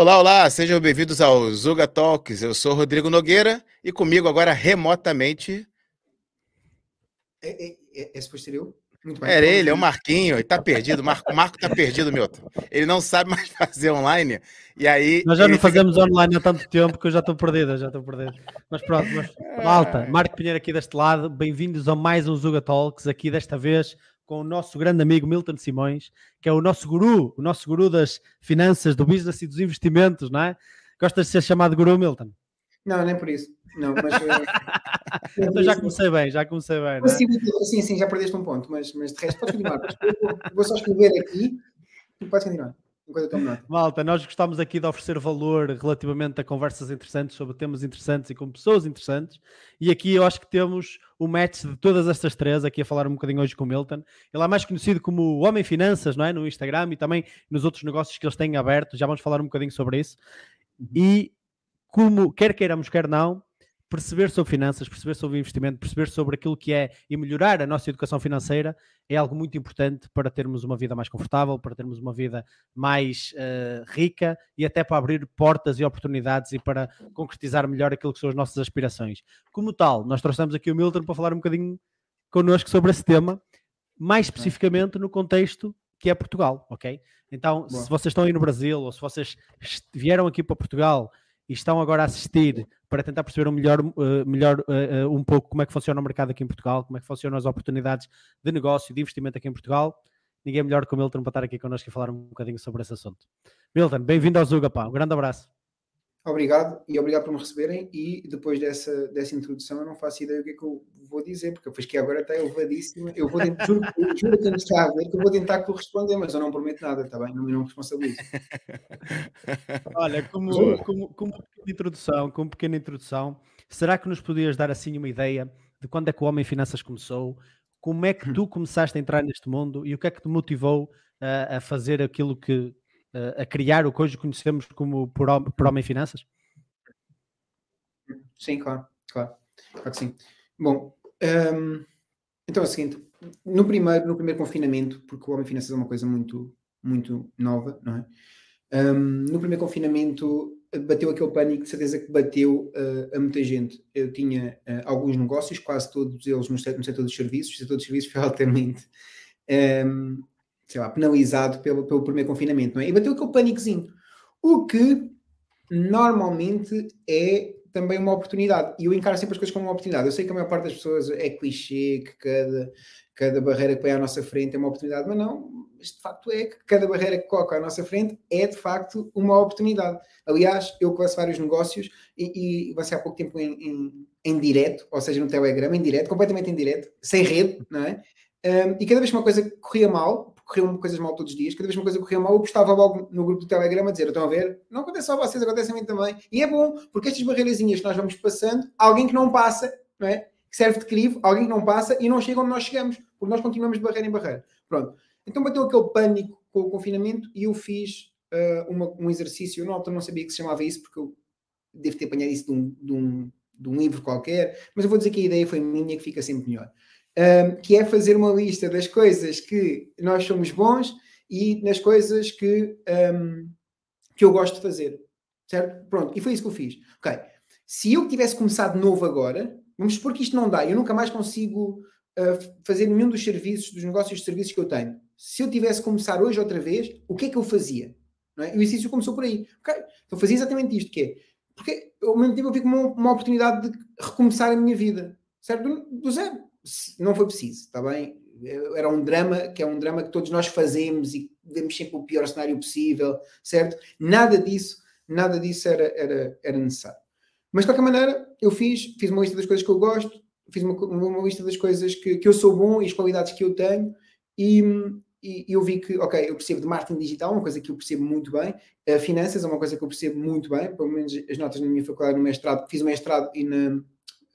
Olá, olá, sejam bem-vindos ao Zuga Talks. Eu sou Rodrigo Nogueira e comigo agora remotamente. É, é, é, é suposto ser eu? Muito bem. Era ele, é o Marquinho, ele tá perdido. Marco, Marco tá perdido, Milton. Ele não sabe mais fazer online. E aí. Nós já não fazemos fica... online há tanto tempo que eu já estou perdido, já estou perdido. Mas pronto, mas, malta, Marco Pinheiro aqui deste lado, bem-vindos a mais um Zuga Talks, aqui desta vez com o nosso grande amigo Milton Simões, que é o nosso guru, o nosso guru das finanças, do business e dos investimentos, não é? Gostas de ser chamado guru, Milton? Não, nem por isso. Não, mas. Eh, então já comecei bem, já comecei bem. É? Sim, sim, já perdeste um ponto, mas, mas de resto podes continuar. Eu vou só escrever aqui e podes continuar. Malta, nós gostamos aqui de oferecer valor relativamente a conversas interessantes sobre temas interessantes e com pessoas interessantes. E aqui eu acho que temos o match de todas estas três, aqui a falar um bocadinho hoje com o Milton. Ele é mais conhecido como o Homem Finanças, não é? No Instagram e também nos outros negócios que eles têm aberto. Já vamos falar um bocadinho sobre isso. Uhum. E como quer queiramos, quer não, perceber sobre finanças, perceber sobre investimento, perceber sobre aquilo que é e melhorar a nossa educação financeira é algo muito importante para termos uma vida mais confortável, para termos uma vida mais uh, rica e até para abrir portas e oportunidades e para concretizar melhor aquilo que são as nossas aspirações. Como tal, nós trouxemos aqui o Milton para falar um bocadinho connosco sobre esse tema, mais especificamente no contexto que é Portugal, ok? Então, Boa. se vocês estão aí no Brasil ou se vocês vieram aqui para Portugal e estão agora a assistir para tentar perceber um melhor, uh, melhor uh, uh, um pouco como é que funciona o mercado aqui em Portugal, como é que funcionam as oportunidades de negócio, de investimento aqui em Portugal. Ninguém é melhor que o Milton para estar aqui connosco e falar um bocadinho sobre esse assunto. Milton, bem-vindo ao Zuga, pá. Um grande abraço. Obrigado e obrigado por me receberem. E depois dessa, dessa introdução, eu não faço ideia do que é que eu vou dizer, porque depois que agora está elevadíssima. Eu vou tentar, juro, juro que está a ver que eu vou tentar corresponder, mas eu não prometo nada, está bem? Não me não responsabilizo. Olha, como, como, como pequena introdução, como pequena introdução, será que nos podias dar assim uma ideia de quando é que o Homem Finanças começou? Como é que tu começaste a entrar neste mundo e o que é que te motivou a, a fazer aquilo que, a criar o que hoje conhecemos como por, por Homem Finanças? Sim, claro, claro, claro que sim. Bom, um, então é o seguinte, no primeiro, no primeiro confinamento, porque o Homem Finanças é uma coisa muito, muito nova, não é? Um, no primeiro confinamento bateu aquele pânico, de certeza que bateu uh, a muita gente. Eu tinha uh, alguns negócios, quase todos eles no setor, no setor dos serviços, o setor dos serviços foi altamente um, sei lá, penalizado pelo, pelo primeiro confinamento, não é? E bateu aquele pânicozinho. O que normalmente é também uma oportunidade. E eu encaro sempre as coisas como uma oportunidade. Eu sei que a maior parte das pessoas é clichê, que cada, cada barreira que põe à nossa frente é uma oportunidade, mas não, mas de facto é que cada barreira que coloca à nossa frente é de facto uma oportunidade. Aliás, eu faço vários negócios e, e você há pouco tempo em, em, em direto, ou seja, no Telegram, em direto, completamente em direto, sem rede, não é? Um, e cada vez que uma coisa corria mal, corriam coisas mal todos os dias, cada vez uma coisa corria mal, eu postava logo no grupo do Telegram a dizer: estão a ver? Não acontece só a vocês, acontece a mim também. E é bom, porque estas barreirazinhas que nós vamos passando, alguém que não passa, não é? que serve de crivo, alguém que não passa e não chega onde nós chegamos, porque nós continuamos de barreira em barreira. Pronto. Então bateu aquele pânico com o confinamento e eu fiz uh, uma, um exercício. Eu não sabia que se chamava isso, porque eu devo ter apanhado isso de um, de um, de um livro qualquer, mas eu vou dizer que a ideia foi minha, que fica sempre melhor que é fazer uma lista das coisas que nós somos bons e nas coisas que, um, que eu gosto de fazer. Certo? Pronto, e foi isso que eu fiz. Ok, se eu tivesse começado de novo agora, vamos supor que isto não dá, eu nunca mais consigo uh, fazer nenhum dos serviços, dos negócios de serviços que eu tenho. Se eu tivesse começar hoje outra vez, o que é que eu fazia? Não é? E o exercício começou por aí. Okay? Então fazia exatamente isto, que é, porque ao mesmo tempo eu vi como uma, uma oportunidade de recomeçar a minha vida, certo? Do, do zero não foi preciso, está bem? Era um drama, que é um drama que todos nós fazemos e vemos sempre o pior cenário possível, certo? Nada disso, nada disso era, era, era necessário. Mas de qualquer maneira, eu fiz, fiz uma lista das coisas que eu gosto, fiz uma, uma lista das coisas que, que eu sou bom e as qualidades que eu tenho, e, e, eu vi que, ok, eu percebo de marketing digital, uma coisa que eu percebo muito bem, uh, finanças é uma coisa que eu percebo muito bem, pelo menos as notas na minha faculdade, no mestrado, fiz o mestrado e na,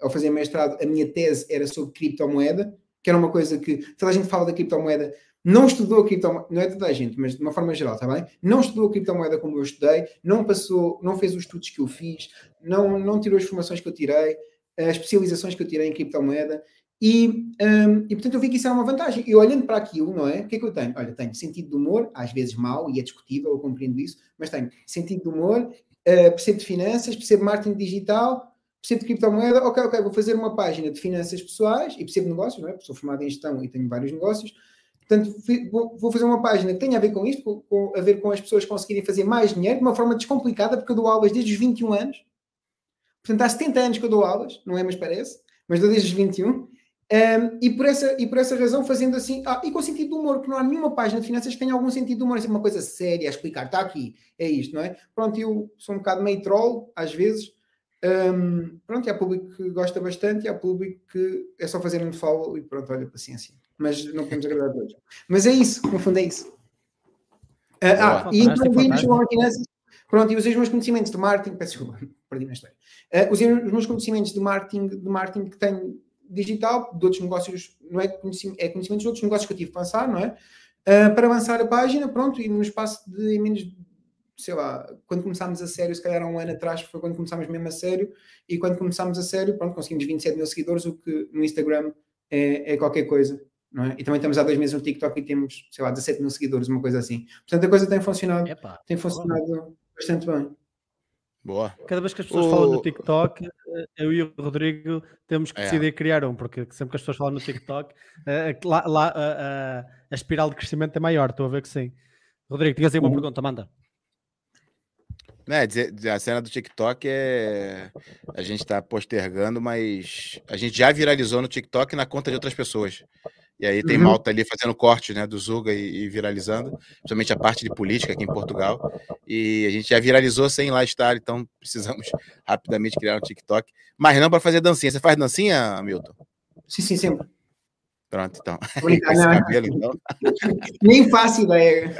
ao fazer mestrado, a minha tese era sobre criptomoeda, que era uma coisa que toda a gente fala da criptomoeda, não estudou criptomoeda, não é toda a gente, mas de uma forma geral, está bem? Não estudou criptomoeda como eu estudei, não passou, não fez os estudos que eu fiz, não, não tirou as formações que eu tirei, as especializações que eu tirei em criptomoeda, E, um, e portanto eu vi que isso era uma vantagem. E olhando para aquilo, não é? O que é que eu tenho? Olha, tenho sentido de humor, às vezes mau, e é discutível, eu compreendo isso, mas tenho sentido de humor, uh, percebo de finanças, percebo marketing digital, percebo de criptomoeda, ok, ok, vou fazer uma página de finanças pessoais e percebo negócios, não é? Sou formado em gestão e tenho vários negócios. Portanto, vou, fazer uma página que tenha a ver com isto, com, a ver com as pessoas conseguirem fazer mais dinheiro de uma forma descomplicada, porque eu dou aulas desde os 21 anos. Portanto, há 70 anos que eu dou aulas, não é, mas parece, mas dou desde os 21. Um, e, por essa, e por essa razão, fazendo assim, ah, e com sentido de humor, porque não há nenhuma página de finanças que tenha algum sentido de humor, é uma coisa séria a explicar, está aqui, é isto, não é? Pronto, eu sou um bocado meio troll, às vezes, um, pronto, e há público que gosta bastante, e há público que é só fazer um follow e pronto, olha, paciência. Mas não podemos agradar a todos. Mas é isso, no fundo é isso. Uh, ah, e então vimos o finanças, pronto, e usei os meus conhecimentos de marketing, peço desculpa, perdi na história. Uh, usei os meus conhecimentos de marketing, de marketing que tenho digital, de outros negócios, não é conhecimento, é conhecimento de outros negócios que eu tive que pensar, não é? Uh, para avançar a página, pronto, e no espaço de menos, sei lá, quando começámos a sério, se calhar há um ano atrás, foi quando começámos mesmo a sério, e quando começámos a sério, pronto, conseguimos 27 mil seguidores, o que no Instagram é, é qualquer coisa, não é? E também estamos há dois meses no TikTok e temos, sei lá, 17 mil seguidores, uma coisa assim. Portanto, a coisa tem funcionado, Epa, tem funcionado bastante bem. Boa. Cada vez que as pessoas o... falam no TikTok, eh, eu e o Rodrigo temos que é. decidir criar um, porque sempre que as pessoas falam no TikTok, eh, lá, lá a, a, a, espiral de crescimento é maior, estou a ver que sim. Rodrigo, tinhas aí uma uhum. pergunta, manda. Né, a cena do TikTok é. A gente está postergando, mas a gente já viralizou no TikTok na conta de outras pessoas. E aí tem uhum. malta ali fazendo corte né, do Zuga e, e, viralizando, principalmente a parte de política aqui em Portugal. E a gente já viralizou sem lá estar, então precisamos rapidamente criar um TikTok. Mas não para fazer dancinha. Você faz dancinha, Milton? Sim, sim, sempre. Pronto, então. cabelo, então. Nem faço ideia.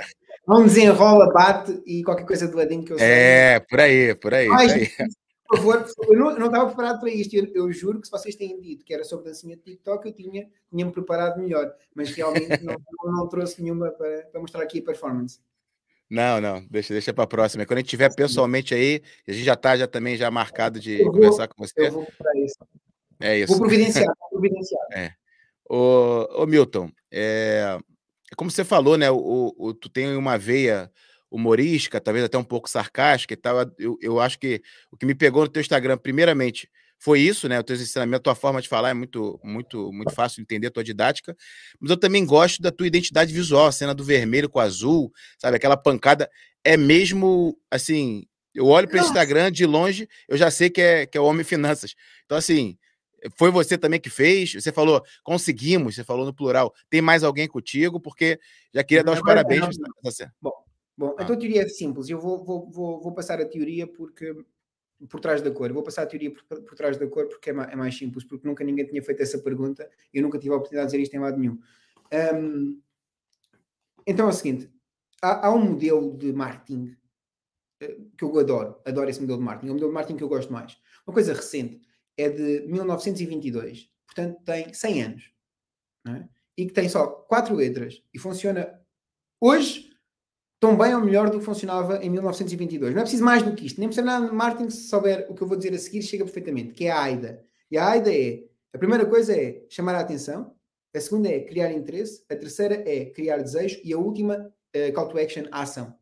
Não desenrola, bate e qualquer coisa do ladinho que eu sei. É, por aí, por aí. Mas, por aí por favor, eu não, eu não estava preparado para isto. Eu, eu, juro que se vocês têm dito que era sobre dancinha de TikTok, eu tinha, tinha me preparado melhor, mas realmente não, não, trouxe nenhuma para, para mostrar aqui a performance. Não, não, deixa, deixa para a próxima. Quando a gente estiver pessoalmente aí, a gente já está já também já marcado de vou, conversar com você. Eu vou para isso. É isso. Vou providenciar, vou providenciar. É. Ô, ô Milton, é, como você falou, né? O, o, tu tem uma veia humorística, talvez até um pouco sarcástica e tal. Eu, eu acho que o que me pegou no teu Instagram, primeiramente, foi isso, né? O teu ensinamento, a tua forma de falar é muito, muito, muito fácil de entender a tua didática. Mas eu também gosto da tua identidade visual, a cena do vermelho com azul, sabe? Aquela pancada. É mesmo assim. Eu olho para o Instagram de longe, eu já sei que é, que é o Homem Finanças. Então, assim, foi você também que fez? Você falou, conseguimos, você falou no plural. Tem mais alguém contigo? Porque já queria dar os parabéns. Não. Bom, Bom, ah. então a teoria é simples. Eu vou, vou, vou, vou, passar a teoria porque por trás da cor. Eu vou passar a teoria por, por trás da cor porque é mais, é mais, simples, porque nunca ninguém tinha feito essa pergunta e eu nunca tive a oportunidade de dizer isto em lado nenhum. Um, então é o seguinte: há, há, um modelo de marketing eh, que eu adoro, adoro esse modelo de marketing, é o modelo de marketing que eu gosto mais. Uma coisa recente é de 1922, portanto tem 100 anos, é? e que tem só quatro letras e funciona hoje tão bem ou melhor do que funcionava em 1922. Não é preciso mais do que isto. Nem precisa nada de marketing, se souber o que eu vou dizer a seguir, chega perfeitamente, que é a AIDA. E a AIDA é, a primeira coisa é chamar a atenção, a segunda é criar interesse, a terceira é criar desejo e a última, uh, call to action, a ação.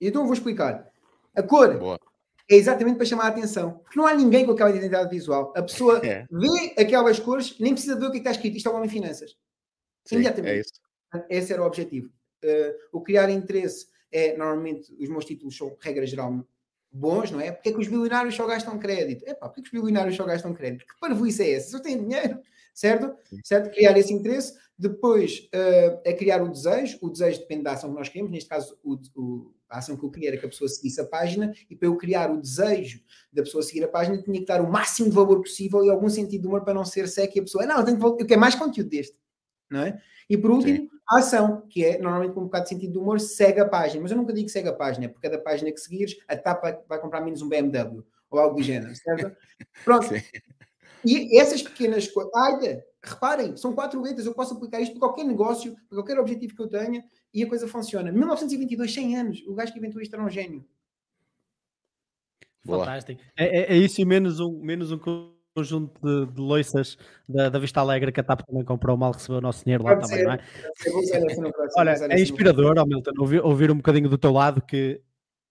Então eu vou explicar. A cor Boa. É exatamente para chamar a atenção, porque não há ninguém com aquela identidade visual. A pessoa é. vê aquelas cores, nem precisa ver o que está escrito. Isto é o homem finanças. Sim, Imediatamente. É isso. Esse era o objetivo uh, o criar interesse é, normalmente, os meus títulos são, regra geral, bons, não é? Porque é que os bilionários só gastam crédito? É pá, porque é que os bilionários só gastam crédito? Que parvoíce é essa? Só têm dinheiro, certo? Certo? Criar esse interesse. Depois, uh, é criar o desejo. O desejo depende da ação que nós queremos. Neste caso, o, o, a ação que eu queria era que a pessoa seguisse a página. E para eu criar o desejo da pessoa seguir a página, tinha que dar o máximo de valor possível e algum sentido de humor para não ser seca e a pessoa, não, eu, tenho que, eu quero mais conteúdo deste, não é? E por último, Sim. a ação, que é normalmente com um bocado de sentido de humor, segue a página. Mas eu nunca digo segue a página, é porque cada página que seguires, a tapa vai comprar menos um BMW ou algo do género, certo? Pronto. Sim. E essas pequenas coisas, reparem, são quatro letras, eu posso aplicar isto para qualquer negócio, para qualquer objetivo que eu tenha, e a coisa funciona. 1922, 100 anos, o gajo que inventou isto era um gênio. Fantástico. É, é, é, isso e menos um, menos um conjunto de, de loiças da, da, Vista Alegre que a TAP também comprou, mal recebeu o nosso dinheiro lá Pode também, ser. não é? Olha, é inspirador, oh, Milton, ouvir, ouvir um bocadinho do teu lado que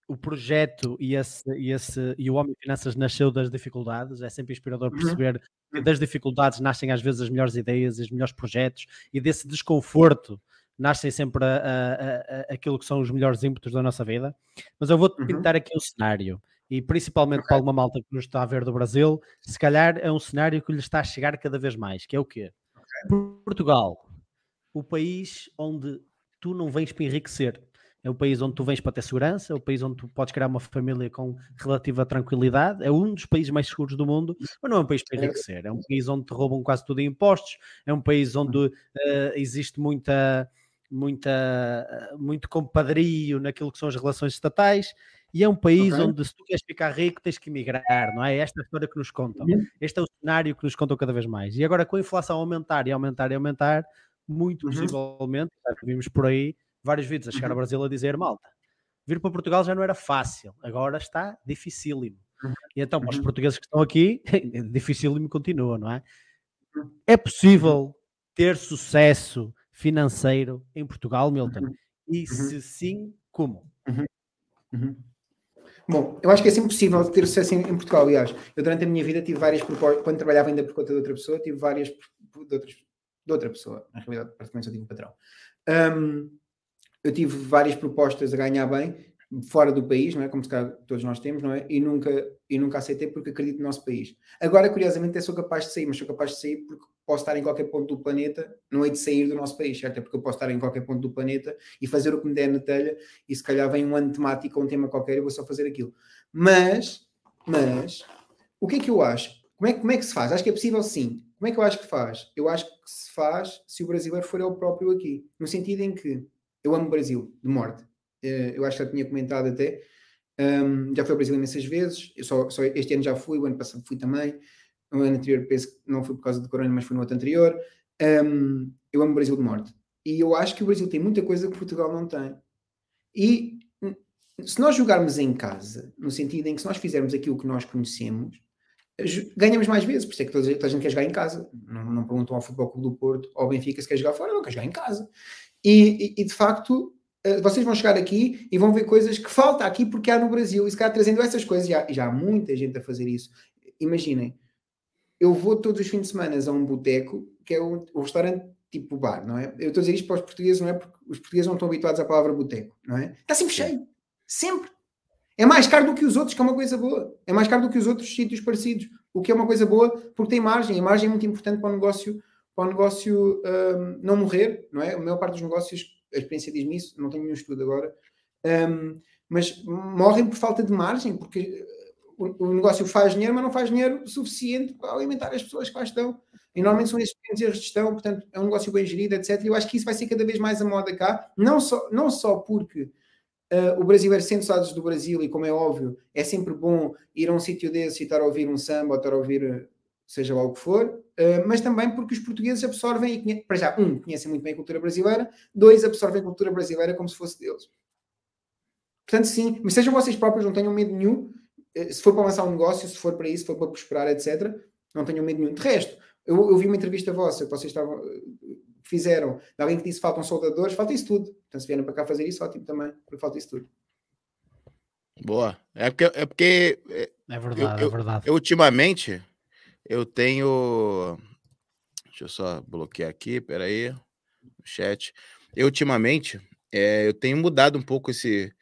o projeto e, esse, e, esse, e o Homem Finanças nasceu das dificuldades, é sempre inspirador uhum. perceber uhum. que das dificuldades nascem às vezes as melhores ideias, os melhores projetos, e desse desconforto nascem sempre a, a, a, aquilo que são os melhores ímpetos da nossa vida. Mas eu vou-te uhum. pintar aqui um cenário, e principalmente okay. para uma malta que nos está a ver do Brasil, se calhar é um cenário que lhe está a chegar cada vez mais, que é o quê? Okay. Portugal, o país onde tu não vens para enriquecer, é o país onde tu vens para ter segurança, é o país onde tu podes criar uma família com relativa tranquilidade, é um dos países mais seguros do mundo, mas não é um país para enriquecer, é um país onde te roubam quase tudo em impostos, é um país onde uh, existe muita, muita, muito compadrio naquilo que são as relações estatais, e é um país okay. onde se tu queres ficar rico tens que emigrar, não é? Esta é a história que nos contam. Uhum. Este é o cenário que nos contam cada vez mais. E agora com a inflação aumentar e aumentar e aumentar, muito uhum. possivelmente, já vimos por aí, vários vídeos a chegar ao uhum. Brasil a dizer, malta, vir para Portugal já não era fácil, agora está dificílimo. Uhum. E então, para os uhum. portugueses que estão aqui, dificílimo continua, não é? É possível ter sucesso financeiro em Portugal, Milton? E se sim, como? Bom, eu acho que é sempre possível ter sucesso em, em, Portugal, aliás. Eu durante a minha vida tive várias propostas, quando trabalhava ainda por conta de outra pessoa, tive várias de, outras, de outra pessoa, na realidade, praticamente só tive um patrão. Um, eu tive várias propostas a ganhar bem fora do país, não é? Como se calhar todos nós temos, não é? E nunca, e nunca aceitei porque acredito no nosso país. Agora, curiosamente, eu sou capaz de sair, mas sou capaz de sair porque posso estar em qualquer ponto do planeta, não é de sair do nosso país, certo? É porque eu posso estar em qualquer ponto do planeta e fazer o que me der na telha e se calhar vem um ano temático ou um tema qualquer e vou só fazer aquilo. Mas, mas, o que é que eu acho? Como é, como é que se faz? Acho que é possível sim. Como é que eu acho que faz? Eu acho que se faz se o brasileiro for ele próprio aqui. No sentido em que eu amo o Brasil, de morte. Uh, eu acho que já tinha comentado até. Um, já fui ao Brasil imensas vezes. Eu só, só, este ano já fui, o ano passado fui também. O ano anterior penso que não foi por causa do corona, mas foi no outro anterior. Um, eu amo o Brasil de morte. E eu acho que o Brasil tem muita coisa que Portugal não tem. E hum, se nós jogarmos em casa, no sentido em que se nós fizermos aquilo que nós conhecemos, ganhamos mais vezes, por isso é que toda, a gente quer jogar em casa. Não, não perguntam ao Futebol Clube do Porto ou ao Benfica se quer jogar fora, não quer jogar em casa. E, e, e, de facto, eh, vocês vão chegar aqui e vão ver coisas que falta aqui porque há no Brasil. E se calhar trazendo essas coisas, já, já há muita gente a fazer isso. Imaginem, eu vou todos os fins de semana a um boteco, que é o, o restaurante tipo bar, não é? Eu estou a dizer isto para os portugueses, não é? Porque os portugueses não estão habituados à palavra boteco, não é? Está sempre cheio. Sempre. É mais caro do que os outros, que é uma coisa boa. É mais caro do que os outros sítios parecidos, o que é uma coisa boa porque tem margem. A margem é muito importante para o negócio para o negócio um, não morrer, não é? A maior parte dos negócios, a experiência diz-me isso, não tenho nenhum estudo agora, um, mas morrem por falta de margem, porque o, o, negócio faz dinheiro, mas não faz dinheiro suficiente para alimentar as pessoas que lá estão. E normalmente são esses pequenos erros de gestão, portanto, é um negócio bem gerido, etc. E eu acho que isso vai ser cada vez mais a moda cá, não só, não só porque uh, o brasileiro sente saudades do Brasil e, como é óbvio, é sempre bom ir a um sítio desse e estar a ouvir um samba ou estar a ouvir seja lá o que for, uh, mas também porque os portugueses absorvem, e para já, um, conhecem muito bem a cultura brasileira, dois, absorvem a cultura brasileira como se fosse deles. Portanto, sim, mas sejam vocês próprios, não tenham medo nenhum, se for para lançar um negócio, se for para isso, se for para prosperar, etc., não tenham medo nenhum. De resto, eu, eu vi uma entrevista vossa que vocês estavam, fizeram, de alguém que disse faltam soldadores, falta isso tudo. Então, se vierem para cá fazer isso, ótimo também, porque falta isso tudo. Boa. É porque. É, porque, é verdade, eu, é verdade. Eu, ultimamente, eu tenho. Deixa eu só bloquear aqui, peraí. O chat. Eu, ultimamente, é, eu tenho mudado um pouco esse.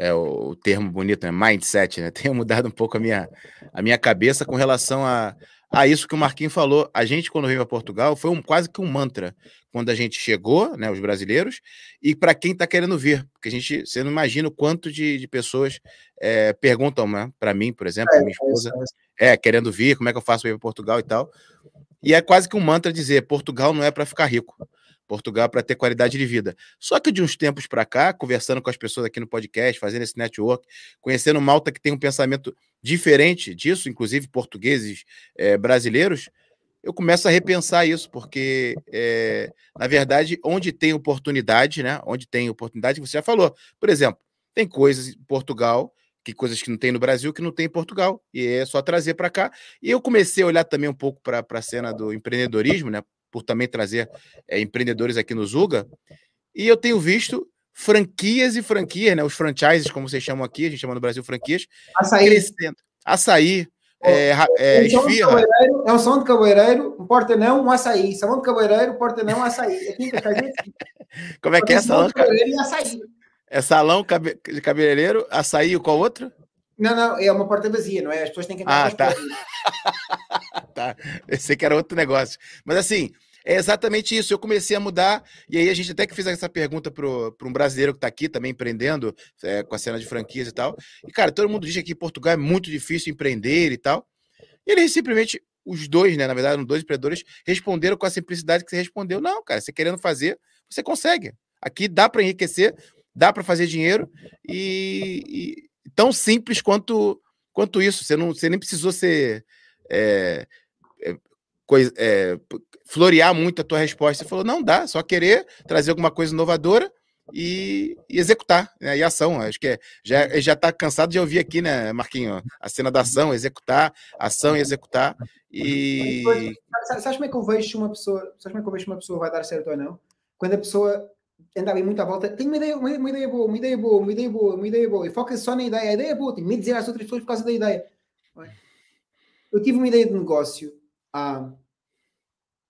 É, o, o termo bonito, né? Mindset, né? Tenho mudado um pouco a minha, a minha cabeça com relação a, a isso que o Marquinhos falou. A gente, quando veio a Portugal, foi um, quase que um mantra quando a gente chegou, né, os brasileiros, e para quem está querendo vir, porque a gente, você não imagina o quanto de, de pessoas é, perguntam né, para mim, por exemplo, é, minha esposa, é, é, querendo vir, como é que eu faço para ir para Portugal e tal. E é quase que um mantra dizer: Portugal não é para ficar rico. Portugal para ter qualidade de vida. Só que de uns tempos para cá, conversando com as pessoas aqui no podcast, fazendo esse network, conhecendo Malta que tem um pensamento diferente disso, inclusive portugueses é, brasileiros, eu começo a repensar isso, porque, é, na verdade, onde tem oportunidade, né? Onde tem oportunidade, você já falou. Por exemplo, tem coisas em Portugal que coisas que não tem no Brasil, que não tem em Portugal. E é só trazer para cá. E eu comecei a olhar também um pouco para a cena do empreendedorismo, né? Por também trazer é, empreendedores aqui no Zuga. E eu tenho visto franquias e franquias, né? Os franchises, como vocês chamam aqui, a gente chama no Brasil franquias, Açaí. crescendo. Açaí, é, é, um esfirra. é um som de cabeleireiro, um porta não, um açaí. Salão de cabeleireiro, porta não, um açaí. Aqui Como é que é salão de cabeleireiro e açaí. É salão cabe- de cabeleireiro, açaí, qual outro? Não, não, é uma porta vazia, não é? As pessoas têm que entrar Ah, tá. tá. Sei que era outro negócio. Mas assim, é exatamente isso. Eu comecei a mudar, e aí a gente até que fez essa pergunta para um brasileiro que está aqui também empreendendo é, com a cena de franquias e tal. E, cara, todo mundo diz que aqui em Portugal é muito difícil empreender e tal. E eles simplesmente, os dois, né? Na verdade, eram dois empreendedores, responderam com a simplicidade que você respondeu. Não, cara, você querendo fazer, você consegue. Aqui dá para enriquecer, dá para fazer dinheiro e, e tão simples quanto, quanto isso. Você, não, você nem precisou ser. é, coisa, é, florear muito a tua resposta. Você falou, não dá, só querer trazer alguma coisa inovadora e, e executar, né? E ação. Acho que é, já, já tá cansado de ouvir aqui, né, Marquinho? A cena da ação, executar, ação e executar. E. Sabe- Sabes como é que eu vejo uma pessoa, sabes como é que eu vejo uma pessoa vai dar certo ou não? Quando a pessoa anda ali muito à volta, tem uma ideia, uma, uma ideia boa, uma ideia boa, uma ideia boa, uma ideia boa, e foca só na ideia, a ideia é boa, tem medo de dizer às outras pessoas por causa da ideia. Eu tive uma ideia de negócio há,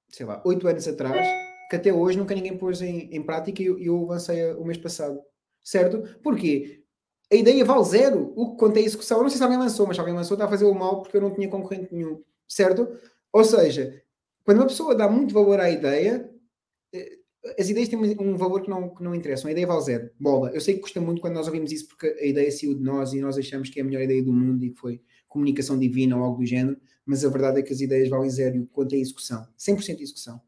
sei lá, oito anos atrás, que até hoje nunca ninguém pôs em, em prática e eu, eu lancei o mês passado. Certo? Porquê? A ideia vale zero. O que conta é a execução. Eu não sei se alguém lançou, mas alguém lançou, está a fazer o mal porque eu não tinha concorrente nenhum. Certo? Ou seja, quando uma pessoa dá muito valor à ideia, eh, as ideias têm um valor que não, que não interessa. A ideia vale zero. Bola. Eu sei que custa muito quando nós ouvimos isso porque a ideia saiu de nós e nós achamos que é a melhor ideia do mundo e que foi comunicação divina ou algo do género, mas a verdade é que as ideias valem zero o que conta é execução. 100% de execução.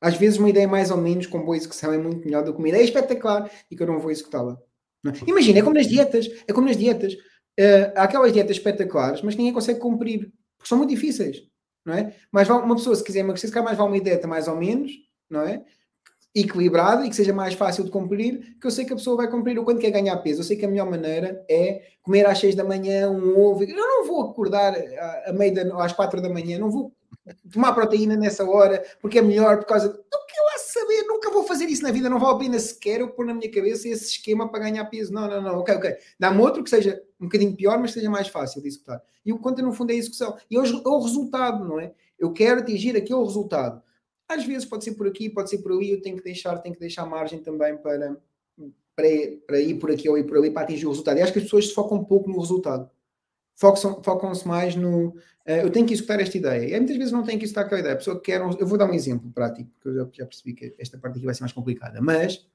Às vezes uma ideia mais ou menos com boa execução é muito melhor do que uma ideia espetacular e que eu não vou executá-la. É? Imagina, é como nas dietas. É como nas dietas. Eh, há aquelas dietas espetaculares, mas ninguém consegue cumprir, porque são muito difíceis, não é? Mas uma pessoa, se quiser emagrecer, se calhar mais vale uma dieta mais ou menos, não é? Equilibrada e que seja mais fácil de cumprir, que eu sei que a pessoa vai cumprir o quanto quer ganhar peso. Eu sei que a melhor maneira é comer às 6 da manhã um ovo. Eu não vou acordar à, à meia da, às 4 da manhã, não vou tomar proteína nessa hora, porque é melhor por causa. Do que lá saber, nunca vou fazer isso na vida, não vale a pena sequer eu pôr na minha cabeça esse esquema para ganhar peso. Não, não, não, ok, ok. Dá-me outro que seja um bocadinho pior, mas seja mais fácil de executar. E o que conta no fundo é a execução. E hoje é o resultado, não é? Eu quero atingir aquele resultado. Às vezes pode ser por aqui, pode ser por ali, eu tenho que deixar, tenho que deixar margem também para, para, para ir por aqui ou ir por ali para atingir o resultado. E acho que as pessoas se focam um pouco no resultado. Focam- Focam-se mais no. eh, eu tenho que executar esta ideia. E muitas vezes não tenho que executar aquela ideia. A pessoa quer. um- eu vou dar um exemplo prático, porque eu já, já percebi que esta parte aqui vai ser mais complicada. Mas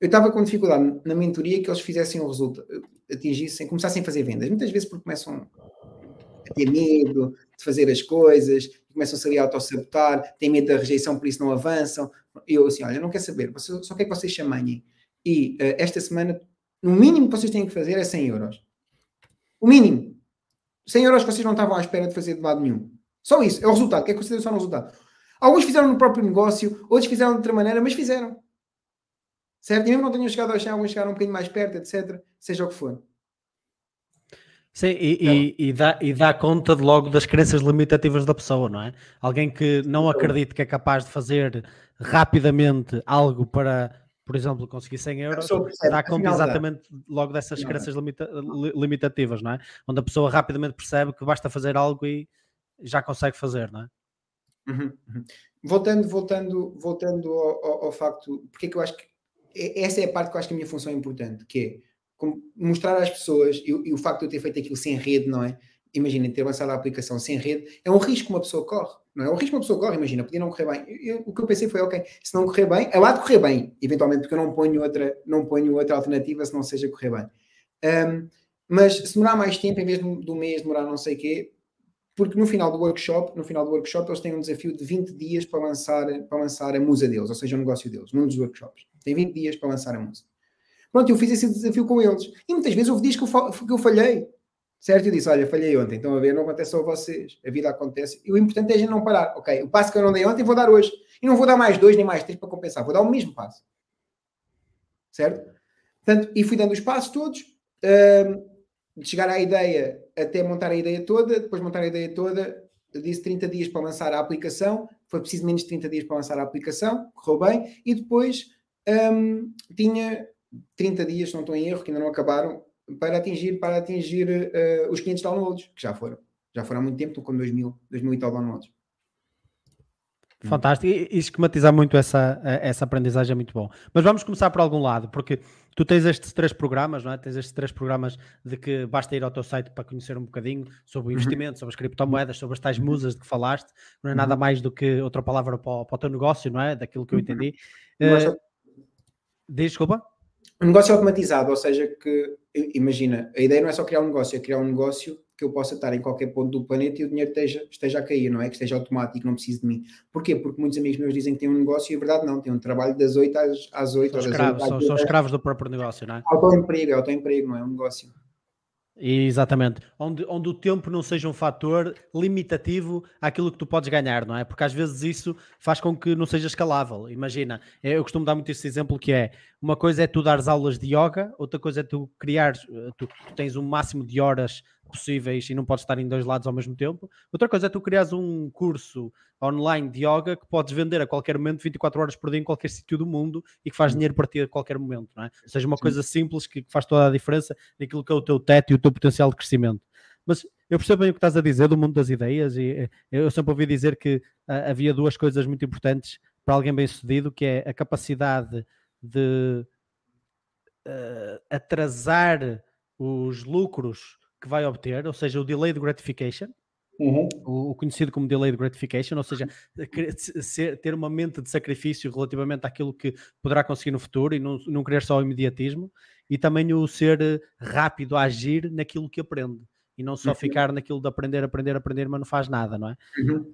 eu estava com dificuldade na mentoria que eles fizessem o resultado, atingissem, começassem a fazer vendas. Muitas vezes porque começam ter medo de fazer as coisas, começam-se ali a autossabotar, têm medo da rejeição, por isso não avançam. Eu assim, olha, não quero saber, só quero que vocês se amanhem. E eh, esta semana, no mínimo que vocês têm que fazer é 100 euros. O mínimo. 100 euros que vocês não estavam à espera de fazer de lado nenhum. Só isso, é o resultado, que é consideração no resultado. Alguns fizeram no próprio negócio, outros fizeram de outra maneira, mas fizeram. Certo? E mesmo não tenham chegado ao chão, alguns chegaram um bocadinho mais perto, etc. Seja o que for. Sim, e, e- e dá, e dá conta de logo das crenças limitativas da pessoa, não é? Alguém que não acredita que é capaz de fazer rapidamente algo para, por exemplo, conseguir 100 euros, percebe, dá conta dá. exatamente logo dessas Afinal crenças limita- li- limitativas, não é? Onde a pessoa rapidamente percebe que basta fazer algo e já consegue fazer, não é? Uhum, uhum. Voltando, voltando, voltando ao, ao- ao facto, porque é que eu acho que é- essa é a parte que eu acho que a minha função é importante, que é mostrar às pessoas, e, e o facto de eu ter feito aquilo sem rede, não é? Imaginem, ter lançado a aplicação sem rede, é um risco que uma pessoa corre, não é? É um risco que uma pessoa corre, imagina, podia não correr bem. Eu- eu- o que eu pensei foi, ok, se não correr bem, é lá de correr bem, eventualmente, porque eu não ponho outra, não ponho outra alternativa se não seja correr bem. Ahm, mas se demorar mais tempo, em vez do mês demorar não sei o quê, porque no final do workshop, no final do workshop, eles têm um desafio de 20 dias para lançar, para lançar a musa deles, ou seja, o negócio deles, num dos workshops. Tem 20 dias para lançar a musa. Pronto, eu fiz esse desafio com eles. E muitas vezes houve dias que eu, que eu falhei. Certo? Eu disse, olha, falhei ontem, estão a ver, não acontece só a vocês. A vida acontece. E o importante é a gente não parar. Ok, o passo que eu não dei ontem, vou dar hoje. E não vou dar mais dois nem mais três para compensar. Vou dar o mesmo passo. Certo? Portanto, e fui dando os passos todos. De chegar à ideia até montar a ideia toda, depois montar a ideia toda, eu disse 30 dias para lançar a aplicação, foi preciso menos de 30 dias para lançar a aplicação, correu bem, e depois um, tinha 30 dias, se não estou em erro, que ainda não acabaram, para atingir, para atingir uh, os 500 downloads, que já foram. Já foram há muito tempo, estou com 2000, 2000 e tal downloads. Fantástico. E, e esquematizar muito essa, essa aprendizagem é muito bom. Mas vamos começar por algum lado, porque tu tens estes três programas, não é? Tens estes três programas de que basta ir ao teu site para conhecer um bocadinho sobre o uhum. investimento, sobre as criptomoedas, sobre as tais uhum. musas de que falaste. Não é nada uhum. mais do que outra palavra para o, para o teu negócio, não é? Daquilo que eu entendi. Uh, desculpa? Um negócio automatizado, ou seja, que imagina, a ideia não é só criar um negócio, é criar um negócio que eu possa estar em qualquer ponto do planeta e o dinheiro esteja, esteja a cair, não é? Que esteja automático, não precise de mim. Porquê? Porque muitos amigos meus dizem que têm um negócio e a verdade não, têm um trabalho das 8 às, às 8. São, escravos, 8, são, são escravos do próprio negócio, não é? Autoemprego, é autoemprego, não é um negócio. Exatamente, onde, onde o tempo não seja um fator limitativo àquilo que tu podes ganhar, não é? Porque às vezes isso faz com que não seja escalável. Imagina, eu costumo dar muito esse exemplo que é uma coisa é tu dares aulas de yoga, outra coisa é tu criar, tu, tu tens um máximo de horas possíveis e não podes estar em dois lados ao mesmo tempo. Outra coisa é tu criares um curso online de yoga que podes vender a qualquer momento, 24 horas por dia, em qualquer sítio do mundo e que faz dinheiro para ti a qualquer momento, não é? Ou seja, uma Sim. coisa simples que faz toda a diferença naquilo que é o teu teto e o teu potencial de crescimento. Mas eu percebo bem o que estás a dizer do mundo das ideias e eh, eu sempre ouvi dizer que uh, havia duas coisas muito importantes para alguém bem sucedido, que é a capacidade de uh, atrasar os lucros que vai obter, ou seja, o delayed gratification, uhum. o, conhecido como delayed gratification, ou seja, ter uma mente de sacrifício relativamente àquilo que poderá conseguir no futuro e não, não querer só o imediatismo, e também o ser rápido a agir naquilo que aprende e não só uhum. ficar naquilo de aprender, aprender, aprender, mas não faz nada, não é?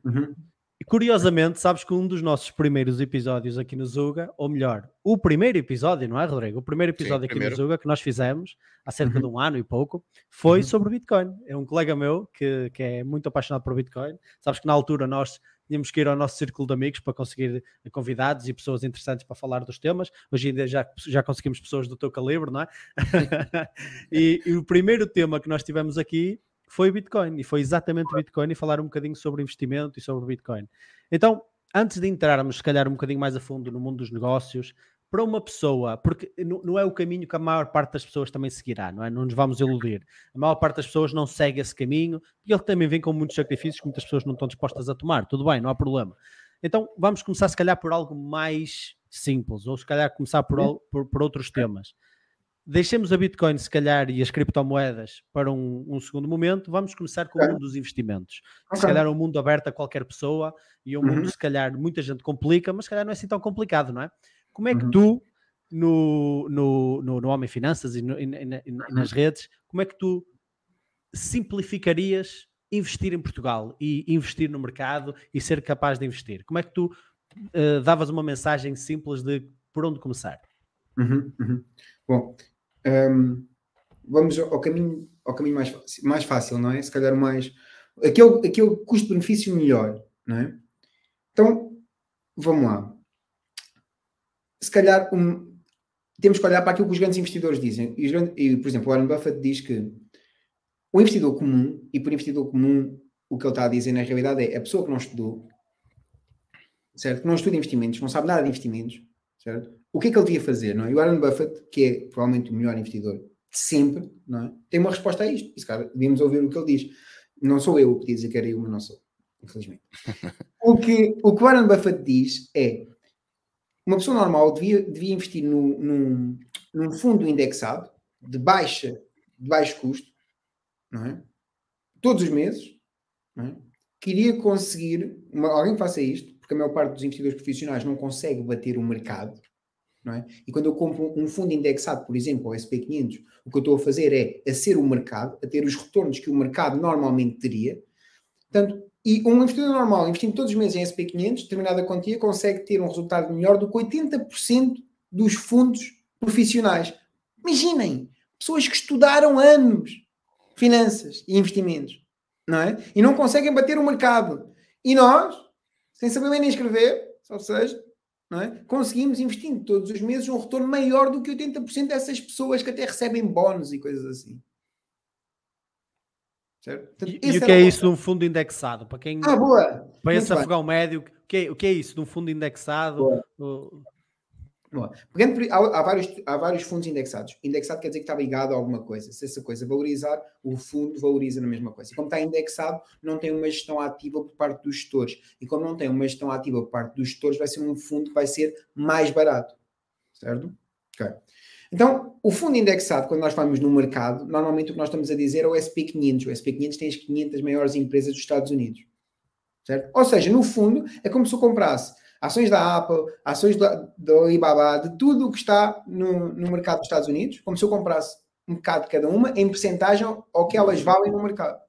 Uhum. E curiosamente, sabes que um dos nossos primeiros episódios aqui no Zuga, ou melhor, o primeiro episódio, não é, Rodrigo? O primeiro episódio Sim, aqui primeiro. no Zuga que nós fizemos há cerca uhum. de um ano e pouco foi uhum. sobre Bitcoin. É um colega meu que, que é muito apaixonado por Bitcoin. Sabes que na altura nós tínhamos que ir ao nosso círculo de amigos para conseguir convidados e pessoas interessantes para falar dos temas. Hoje ainda já, já conseguimos pessoas do teu calibre, não é? e, e o primeiro tema que nós tivemos aqui foi o Bitcoin e foi exatamente o Bitcoin e falar um bocadinho sobre investimento e sobre o Bitcoin. Então, antes de entrarmos, se calhar, um bocadinho mais a fundo no mundo dos negócios, para uma pessoa, porque não é o caminho que a maior parte das pessoas também seguirá, não é? Não nos vamos iludir. A maior parte das pessoas não segue esse caminho e ele também vem com muitos sacrifícios que muitas pessoas não estão dispostas a tomar. Tudo bem, não há problema. Então vamos começar, se calhar, por algo mais simples, ou se calhar começar por, por, por outros temas deixemos a Bitcoin, se calhar, e as criptomoedas para um, um segundo momento. Vamos começar com okay. o mundo dos investimentos. Okay. Se calhar é um mundo aberto a qualquer pessoa e um uhum. mundo, se calhar, muita gente complica, mas se calhar não é assim tão complicado, não é? Como é que uhum. tu, no, no, no, no Homem Finanças e, no, e, e, e, nas redes, como é que tu simplificarias investir em Portugal e investir no mercado e ser capaz de investir? Como é que tu uh, davas uma mensagem simples de por onde começar? Uhum, uhum. Bom, um, vamos ao caminho, ao caminho mais, mais fácil, não é? Se calhar mais. Aquele, aquele custo-benefício melhor, não é? Então, vamos lá. Se calhar um, temos que olhar para aquilo que os grandes investidores dizem. E, e, por exemplo, o Warren Buffett diz que o investidor comum, e por investidor comum, o que ele está a dizer na realidade é a pessoa que não estudou, certo? Que não estuda investimentos, não sabe nada de investimentos, certo? o que é que ele devia fazer? Não é? E o Warren Buffett, que é provavelmente o melhor investidor de sempre, não é? tem uma resposta a isto. E, cara, devíamos ouvir o que ele diz. Não sou eu o que diz que era eu, mas não sou, infelizmente. o, que, o que Warren Buffett diz é uma pessoa normal devia, devia investir no, num, num fundo indexado de, baixa, de baixo custo, não é? todos os meses, não é? queria conseguir, uma, alguém que faça isto, porque a maior parte dos investidores profissionais não consegue bater o mercado, não é? E quando eu compro um fundo indexado, por exemplo, ao SP500, o que eu estou a fazer é a ser o mercado, a ter os retornos que o mercado normalmente teria. Portanto, e um investidor normal, investindo todos os meses em SP500, determinada quantia, consegue ter um resultado melhor do que 80% dos fundos profissionais. Imaginem, pessoas que estudaram anos finanças e investimentos, não é? E não conseguem bater o mercado. E nós, sem saber ler nem escrever, ou seja, não é? conseguimos investindo todos os meses um retorno maior do que 80% dessas pessoas que até recebem bónus e coisas assim. Certo? e, e o que é isso de um fundo indexado? Para quem ah, boa. para esse afegão médio, o que, é, o que é isso de um fundo indexado? Boa. Há, há, vários, há vários fundos indexados. Indexado quer dizer que está ligado a alguma coisa. Se essa coisa valorizar, o fundo valoriza na mesma coisa. E como está indexado, não tem uma gestão ativa por parte dos gestores. E como não tem uma gestão ativa por parte dos gestores, vai ser um fundo que vai ser mais barato. Certo? Ok. Então, o fundo indexado, quando nós falamos no mercado, normalmente o que nós estamos a dizer é o SP500. O SP500 tem as 500 maiores empresas dos Estados Unidos. Certo? Ou seja, no fundo, é como se eu comprasse ações da Apple, ações da, Alibaba, de tudo o que está no, no mercado dos Estados Unidos, como se eu comprasse um bocado de cada uma, em percentagem ao que elas valem no mercado.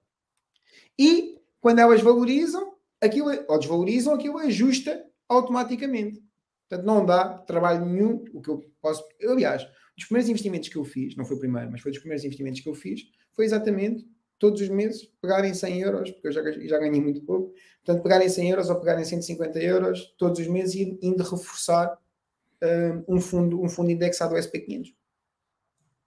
E quando elas valorizam, aquilo, ou desvalorizam, aquilo ajusta automaticamente. Portanto, não dá trabalho nenhum. O que eu posso. Aliás, dos primeiros investimentos que eu fiz, não foi o primeiro, mas foi dos primeiros investimentos que eu fiz, foi exatamente todos os meses pegarem 100 euros, porque eu já, já ganhei muito pouco, portanto, pegarem 100 euros ou pegarem 150 euros todos os meses e indo reforçar uh, um, fundo, um fundo indexado ao SP500.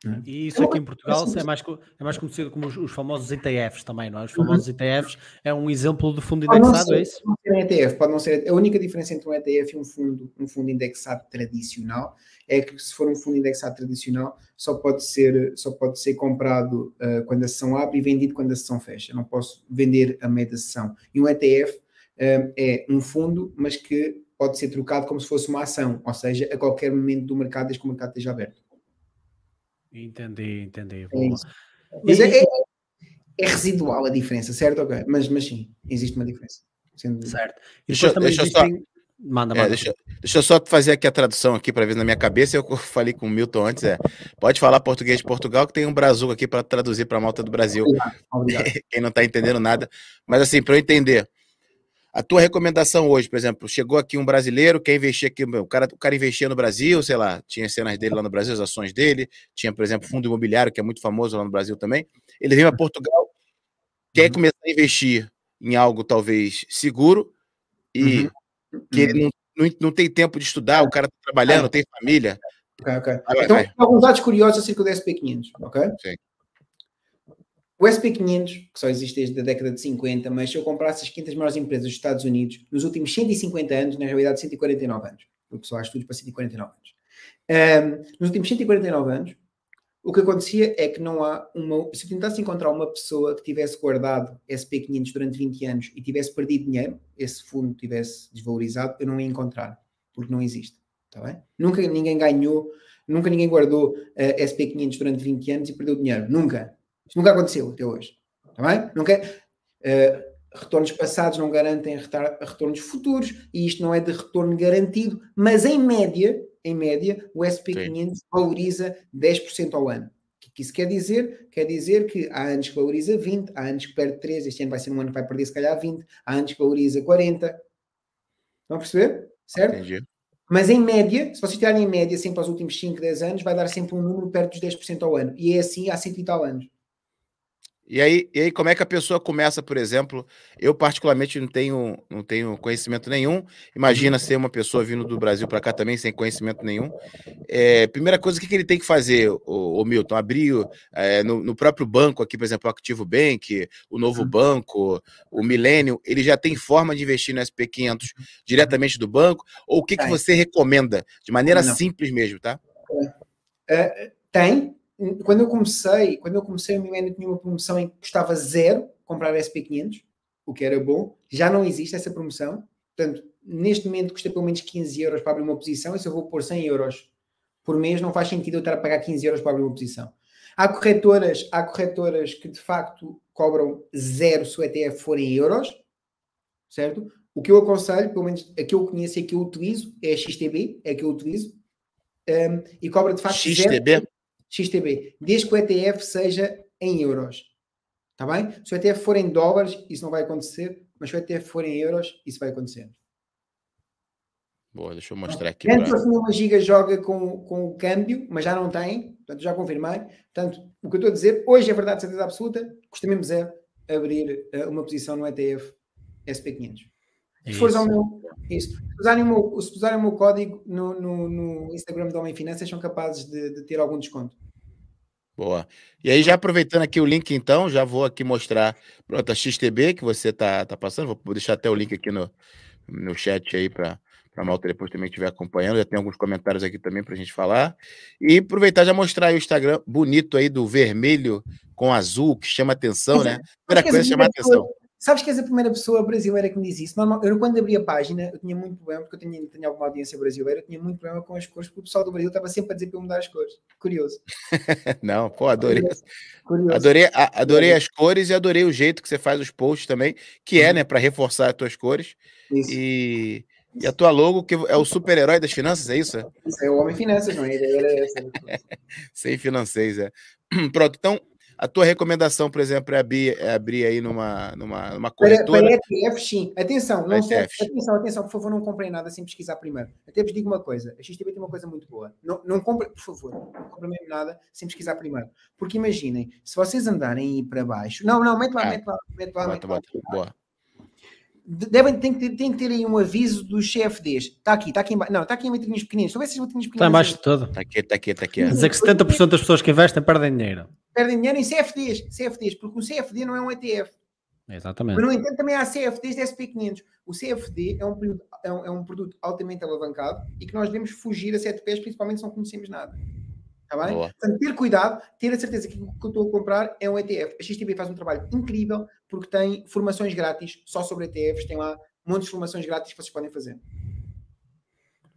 É. E isso aqui em Portugal é mais, é mais conhecido como os, os, famosos ETFs também, não é? Os famosos uhum. ETFs é um exemplo de fundo indexado, ser, é isso? Pode ser um ETF, pode não ser. A única diferença entre um ETF e um fundo, um fundo indexado tradicional é que se for um fundo indexado tradicional, só pode ser, só pode ser comprado uh, quando a sessão abre e vendido quando a sessão fecha. Não posso vender a meia da sessão. E um ETF uh, eh, é um fundo, mas que pode ser trocado como se fosse uma ação, ou seja, a qualquer momento do mercado, desde que o mercado esteja aberto. Entendi, entendi. É mas e... é, é, é, residual a diferença, certo? Okay. Mas, mas sim, existe uma diferença. Sendo... Certo. E deixa, deixa existem... só... Manda, manda. É, deixa, deixa eu só fazer aqui a tradução aqui para ver na minha cabeça. Eu falei com o Milton antes, é. Pode falar português de Portugal, que tem um Brasil aqui para traduzir para a malta do Brasil. Obrigado, obrigado. Quem não está entendendo nada. Mas assim, para eu entender, a tua recomendação hoje, por exemplo, chegou aqui um brasileiro, quer investir aqui, o cara, o cara investia no Brasil, sei lá, tinha cenas dele lá no Brasil, as ações dele, tinha, por exemplo, fundo imobiliário, que é muito famoso lá no Brasil também. Ele vem a Portugal, quer uhum. começar a investir em algo talvez seguro e uhum. que ele não, não, não, tem tempo de estudar, o cara está trabalhando, tem família. Okay, okay. Vai, então, vai. alguns dados curiosos acerca do SP500, ok? Sim. O SP500, que só existe desde a década de 50, mas se eu comprasse as 500 maiores empresas dos Estados Unidos, nos últimos 150 anos, na realidade 149 anos, porque só há estudos para 149 anos, um, nos últimos 149 anos, o que acontecia é que não há uma. Se tentasse encontrar uma pessoa que tivesse guardado SP500 durante 20 anos e tivesse perdido dinheiro, esse fundo tivesse desvalorizado, eu não ia encontrar, porque não existe. Tá bem? Nunca ninguém ganhou, nunca ninguém guardou uh, SP500 durante 20 anos e perdeu dinheiro. Nunca. Isto nunca aconteceu até hoje. Está bem? Nunca, uh, retornos passados não garantem retornos futuros e isto não é de retorno garantido, mas em média, em média, o SP500 Sim. valoriza 10% ao ano. O que isso quer dizer? Quer dizer que há anos que valoriza 20, há anos que perde 3, este ano vai ser um ano que vai perder se calhar 20, há anos que valoriza 40. Estão a perceber? Certo? Entendi. Mas em média, se vocês tirarem em média sempre aos últimos 5, 10 anos, vai dar sempre um número perto dos 10% ao ano. E é assim há 100 e tal anos. E aí, e aí, como é que a pessoa começa, por exemplo? Eu, particularmente, não tenho, não tenho conhecimento nenhum. Imagina ser uma pessoa vindo do Brasil para cá também, sem conhecimento nenhum. É, primeira coisa, o que, que ele tem que fazer, o, o Milton? Abrir é, no, no, próprio banco aqui, por exemplo, o Activo Bank, o Novo Banco, o Milênio, ele já tem forma de investir no SP500 diretamente do banco? Ou o que, que você recomenda? De maneira não. simples mesmo, tá? É, tem, quando eu comecei, quando eu comecei, o Milênio tinha uma promoção em que custava zero comprar SP500, o que era bom. Já não existe essa promoção. Portanto, neste momento custa pelo menos 15 euros para abrir uma posição. E se eu vou pôr 100 euros por mês, não faz sentido eu estar a pagar 15 euros para abrir uma posição. Há corretoras, há corretoras que de facto cobram zero se o ETF for em euros, certo? O que eu aconselho, pelo menos a que eu conheço e a que eu utilizo, é a XTB, é a que eu utilizo, um, e cobra de facto XTB? Zero, XTB, desde que o ETF seja em euros. Está bem? Se o ETF for em dólares, isso não vai acontecer, mas se o ETF for em euros, isso vai acontecer. Boa, deixa eu mostrar aqui. Dentro pra... uma giga joga com, com o câmbio, mas já não tem, portanto já confirmei. Portanto, o que eu estou a dizer, hoje é verdade, certeza absoluta, custa mesmo zero abrir uh, uma posição no ETF SP500. Se fores ao meu. Isso. Se usarem o meu, se usarem o meu código no, no, no Instagram do Homem Finanças, são capazes de, de, ter algum desconto. Boa. E aí, já aproveitando aqui o link, então, já vou aqui mostrar pronto, a XTB que você tá, tá passando. Vou deixar até o link aqui no, no chat aí para a malta depois também estiver acompanhando. Já tem alguns comentários aqui também para a gente falar. E aproveitar já mostrar aí o Instagram bonito aí do vermelho com azul, que chama atenção, né? Primeira coisa chama atenção. Sabes que és a primeira pessoa brasileira que me diz isso. Normal, eu, quando abri a página, eu tinha muito problema, porque eu tinha, tinha alguma audiência brasileira, eu tinha muito problema com as cores, porque o pessoal do Brasil estava sempre a dizer para eu mudar as cores. Curioso. Não, pô, adorei. Curioso. Adorei, adorei as cores e adorei o jeito que você faz os posts também, que é, uhum. né, para reforçar as tuas cores. Isso. E, e a tua logo, que é o super-herói das finanças, é isso? Isso é o Homem Finanças, não é? Era essa. Sem financeiros, é. Pronto, então a tua recomendação, por exemplo, é abrir, é abrir aí numa, numa, numa corretora? Para, para ETF, sim. Atenção, não sei, atenção, atenção, por favor, não comprem nada sem pesquisar primeiro. Até vos digo uma coisa, a XTB tem uma coisa muito boa. Não, não comprem, por favor, não comprem mesmo nada sem pesquisar primeiro. Porque imaginem, se vocês andarem aí para baixo... Não, não, mete lá, ah, mete lá, mete lá. Bota, mete lá, bota. Boa devem, tem, que, tem que ter aí um aviso dos CFDs. Está aqui, está aqui embaixo. Não, está aqui em letrinhas pequeninas. Só esses letrinhas pequeninas. Está embaixo de todo. Está aqui, está aqui, está aqui. Dizer que 70% das pessoas que investem perdem dinheiro. Perdem dinheiro em CFDs. CFDs, porque o CFD não é um ETF. Exatamente. Mas, no entanto, também há CFDs de SP500. O CFD é um, é um, é um produto altamente alavancado e que nós devemos fugir a sete pés, principalmente se não conhecemos nada. Está bem? Boa. Portanto, ter cuidado, ter a certeza que o que eu estou a comprar é um ETF. A XTB faz um trabalho incrível porque tem formações grátis só sobre ETFs, tem lá montes de formações grátis que vocês podem fazer.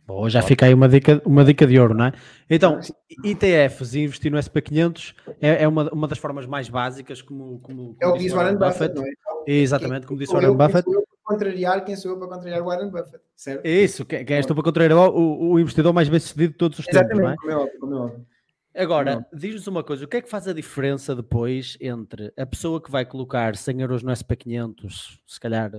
Bom, já fica aí uma dica, uma dica de ouro, não é? Então, ETFs e investir no SP500 é, é uma, uma das formas mais básicas, como, como, como é o disse Warren Buffett, Buffett, não é? Então, Exatamente, como disse Warren Buffett. Quem contrariar, quem sou eu para contrariar o Warren Buffett, certo? É isso, quem, quem és tu para contrariar o, o, investidor mais bem sucedido de todos os Exatamente, tempos, não é? Como é como é óbvio. Agora, diz-nos uma coisa, o que é que faz a diferença depois entre a pessoa que vai colocar 100 euros no SP500, se calhar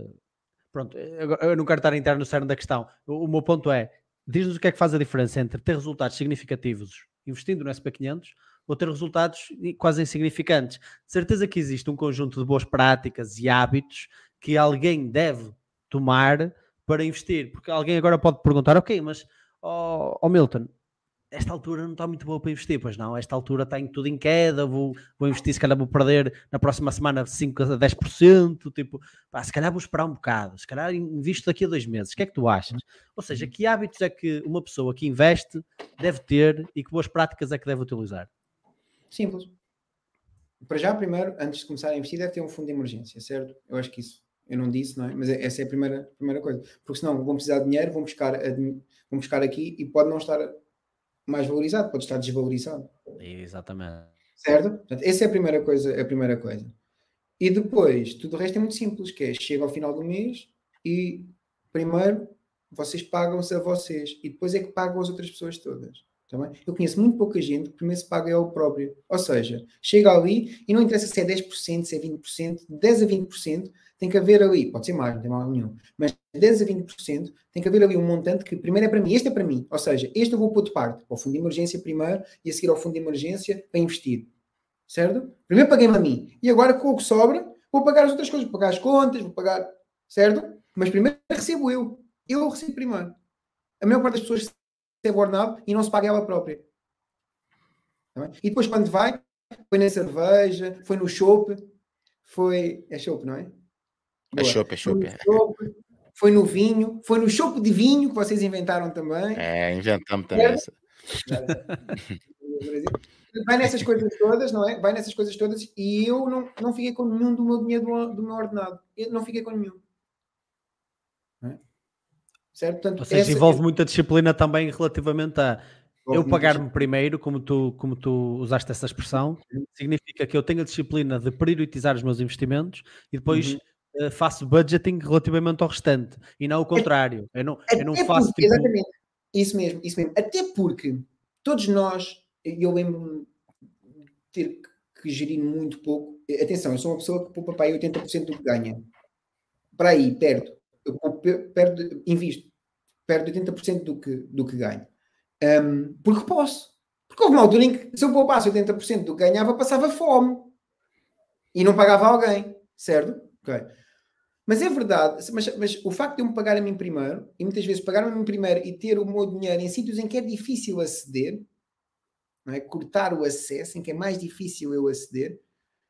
Pronto, eu não quero estar a entrar no cerne da questão. O, o meu ponto é, diz-nos o que é que faz a diferença entre ter resultados significativos investindo no SP500 ou ter resultados quase insignificantes. De certeza que existe um conjunto de boas práticas e hábitos que alguém deve tomar para investir. Porque alguém agora pode perguntar, ok, mas, oh, oh Milton, esta altura não está muito boa para investir, pois não, esta altura está em tudo em queda, vou, vou investir, se calhar vou perder na próxima semana 5 a 10%, tipo, pá, se calhar vou esperar um bocado, se calhar invisto daqui a dois meses, o que é que tu achas? Ou seja, que hábitos é que uma pessoa que investe deve ter e que boas práticas é que deve utilizar? Simples. Para já, primeiro, antes de começar a investir, deve ter um fundo de emergência, certo? Eu acho que isso eu não disse, não é? Mas é, essa é a primeira, primeira coisa. Porque senão vão precisar de dinheiro, vão buscar, vão buscar aqui e pode não estar mais valorizado, pode estar desvalorizado. Exatamente. Certo? Portanto, essa é a primeira coisa, a primeira coisa. E depois, tudo o resto é muito simples, que é, chega ao final do mês e primeiro vocês pagam-se a vocês e depois é que pagam as outras pessoas todas. Tá Eu conheço muito pouca gente que primeiro se paga é o próprio. Ou seja, chega ali e não interessa se é 10%, se é 20%, 10 a 20%, tem que haver ali, pode ser mais, não tem mal nenhum, mas 10 a 20% tem que haver ali um montante que primeiro é para mim, este é para mim. Ou seja, este eu vou pôr de parte, ao fundo de emergência primeiro e a seguir ao fundo de emergência para investir. Certo? Primeiro paguei-me a mim. E agora com o que sobra, vou pagar as outras coisas, vou pagar as contas, vou pagar. Certo? Mas primeiro recebo eu. Eu recebo primeiro. A maior parte das pessoas recebe ordenado e não se paga ela própria. Tá e depois quando vai, foi na cerveja, foi no chope, foi. É chope, não é? É chope, é chope. Foi no vinho, foi no chope de vinho que vocês inventaram também. É, inventamos também essa. Vai nessas coisas todas, não é? Vai nessas coisas todas e eu não, não fiquei com nenhum do meu dinheiro do, meu ordenado. Eu não fiquei com nenhum. É? Certo? Portanto, Ou seja, essa... envolve muita disciplina também relativamente a eu pagar-me primeiro, como tu, como tu usaste essa expressão, significa que eu tenho a disciplina de priorizar os meus investimentos e depois uhum. Eh, faço budgeting relativamente ao restante e não o contrário. Eu não, eu não faço. Porque, tipo... Exatamente, isso mesmo, isso mesmo. Até porque todos nós, eu lembro-me de ter que gerir muito pouco. Atenção, eu sou uma pessoa que poupa para aí 80% do que ganha. Para aí, perto. Eu perdo, invisto, perto de 80% do que, do que ganho. Um, porque posso. Porque houve uma altura em que se eu poupasse 80% do que ganhava, passava fome. E não pagava alguém, certo? Okay. Mas é verdade, mas, mas, o facto de eu me pagar a mim primeiro, e muitas vezes pagar a mim primeiro e ter o meu dinheiro em sítios em que é difícil aceder, não é? cortar o acesso, em que é mais difícil eu aceder,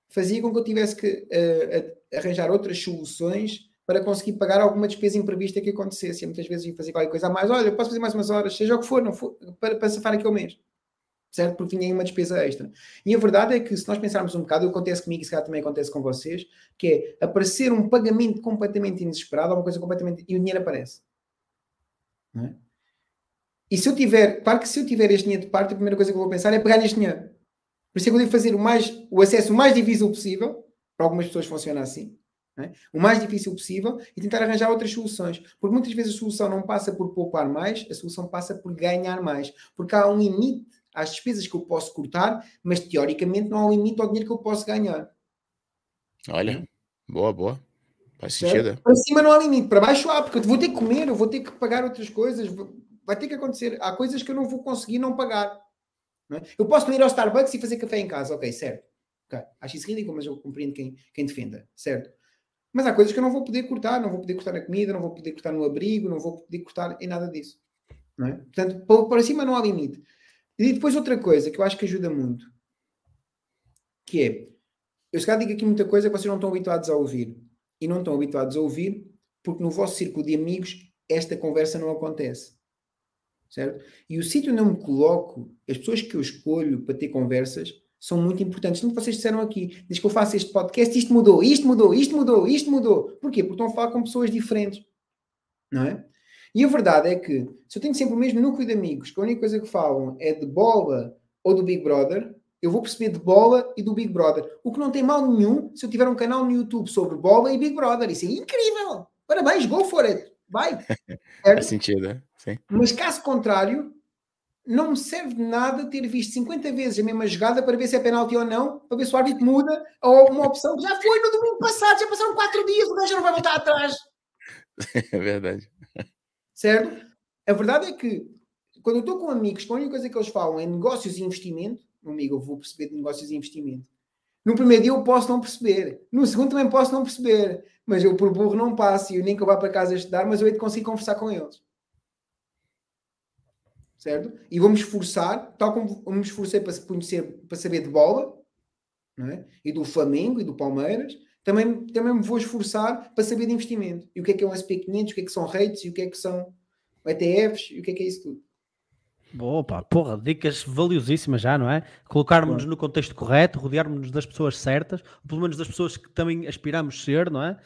fazia com que eu tivesse que uh, arranjar outras soluções para conseguir pagar alguma despesa imprevista que acontecesse. E muitas vezes ia fazer qualquer coisa a mais, olha, posso fazer mais umas horas, seja o que for, não for para, para safar aquele mês. Certo? Porque vinha aí uma despesa extra. E a verdade é que, se nós pensarmos um bocado, acontece comigo e se calhar também acontece com vocês, que é aparecer um pagamento completamente inesperado, uma coisa completamente. e o dinheiro aparece. É? E se eu tiver, claro que se eu tiver este dinheiro de parte, a primeira coisa que eu vou pensar é pegar neste dinheiro. Por isso é que eu devo fazer o, mais, o acesso o mais difícil possível, para algumas pessoas funciona assim, é? o mais difícil possível, e tentar arranjar outras soluções. Porque muitas vezes a solução não passa por poupar mais, a solução passa por ganhar mais. Porque há um limite às despesas que eu posso cortar, mas teoricamente não há um limite ao dinheiro que eu posso ganhar. Olha, boa, boa. Faz sentido. Para cima não há limite, para baixo há, porque eu vou ter que comer, eu vou ter que pagar outras coisas, vai ter que acontecer. Há coisas que eu não vou conseguir não pagar. Não é? Eu posso ir ao Starbucks e fazer café em casa, ok, certo. Okay. Acho isso ridículo, mas eu compreendo quem, quem defenda, certo? Mas há coisas que eu não vou poder cortar, não vou poder cortar na comida, não vou poder cortar no abrigo, não vou poder cortar em nada disso. É? Portanto, para cima não há limite. E depois outra coisa que eu acho que ajuda muito, que é, eu se calhar digo aqui muita coisa que vocês não estão habituados a ouvir. E não estão habituados a ouvir porque no vosso círculo de amigos esta conversa não acontece certo? E o sítio onde eu me coloco, as pessoas que eu escolho para ter conversas, são muito importantes. Tanto vocês disseram aqui, desde que eu faço este podcast, isto mudou, isto mudou, isto mudou, isto mudou. Porquê? Porque estão a falar com pessoas diferentes, não é? E a verdade é que, se eu tenho sempre o mesmo núcleo de amigos, que a única coisa que falam é de bola ou do Big Brother, eu vou perceber de bola e do Big Brother. O que não tem mal nenhum se eu tiver um canal no YouTube sobre bola e Big Brother. Isso é incrível! Parabéns, go for it! Vai! Faz sentido? Sim. Mas caso contrário, não me serve de nada ter visto 50 vezes a mesma jogada para ver se é penalti ou não, para ver se o árbitro muda, ou uma opção que já foi no domingo passado, já passaram 4 dias, o gajo não vai voltar atrás. É verdade. Certo? A verdade é que quando eu estou com amigos, a única coisa que eles falam é negócios e investimento, amigo, eu vou perceber de negócios e investimento. No primeiro dia eu posso não perceber, no segundo também posso não perceber, mas eu por burro não passo e eu nem que eu vá para casa estudar, mas eu hei de conseguir conversar com eles certo? E vamos esforçar, tal como eu me esforcei para conhecer, para saber de bola, não é? E do Flamengo e do Palmeiras, também, também me vou esforçar para saber de investimento. E o que é que é um SP500, o que é que são rates, e o que é que são ETFs, e o que é que é isso tudo. Boa, pá, porra, dicas valiosíssimas já, não é? Colocarmos-nos no contexto correto, rodearmos-nos das pessoas certas, pelo menos das pessoas que também aspiramos ser, não é?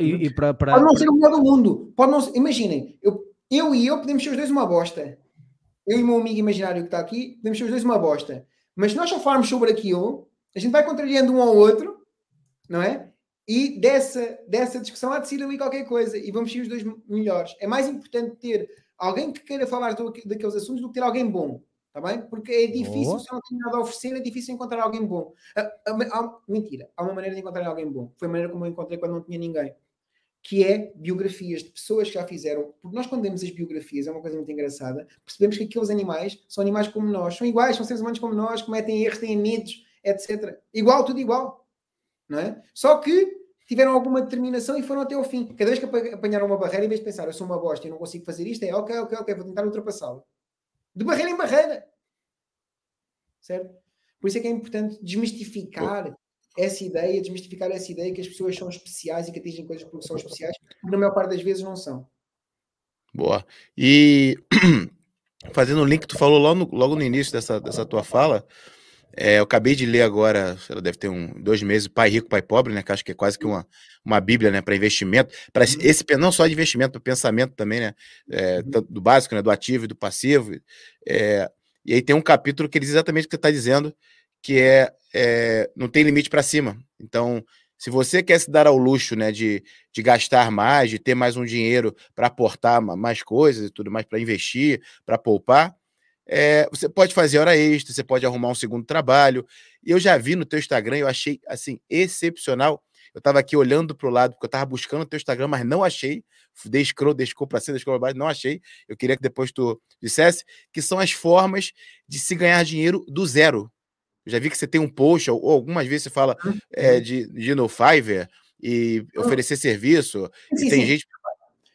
E, e para, para, Pode não ser o melhor do mundo. Pode não, imaginem, eu, eu e eu podemos ser os dois uma bosta eu e o meu amigo imaginário que está aqui, podemos ser os dois uma bosta. Mas se nós só falarmos sobre aquilo, a gente vai contrariando um ao outro, não é? E dessa, dessa discussão há de sair ali qualquer coisa e vamos ser os dois melhores. É mais importante ter alguém que queira falar daqueles assuntos do que ter alguém bom, está bem? Porque é difícil, oh. se não tem nada a oferecer, é difícil encontrar alguém bom. mentira, há uma maneira de encontrar alguém bom. Foi a maneira como eu encontrei quando não tinha ninguém que é biografias de pessoas que já fizeram. Porque nós, quando vemos as biografias, é uma coisa muito engraçada, percebemos que aqueles animais são animais como nós, são iguais, são seres humanos como nós, cometem erros, têm medos, etc. Igual, tudo igual. Não é? Só que tiveram alguma determinação e foram até ao fim. Cada vez que apanharam uma barreira, em vez de pensar, eu sou uma bosta e não consigo fazer isto, é ok, ok, ok, vou tentar ultrapassá-la. De barreira em barreira. Certo? Por isso é que é importante desmistificar essa ideia, desmistificar essa ideia que as pessoas são especiais e que atingem coisas porque são especiais, porque na maior parte das vezes não são. Boa. E fazendo um link que tu falou logo no, logo no início dessa, dessa tua fala, é, eu acabei de ler agora, ela deve ter um, dois meses, Pai Rico, Pai Pobre, né? Que acho que é quase que uma, uma bíblia, né? Para investimento, para uhum. esse não só de investimento, para pensamento também, né? É, uhum. do básico, né? Do ativo e do passivo. É, e aí tem um capítulo que diz exatamente o que você está dizendo, que é, é não tem limite para cima. Então, se você quer se dar ao luxo né, de, de gastar mais, de ter mais um dinheiro para aportar mais coisas e tudo mais, para investir, para poupar, é, você pode fazer hora extra, você pode arrumar um segundo trabalho. E eu já vi no teu Instagram, eu achei assim excepcional. Eu estava aqui olhando para o lado, porque eu estava buscando o teu Instagram, mas não achei. Dei scroll, dei scroll para cima, dei scroll para baixo, não achei. Eu queria que depois tu dissesse que são as formas de se ganhar dinheiro do zero. Eu já vi que você tem um post, ou, algumas vezes você fala é, de, de no Fiverr e uhum. oferecer serviço. Sim, e tem sim. gente.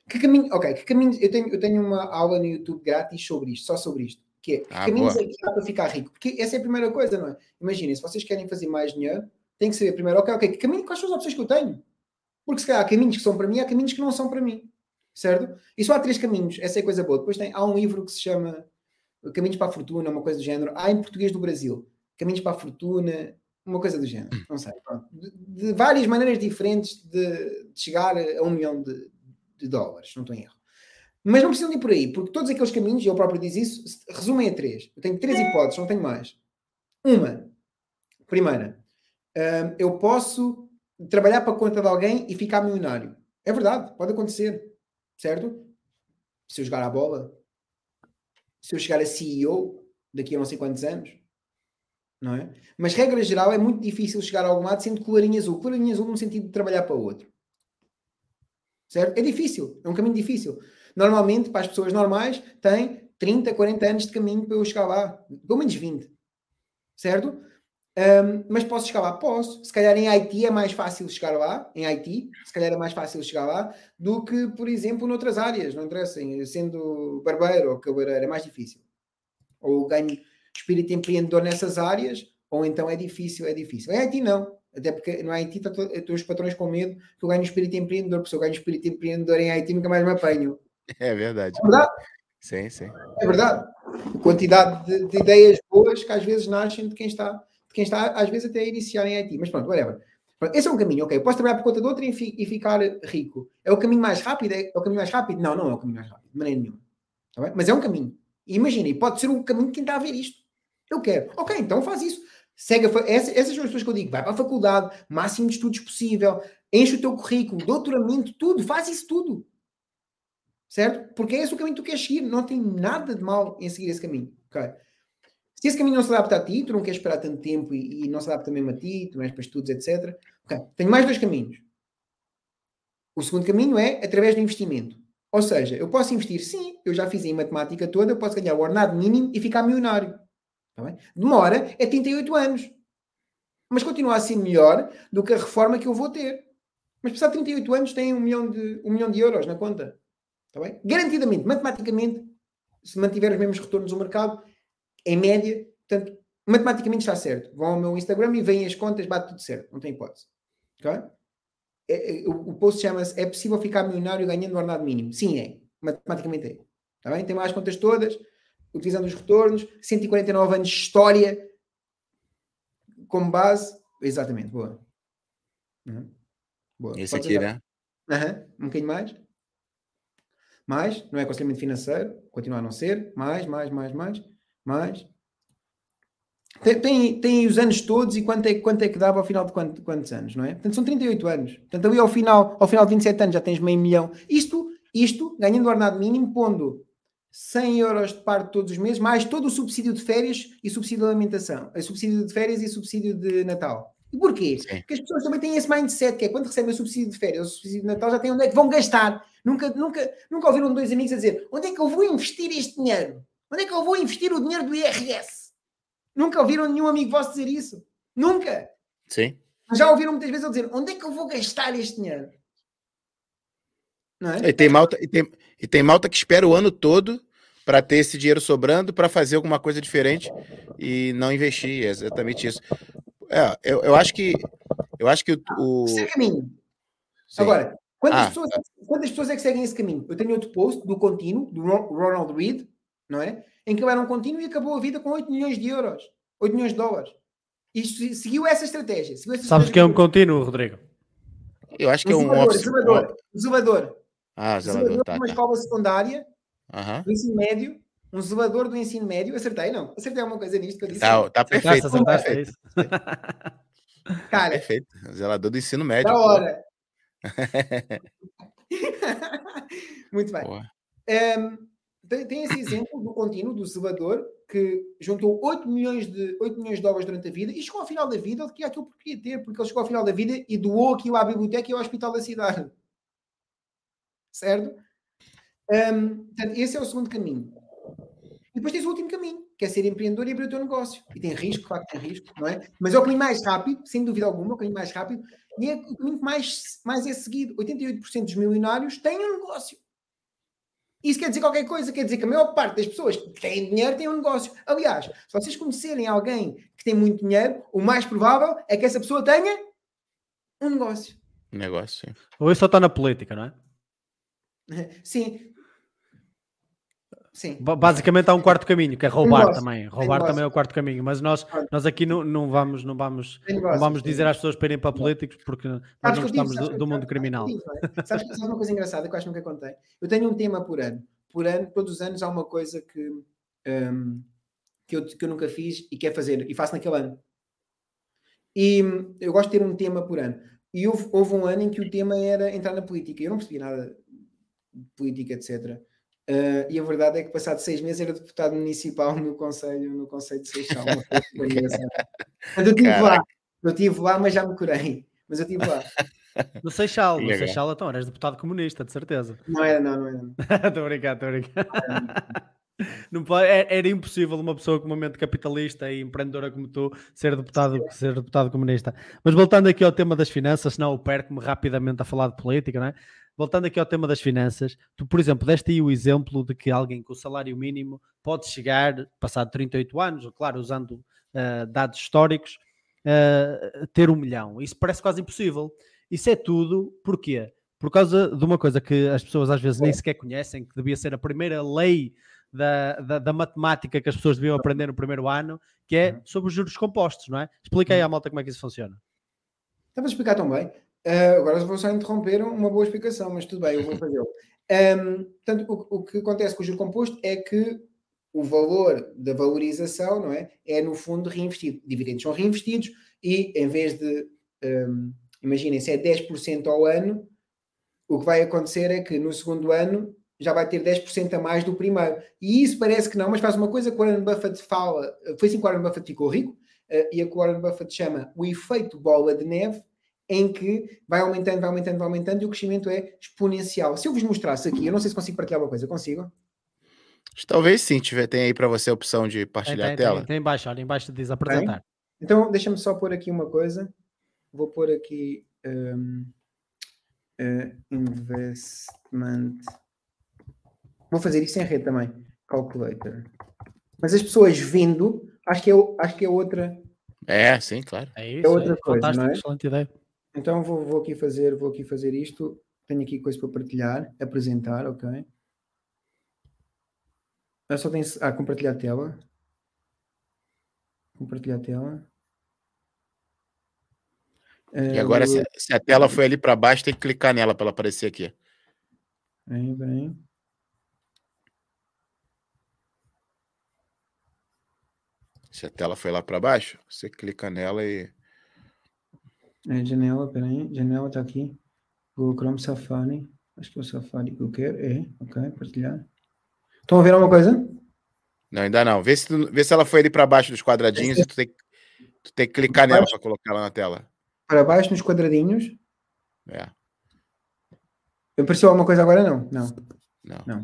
Que caminho, ok, que caminho. Eu tenho, eu tenho uma aula no YouTube grátis sobre isto, só sobre isto. Que é ah, caminhos é que há para ficar rico. Porque essa é a primeira coisa, não é? Imaginem, se vocês querem fazer mais dinheiro, tem que saber primeiro, ok, ok, que caminho, quais são as opções que eu tenho? Porque se calhar há caminhos que são para mim, há caminhos que não são para mim. Certo? E só há três caminhos, essa é a coisa boa. Depois tem, há um livro que se chama Caminhos para a Fortuna, uma coisa do género. Há em português do Brasil, Caminhos para a Fortuna, uma coisa do género. Não sei. De, de, várias maneiras diferentes de, de, chegar a um milhão de, de dólares, não estou em erro. Mas não precisam de ir por aí, porque todos aqueles caminhos, e eu próprio diz isso, resumem a três. Eu tenho três hipóteses, não tenho mais. Uma, primeira, hum, eu posso trabalhar para a conta de alguém e ficar milionário. É verdade, pode acontecer, certo? Se eu jogar a bola, se eu chegar a CEO daqui a não sei quantos anos, não é? Mas, regra geral, é muito difícil chegar a algum lado sendo colarinho azul. Colarinho azul no sentido de trabalhar para outro. Certo? É difícil, é um caminho difícil. Normalmente, para as pessoas normais, tem 30, 40 anos de caminho para eu lá. Pelo menos 20. Certo? Um, mas posso lá? Posso. Se calhar em Haiti é mais fácil chegar lá, em Haiti, se calhar é mais fácil chegar lá do que, por exemplo, noutras áreas, não interessa, sendo barbeiro ou cabeleireiro, é mais difícil. Ou ganho espírito empreendedor nessas áreas, ou então é difícil, é difícil. Em Haiti não. Até porque no Haiti estão os patrões com medo que eu ganho espírito empreendedor, porque se eu ganho espírito empreendedor em Haiti nunca mais me apanho. É verdade. É verdade? Sim, sim. É verdade. A quantidade de, de, ideias boas que às vezes nascem de quem está, de quem está às vezes até a iniciar em Haiti. Mas pronto, whatever. Esse é um caminho, ok. Eu posso trabalhar por conta de outro e, e, ficar rico. É o caminho mais rápido? É, é, o caminho mais rápido? Não, não é o caminho mais rápido, de maneira nenhuma. Tá Mas é um caminho. Imaginem, pode ser um caminho de quem está a ver isto. Eu quero. Ok, então faz isso. Segue a, essas, essas são as pessoas que eu digo. Vai para a faculdade, máximo de estudos possível, enche o teu currículo, doutoramento, tudo, faz isso tudo. Certo? Porque é esse o caminho que tu queres seguir. Não tem nada de mal em seguir esse caminho. Se esse caminho não se adapta a ti, tu não queres esperar tanto tempo e, e não se adapta mesmo a ti, tu és para estudos, etc. Tenho mais dois caminhos. O segundo caminho é através do investimento. Ou seja, eu posso investir, sim, eu já fiz em matemática toda, eu posso ganhar o ordenado mínimo e ficar milionário. Tá Demora é 38 anos. Mas continua a ser melhor do que a reforma que eu vou ter. Mas passar 38 anos tem um milhão de, um milhão de euros na conta. Está bem? Garantidamente, matematicamente, se mantiver os mesmos retornos do mercado, em média, portanto, matematicamente está certo. Vão ao meu Instagram e veem as contas, bate tudo certo, não tem hipótese. Okay? É, é, o, o post chama-se É possível ficar milionário ganhando o ordenado mínimo? Sim, é. Matematicamente é. Está bem? Tem mais contas todas, utilizando os retornos, 149 anos de história como base. Exatamente, boa. Uhum. boa. Esse Pode aqui, né? Uhum. Um bocadinho mais mais, não é aconselhamento financeiro, continua a não ser, mais, mais, mais, mais, mais. Tem, tem, tem os anos todos e quanto é, quanto é que dava ao final de quantos, quantos anos, não é? Portanto, são 38 anos. Portanto, ali ao final, ao final de 27 anos já tens meio milhão. Isto, isto ganhando o ordenado mínimo, pondo 100 euros de parte todos os meses, mais todo o subsídio de férias e subsídio de alimentação. A subsídio de férias e subsídio de Natal. E porquê? Sim. Porque as pessoas também têm esse mindset, que é quando recebem o subsídio de férias ou o subsídio de Natal, já têm onde é que vão gastar. Nunca, nunca, nunca ouviram dois amigos a dizer onde é que eu vou investir este dinheiro? Onde é que eu vou investir o dinheiro do IRS? Nunca ouviram nenhum amigo vosso dizer isso? Nunca. Sim. Já ouviram muitas vezes eu dizer onde é que eu vou gastar este dinheiro? Não é? E tem malta, e tem, e tem malta que espera o ano todo para ter esse dinheiro sobrando para fazer alguma coisa diferente e não investir. É exatamente isso. É, eu, eu acho que eu acho que o. Esse é caminho. Sim. Agora, quantas, ah, pessoas, quantas pessoas é que seguem esse caminho? Eu tenho outro post do contínuo, do Ronald Reed, não é? Em que ele era um contínuo e acabou a vida com 8 milhões de euros, 8 milhões de dólares. E seguiu essa estratégia. Seguiu essa Sabes estratégia que é um contínuo, Rodrigo? Eu acho que um é um zelador. Zelador. Ah, zelador. zelador tá, uma tá. escola secundária, uh -huh. do ensino médio, um zelador do ensino médio. Acertei, não? Acertei alguma coisa nisto que eu disse? Tá, tá perfeito. Nossa, tá perfeito. Cara, perfeito. Zelador do ensino médio. Da hora. Muito bem. Um, tem, tem, esse exemplo do contínuo, do zelador, que juntou 8 milhões, de, 8 milhões de dólares durante a vida e chegou ao final da vida de que aquilo que queria ter, porque ele chegou ao final da vida e doou aquilo à biblioteca e ao hospital da cidade. Certo? Um, portanto, esse é o segundo caminho. Depois tens o último caminho, que é ser empreendedor e abrir o teu negócio. E tem risco, claro que tem risco, não é? Mas é o caminho mais rápido, sem dúvida alguma, é o caminho mais rápido, e é o caminho que mais, mais é seguido. 88% dos milionários têm um negócio. Isso quer dizer qualquer coisa, quer dizer que a maior parte das pessoas que têm dinheiro têm um negócio. Aliás, se vocês conhecerem alguém que tem muito dinheiro, o mais provável é que essa pessoa tenha um negócio. Um negócio, sim. Ou isso só está na política, não é? Sim. Sim. Basicamente há um quarto caminho, que é roubar negócio. também. Roubar também é o quarto caminho, mas nós, nós aqui não, não vamos, não vamos, Tem não negócio, vamos dizer às pessoas para irem para políticos porque nós Sabes não digo, gostamos sabes do, do mundo sabes criminal. digo, é? Sabes, sabes uma coisa engraçada que eu acho que nunca contei? Eu tenho um tema por ano. Por ano, todos os anos há uma coisa que, hum, que, eu, que eu nunca fiz e quero fazer e faço naquele ano. E hum, eu gosto de ter um tema por ano. E houve, houve um ano em que o tema era entrar na política. Eu não percebi nada de política, etc. Uh, e a verdade é que, passado seis meses, era deputado municipal no Conselho, no Conselho de Seixal. Eu estive lá, eu estive lá, mas já me curei. Mas eu estive lá. No Seixal, no. Seixal, então, eras deputado comunista, de certeza. Não era, não, não era. Estou a brincar, estou a brincar. Não pode, é- era impossível uma pessoa com uma mente capitalista e empreendedora como tu ser deputado, ser deputado comunista. Mas voltando aqui ao tema das finanças, senão eu perco-me rapidamente a falar de política, não é? Voltando aqui ao tema das finanças, tu, por exemplo, deste aí o exemplo de que alguém com o salário mínimo pode chegar, passado 38 anos, claro, usando ah, dados históricos, ah, ter um milhão. Isso parece quase impossível. Isso é tudo, porquê? Por causa de uma coisa que as pessoas às vezes nem sequer conhecem, que devia ser a primeira lei da, da, da matemática que as pessoas deviam aprender no primeiro ano, que é sobre os juros compostos, não é? Explica aí à malta como é que isso funciona. Estava a explicar tão bem. Ah, agora vou só interromper uma boa explicação, mas tudo bem, eu vou fazê-lo. Ahm, portanto, o, o que acontece com o juro composto é que o valor da valorização, não é? É no fundo reinvestido. Dividendos são reinvestidos e em vez de, ahm, imaginem, se é 10% ao ano, o que vai acontecer é que no segundo ano já vai ter 10% a mais do primeiro. E isso parece que não, mas faz uma coisa que o Warren Buffett fala, foi assim que o Warren Buffett ficou rico, eh, e a que o Warren Buffett chama o efeito bola de neve, em que vai aumentando, vai aumentando, vai aumentando, e o crescimento é exponencial. Se eu vos mostrasse aqui, eu não sei se consigo partilhar uma coisa, consigo? Talvez sim, tiver, tem aí para você a opção de partilhar tem, a tela. tem, tem embaixo, olha, embaixo diz apresentar. Então, deixa-me só pôr aqui uma coisa. Vou pôr aqui hum, eh, investment. Vou fazer isso em rede também. Calculator. Mas as pessoas vindo, acho que é, acho que é outra. É, sim, claro. É isso, outra é coisa, fantástico, não é? excelente ideia. Então vou, vou aqui fazer, vou aqui fazer isto. Tenho aqui coisa para partilhar, apresentar, ok. Eu só tenho. Ah, compartilhar tela. Compartilhar tela. E agora, vou- se, se a tela foi ali para baixo, tem que clicar nela para ela aparecer aqui. Peraí, peraí. Se a tela foi lá para baixo, você clica nela e. É, janela, peraí. Janela está aqui. Google Chrome Safari. Acho que é o Safari que eu quero. É, ok, partilhar. Estão a ver alguma coisa? Não, ainda não. Vê se, tu- vê se ela foi ali para baixo dos quadradinhos e tu tem, que- tu tem que clicar nela para colocar ela na tela. Para baixo nos quadradinhos. É, Apareceu alguma coisa agora? Não. Não. não.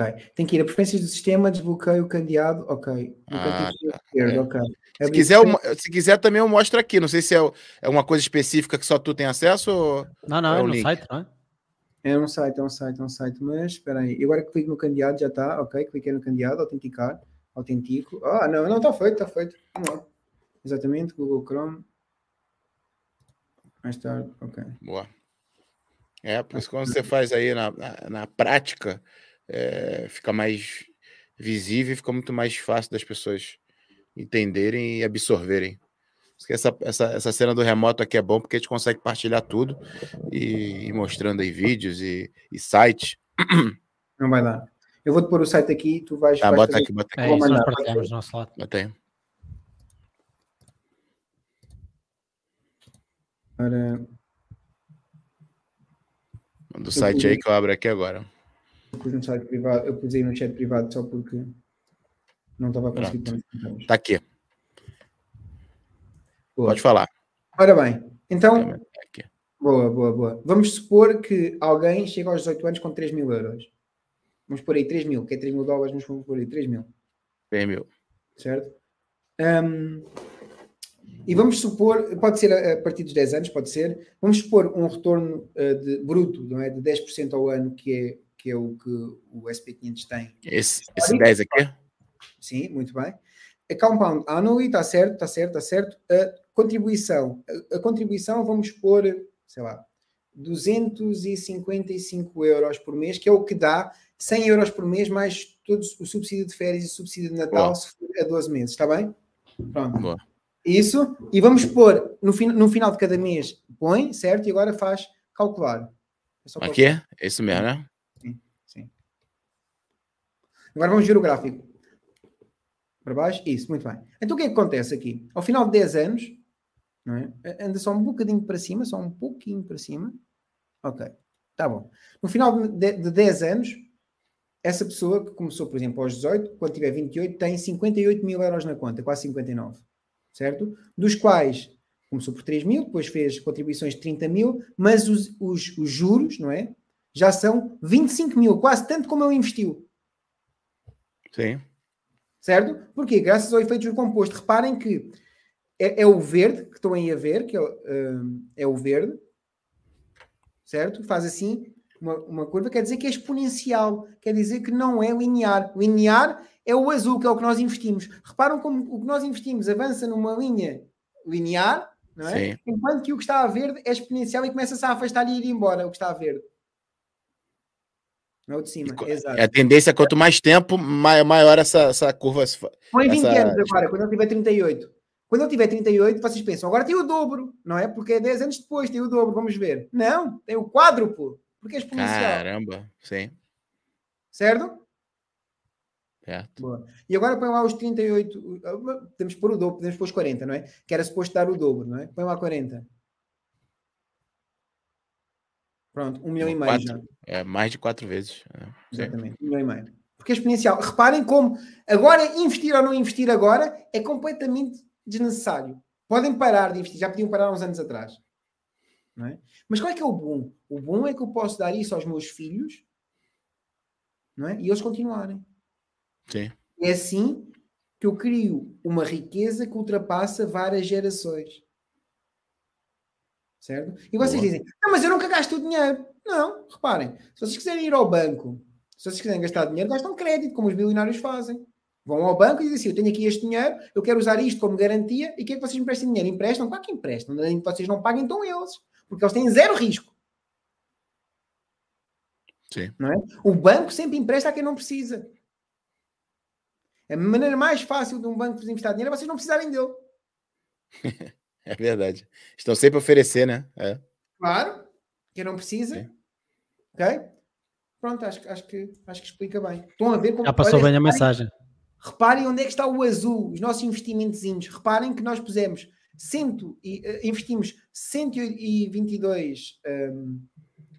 Ok. Tem que ir a preferências do sistema, desbloqueio o cadeado. Ok. Ah, tá. esquerdo, É. ok. Se quiser, eu se quiser também eu mostro aqui. Não sei se é, é uma coisa específica que só tu tem acesso ou. Não, não, É é, o no link. site, não é? É um site, é um site, é um site. Mas espera aí. E Agora que clico no candidato já está. Ok. Cliquei no candidato, autenticar. Autentico. Ah, não, não, está feito, está feito. Exatamente. Google Chrome. Mais tarde. Ok. Boa. É, por isso quando você faz aí na, na, na prática, é, fica mais visível e fica muito mais fácil das pessoas entenderem e absorverem. Essa, essa, essa cena do remoto aqui é bom porque a gente consegue partilhar tudo e ir mostrando aí vídeos e, e sites. Não vai dar. Eu vou-te pôr o site aqui. Tu vais. Tá, vais bota fazer- aqui, bota É aqui. Vou isso, nós do nosso lado. Bota aí. Para... Manda o site aí que eu abro aqui agora. Eu pus no site privado. Eu pus aí no chat privado só porque não estava a conseguir pôr nos comentários. Tá aqui. Boa. Pode falar. Ora bem, então, Aqui. boa, boa, boa. Vamos supor que alguém chega aos 18 anos com 3 mil euros. Vamos pôr aí 3 mil, que é 3 mil dólares, mas vamos pôr aí 3 mil, 100 mil. certo? Ahm, e vamos supor, pode ser a, partir dos 10 anos, pode ser, vamos supor um retorno ah, de, bruto, não é? De 10% ao ano, que é, que é o que o SP500 tem. Esse, esse 10 aqui? Sim, muito bem. A compound annually, está certo, está certo, está certo. A contribuição, a, a contribuição vamos pôr, sei lá, 255 euros por mês, que é o que dá 100 euros por mês, mais todo o subsídio de férias e subsídio de Natal, Boa. se for a 12 meses, está bem? Pronto. Boa. Isso, e vamos pôr no, fin no final de cada mês, põe, certo? E agora faz calcular. É Aqui é? Isso mesmo, né? Agora vamos ver o gráfico. Para baixo, isso, muito bem. Então o que é que acontece aqui? Ao final de 10 anos, não é? anda só um bocadinho para cima, só um pouquinho para cima. Ok, tá bom. No final de, de 10 anos, essa pessoa que começou, por exemplo, aos 18, quando tiver 28, tem 58 mil euros na conta, quase 59, certo? Dos quais começou por 3 mil, depois fez contribuições de 30 mil, mas os, os, os juros, não é? Já são 25 mil, quase tanto como ele investiu. Sim. Certo? Porquê? Graças ao efeito do composto. Reparem que é, é, o verde que estão aí a ver, que é, uh, é o verde, certo? Faz assim uma, uma, curva, quer dizer que é exponencial, quer dizer que não é linear. Linear é o azul, que é o que nós investimos. Reparam como o que nós investimos avança numa linha linear, não é? Sim. Enquanto que o que está a verde é exponencial e começa-se a afastar e ir embora o que está a verde. Não é o de cima, e, exato. A tendência é quanto mais tempo, maior essa, essa curva. Põe 20 essa... anos agora, quando eu tiver 38. Quando eu tiver 38, vocês pensam, agora tem o dobro, não é? Porque é 10 anos depois, tem o dobro, vamos ver. Não, tem o quádruplo, porque é exponencial. Caramba, sim. Certo? Certo. Boa. E agora põe lá os 38, temos que pôr o dobro, podemos pôr os 40, não é? Que era suposto dar o dobro, não é? Põe lá 40. Pronto, um milhão e meio já. É, mais de quatro vezes. É, Exatamente, um milhão e meio. Porque é exponencial. Reparem como agora investir ou não investir agora é completamente desnecessário. Podem parar de investir, já podiam parar uns anos atrás. Não é? Mas qual é que é o bom? O bom é que eu posso dar isso aos meus filhos não é? e eles continuarem. Sim. É assim que eu crio uma riqueza que ultrapassa várias gerações. Certo? E vocês Boa. dizem, não, mas eu nunca gasto o dinheiro. Não, reparem, se vocês quiserem ir ao banco, se vocês quiserem gastar dinheiro, gastam crédito, como os bilionários fazem. Vão ao banco e dizem assim: Eu tenho aqui este dinheiro, eu quero usar isto como garantia e quer que vocês me prestem dinheiro. Emprestam? Claro que emprestam. Que vocês não paguem, então eles. Porque eles têm zero risco. Sim. Não é? O banco sempre empresta a quem não precisa. A maneira mais fácil de um banco vos emprestar dinheiro é vocês não precisarem dele. é verdade. Estão sempre a oferecer, né? É. Claro. Quem não precisa. Sim. Ok? Pronto, acho, acho, que, acho que explica bem. Estão a ver como. Já passou bem a mensagem. Reparem onde é que está o azul, os nossos investimentos. Reparem que nós pusemos cento e, uh, investimos 122 um,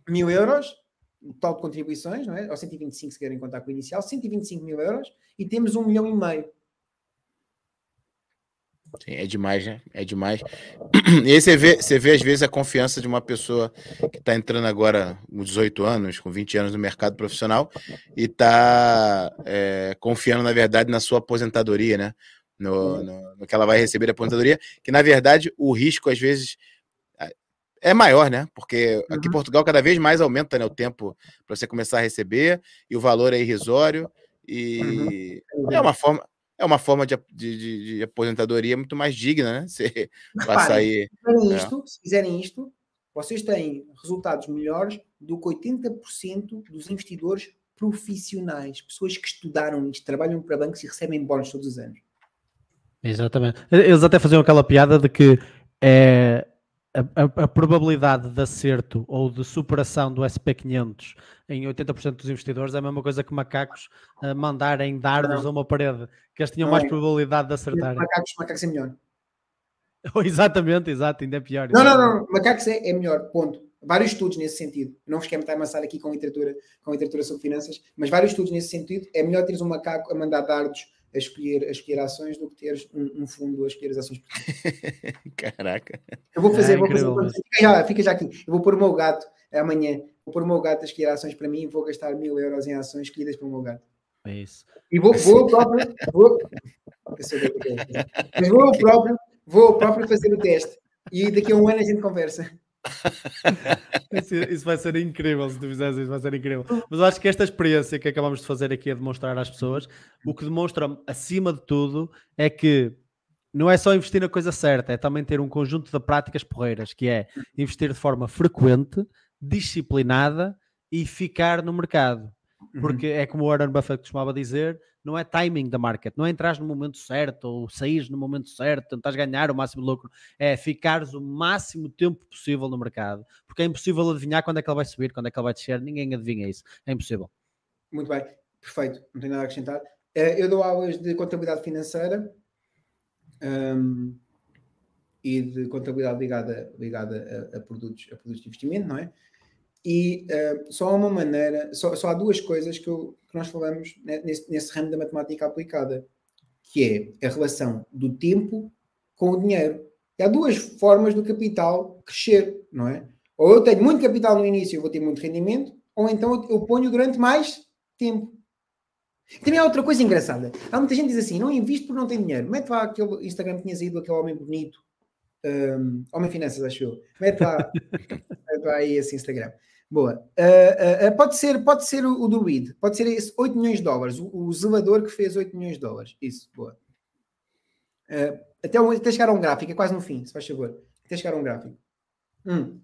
mil euros, total de contribuições, não é? Ou 125 se querem contar com o inicial, 125 mil euros e temos um milhão e meio. É demais, né? É demais. E aí você vê, você vê, às vezes, a confiança de uma pessoa que está entrando agora com 18 anos, com 20 anos no mercado profissional, e está é, confiando, na verdade, na sua aposentadoria, né? No, no, no, que ela vai receber da aposentadoria, que na verdade o risco, às vezes, é maior, né? Porque aqui em uhum. Portugal cada vez mais aumenta né, o tempo para você começar a receber, e o valor é irrisório, e uhum. é uma forma é uma forma de, de, de, aposentadoria muito mais digna, né? Você vai sair. Se fizerem, é. isto, se fizerem isto, vocês têm resultados melhores do que 80% dos investidores profissionais, pessoas que estudaram isto, trabalham para bancos e recebem bónus todos os anos. Exatamente. Eles até faziam aquela piada de que é, a, a, a, probabilidade de acerto ou de superação do SP500 em 80% dos investidores é a mesma coisa que macacos uh, mandarem dardos não. a uma parede, que eles tinham não mais é. probabilidade de acertar. Macacos, macacos é melhor. exatamente, exato, ainda é pior. Não, não, não, macacos é, é melhor, ponto. Vários estudos nesse sentido. Não vos quero estar amassar aqui com literatura, com literatura sobre finanças, mas vários estudos nesse sentido. É melhor teres um macaco a mandar dardos a escolher, a escolher ações do que teres um, um fundo a escolher as ações. Caraca. Eu vou fazer, é, vou fazer fica, já, fica já aqui. Eu vou pôr o meu gato amanhã, vou pôr o meu gato a escolher ações para mim e vou gastar mil euros em ações escolhidas para o meu gato. É isso. E vou, vou próprio, vou, mas vou próprio, vou próprio fazer o teste. E daqui a um ano a gente conversa. isso, vai ser incrível se tu fizeres isso, vai ser incrível. Mas eu acho que esta experiência que acabamos de fazer aqui a demonstrar às pessoas, o que demonstra acima de tudo é que não é só investir na coisa certa, é também ter um conjunto de práticas porreiras, que é investir de forma frequente, disciplinada e ficar no mercado. Uhum. Porque é como o Warren Buffett costumava dizer, não é timing da market, não é entrar no momento certo ou sair no momento certo, tentar ganhar o máximo de lucro, é ficares o máximo tempo possível no mercado, porque é impossível adivinhar quando é que ele vai subir, quando é que ele vai descer, ninguém adivinha isso, é impossível. Muito bem, perfeito, não tenho nada a acrescentar. Eh, eu dou aulas de contabilidade financeira um, e de contabilidade ligada, ligada a, a, produtos, a produtos de investimento, não é? E uh, só há uma maneira, só, só há duas coisas que, eu, que nós falamos nesse, nesse ramo da matemática aplicada, que é a relação do tempo com o dinheiro. E há duas formas do capital crescer, não é? Ou eu tenho muito capital no início e vou ter muito rendimento, ou então eu ponho durante mais tempo. Também há outra coisa engraçada. Há muita gente que diz assim: não invisto porque não tem dinheiro. Mete lá aquele Instagram que tinha saído, aquele homem bonito, um, Homem Finanças, acho eu. Mete lá, mete lá aí esse Instagram. Boa. Uh, uh, pode ser, pode ser o, o do pode ser esse 8 milhões de dólares, o, o zelador que fez 8 milhões de dólares. Isso, boa. até, até chegar a um gráfico, é quase no fim, se faz favor. Até chegar a um gráfico. Hum.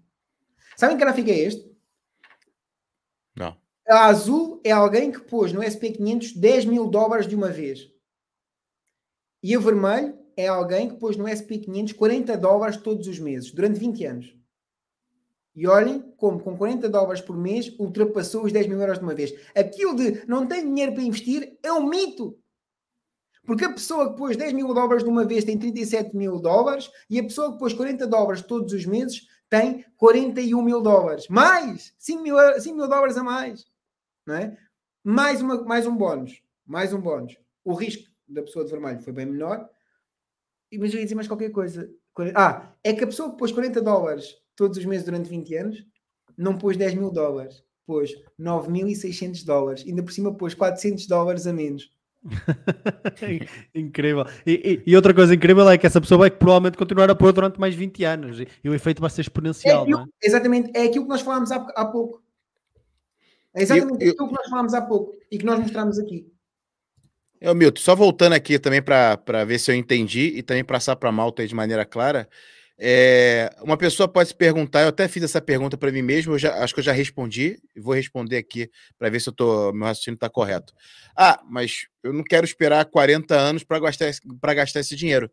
Sabem que gráfico é este? Não. A azul é alguém que pôs no SP500 10 mil dólares de uma vez. E a vermelho é alguém que pôs no SP500 40 dólares todos os meses, durante 20 anos. E olhem como com 40 dólares por mês ultrapassou os 10 mil euros de uma vez. Aquilo de não tem dinheiro para investir é um mito. Porque a pessoa que pôs 10 mil dólares de uma vez tem 37 mil dólares e a pessoa que pôs 40 dólares todos os meses tem 41 mil dólares. Mais! 5 mil, 5 mil dólares a mais. Não é? mais, uma, mais um bónus. Mais um bónus. O risco da pessoa de vermelho foi bem menor. Mas eu ia dizer mais qualquer coisa. Ah, é que a pessoa que pôs 40 dólares todos os meses durante 20 anos, não pôs 10 mil dólares, pôs 9.600 dólares, ainda por cima pôs 400 dólares a menos. incrível. E, e, e, outra coisa incrível é que essa pessoa vai provavelmente continuar a pôr durante mais 20 anos e, e o efeito vai ser exponencial. É aquilo, é? Exatamente, é aquilo que nós falámos há, há pouco. É exatamente eu, aquilo que nós falámos há pouco e que nós mostramos aqui. É, Milton, só voltando aqui também para ver se eu entendi e também passar para a malta de maneira clara. É, uma pessoa pode se perguntar, eu até fiz essa pergunta para mim mesmo, eu já, acho que eu já respondi, vou responder aqui para ver se eu tô, meu raciocínio está correto. Ah, mas eu não quero esperar 40 anos para gastar, gastar esse dinheiro.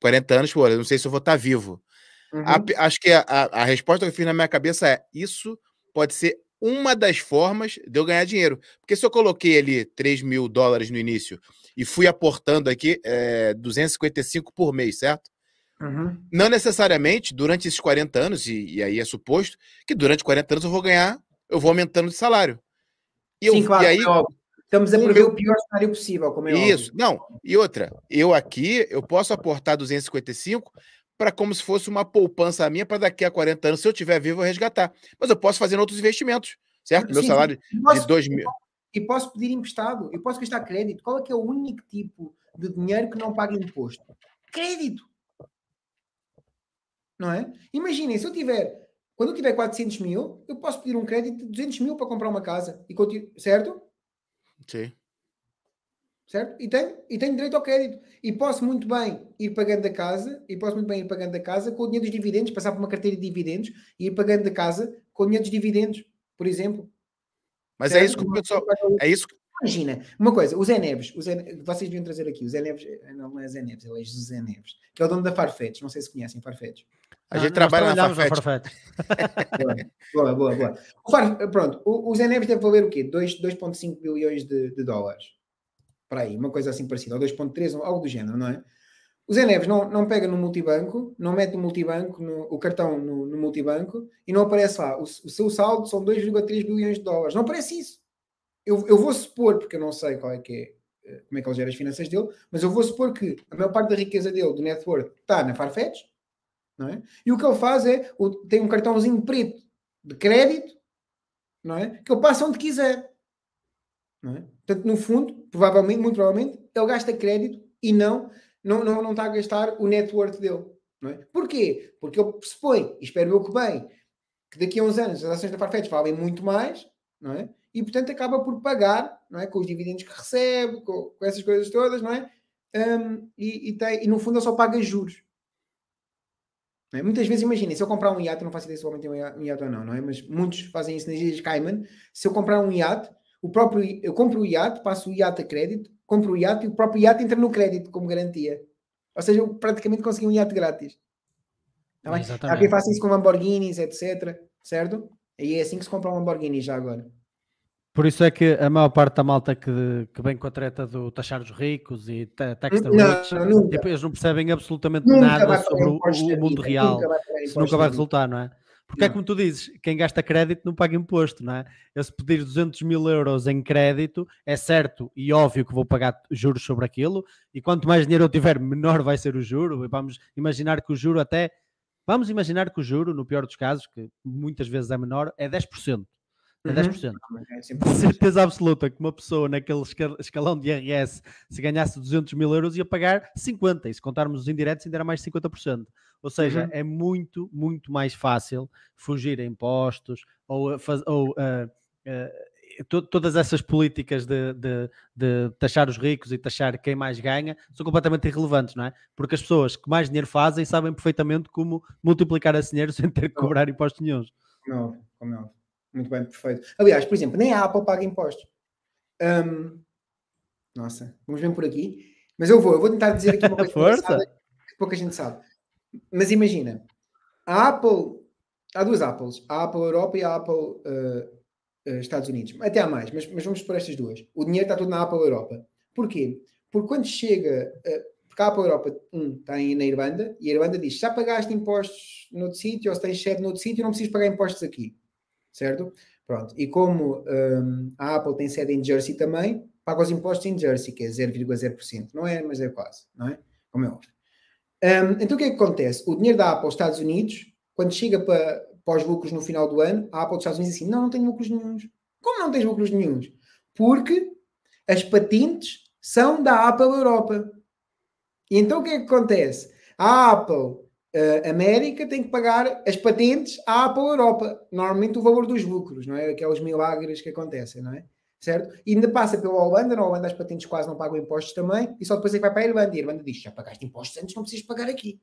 40 anos, pô, eu não sei se eu vou estar tá vivo. Uhum. A, acho que a, a, a resposta que eu fiz na minha cabeça é: isso pode ser uma das formas de eu ganhar dinheiro. Porque se eu coloquei ali 3 mil dólares no início e fui aportando aqui é, 255 por mês, certo? Uhum. Não necessariamente durante esses 40 anos, e, e, aí é suposto que durante 40 anos eu vou ganhar, eu vou aumentando de salário. E, Sim, eu, claro, e aí, é Estamos a prever o pior cenário possível, como é Isso, óbvio. não. E outra, eu aqui, eu posso aportar 255 para como se fosse uma poupança minha para daqui a 40 anos, se eu tiver vivo, eu resgatar. Mas eu posso fazer outros investimentos, certo? Sim, Meu salário posso, de 2 mil. E posso pedir emprestado, e posso gastar crédito. Qual é que é o único tipo de dinheiro que não paga imposto? Crédito não é? Imaginem, se eu tiver, quando eu tiver 400 mil, eu posso pedir um crédito de 200 mil para comprar uma casa, e continuo, certo? Sim. Certo? E tenho, e tenho direito ao crédito. E posso muito bem ir pagando a casa, e posso muito bem ir pagando a casa com o dinheiro dos dividendos, passar por uma carteira de dividendos e ir pagando a casa com o dinheiro dos dividendos, por exemplo. Mas é certo? é isso que o pessoal. É isso que Imagina, uma coisa, o Zé Neves, o Zé, vocês deviam trazer aqui, o Zé Neves, eh, não é Zé Neves, ele é José Neves, que é o dono da Farfetch, não sei se conhecem Farfetch. A gente ah, trabalha na Farfetch. Farfetch. boa, boa, boa. O Far, pronto, o, o Zé Neves deve valer o quê? 2,5 bilhões de, de, dólares. Para aí, uma coisa assim parecida, ou 2,3, algo do género, não é? O Zé Neves não, não pega no multibanco, não mete no multibanco, no, o cartão no, no, multibanco, e não aparece lá. O, o seu saldo são 2,3 bilhões de dólares. Não aparece isso eu, eu vou supor, porque eu não sei qual é que é, eh, como é que ele gera as finanças dele, mas eu vou supor que a maior parte da riqueza dele, do net worth, está na Farfetch, não é? E o que ele faz é, tem um cartãozinho preto de crédito, não é? Que ele passa onde quiser, não é? Portanto, no fundo, provavelmente, muito provavelmente, ele gasta crédito e não, não, não, não está a gastar o net worth dele. Não é? Porquê? Porque ele pressupõe, e espero eu que bem, que daqui a uns anos as ações da Farfetch valem muito mais, não é? E portanto acaba por pagar, não é? Com os dividendos que recebe, com, com essas coisas todas, não é? Um, e, e, tem, e no fundo ele só paga juros. É? Muitas vezes, imaginem, se eu comprar um iate, não faço ideia se vou um iate ou não, não é? Mas muitos fazem isso nas Ilhas Cayman. Se eu comprar um iate, o próprio, eu compro o iate, passo o iate a crédito, compro o iate e o próprio iate entra no crédito como garantia. Ou seja, eu praticamente consegui um iate grátis. Tá Há quem faça isso com Lamborghinis, etc. Certo? E é assim que se compra um Lamborghini já agora. Por isso é que a maior parte da malta que, que vem com a treta do taxar os ricos e tax the rich, não, eles não percebem absolutamente nada sobre o, mundo real. Isso nunca vai resultar, não é? Porque é como tu dizes, quem gasta crédito não paga imposto, não é? Eu se pedir 200 mil euros em crédito, é certo e óbvio que vou pagar juros sobre aquilo, e quanto mais dinheiro eu tiver, menor vai ser o juro. Vamos imaginar que o juro até, vamos imaginar que o juro, no pior dos casos, que muitas vezes é menor, é 10%. É 10%. Uhum. É de certeza absoluta que uma pessoa naquele escalão de IRS, se ganhasse 200 mil euros, ia pagar 50%. E se contarmos os indiretos, ainda era mais 50%. Ou seja, uhum. é muito, muito mais fácil fugir a impostos ou, ou uh, uh, to todas essas políticas de, de, de, taxar os ricos e taxar quem mais ganha são completamente irrelevantes, não é? Porque as pessoas que mais dinheiro fazem sabem perfeitamente como multiplicar esse dinheiro sem ter que cobrar impostos nenhums. Não, como não. Muito bem, perfeito. Aliás, por exemplo, nem a Apple paga impostos. Um, nossa, vamos ver por aqui. Mas eu vou, eu vou tentar dizer aqui uma coisa que pouca gente sabe. Mas imagina, a Apple, há duas Apples, a Apple Europa e a Apple uh, Estados Unidos. Até há mais, mas, mas, vamos por estas duas. O dinheiro está todo na Apple Europa. Porquê? Porque quando chega, uh, porque a Apple Europa, um, está aí na Irlanda, e a Irlanda diz, já pagaste impostos noutro sítio, ou se tens sede noutro sítio, não precisas pagar impostos aqui certo? Pronto. E como um, a Apple tem sede em Jersey também, paga os impostos em Jersey, que é 0,0%. Não é, mas é quase, não é? Como é óbvio. Um, então o que é que acontece? O dinheiro da Apple aos Estados Unidos, quando chega para, para os lucros no final do ano, a Apple dos Estados Unidos diz assim: não, não tenho lucros nenhums. Como não tens lucros nenhums? Porque as patentes são da Apple Europa. E então o que é que acontece? A Apple uh, América tem que pagar as patentes à Apple Europa. Normalmente o valor dos lucros, não é? Aqueles milagres que acontecem, não é? Certo? E ainda passa pela Holanda, na Holanda as patentes quase não pagam impostos também, e só depois é que vai para a Irlanda. E a Irlanda diz: já pagaste impostos antes, não precisas pagar aqui.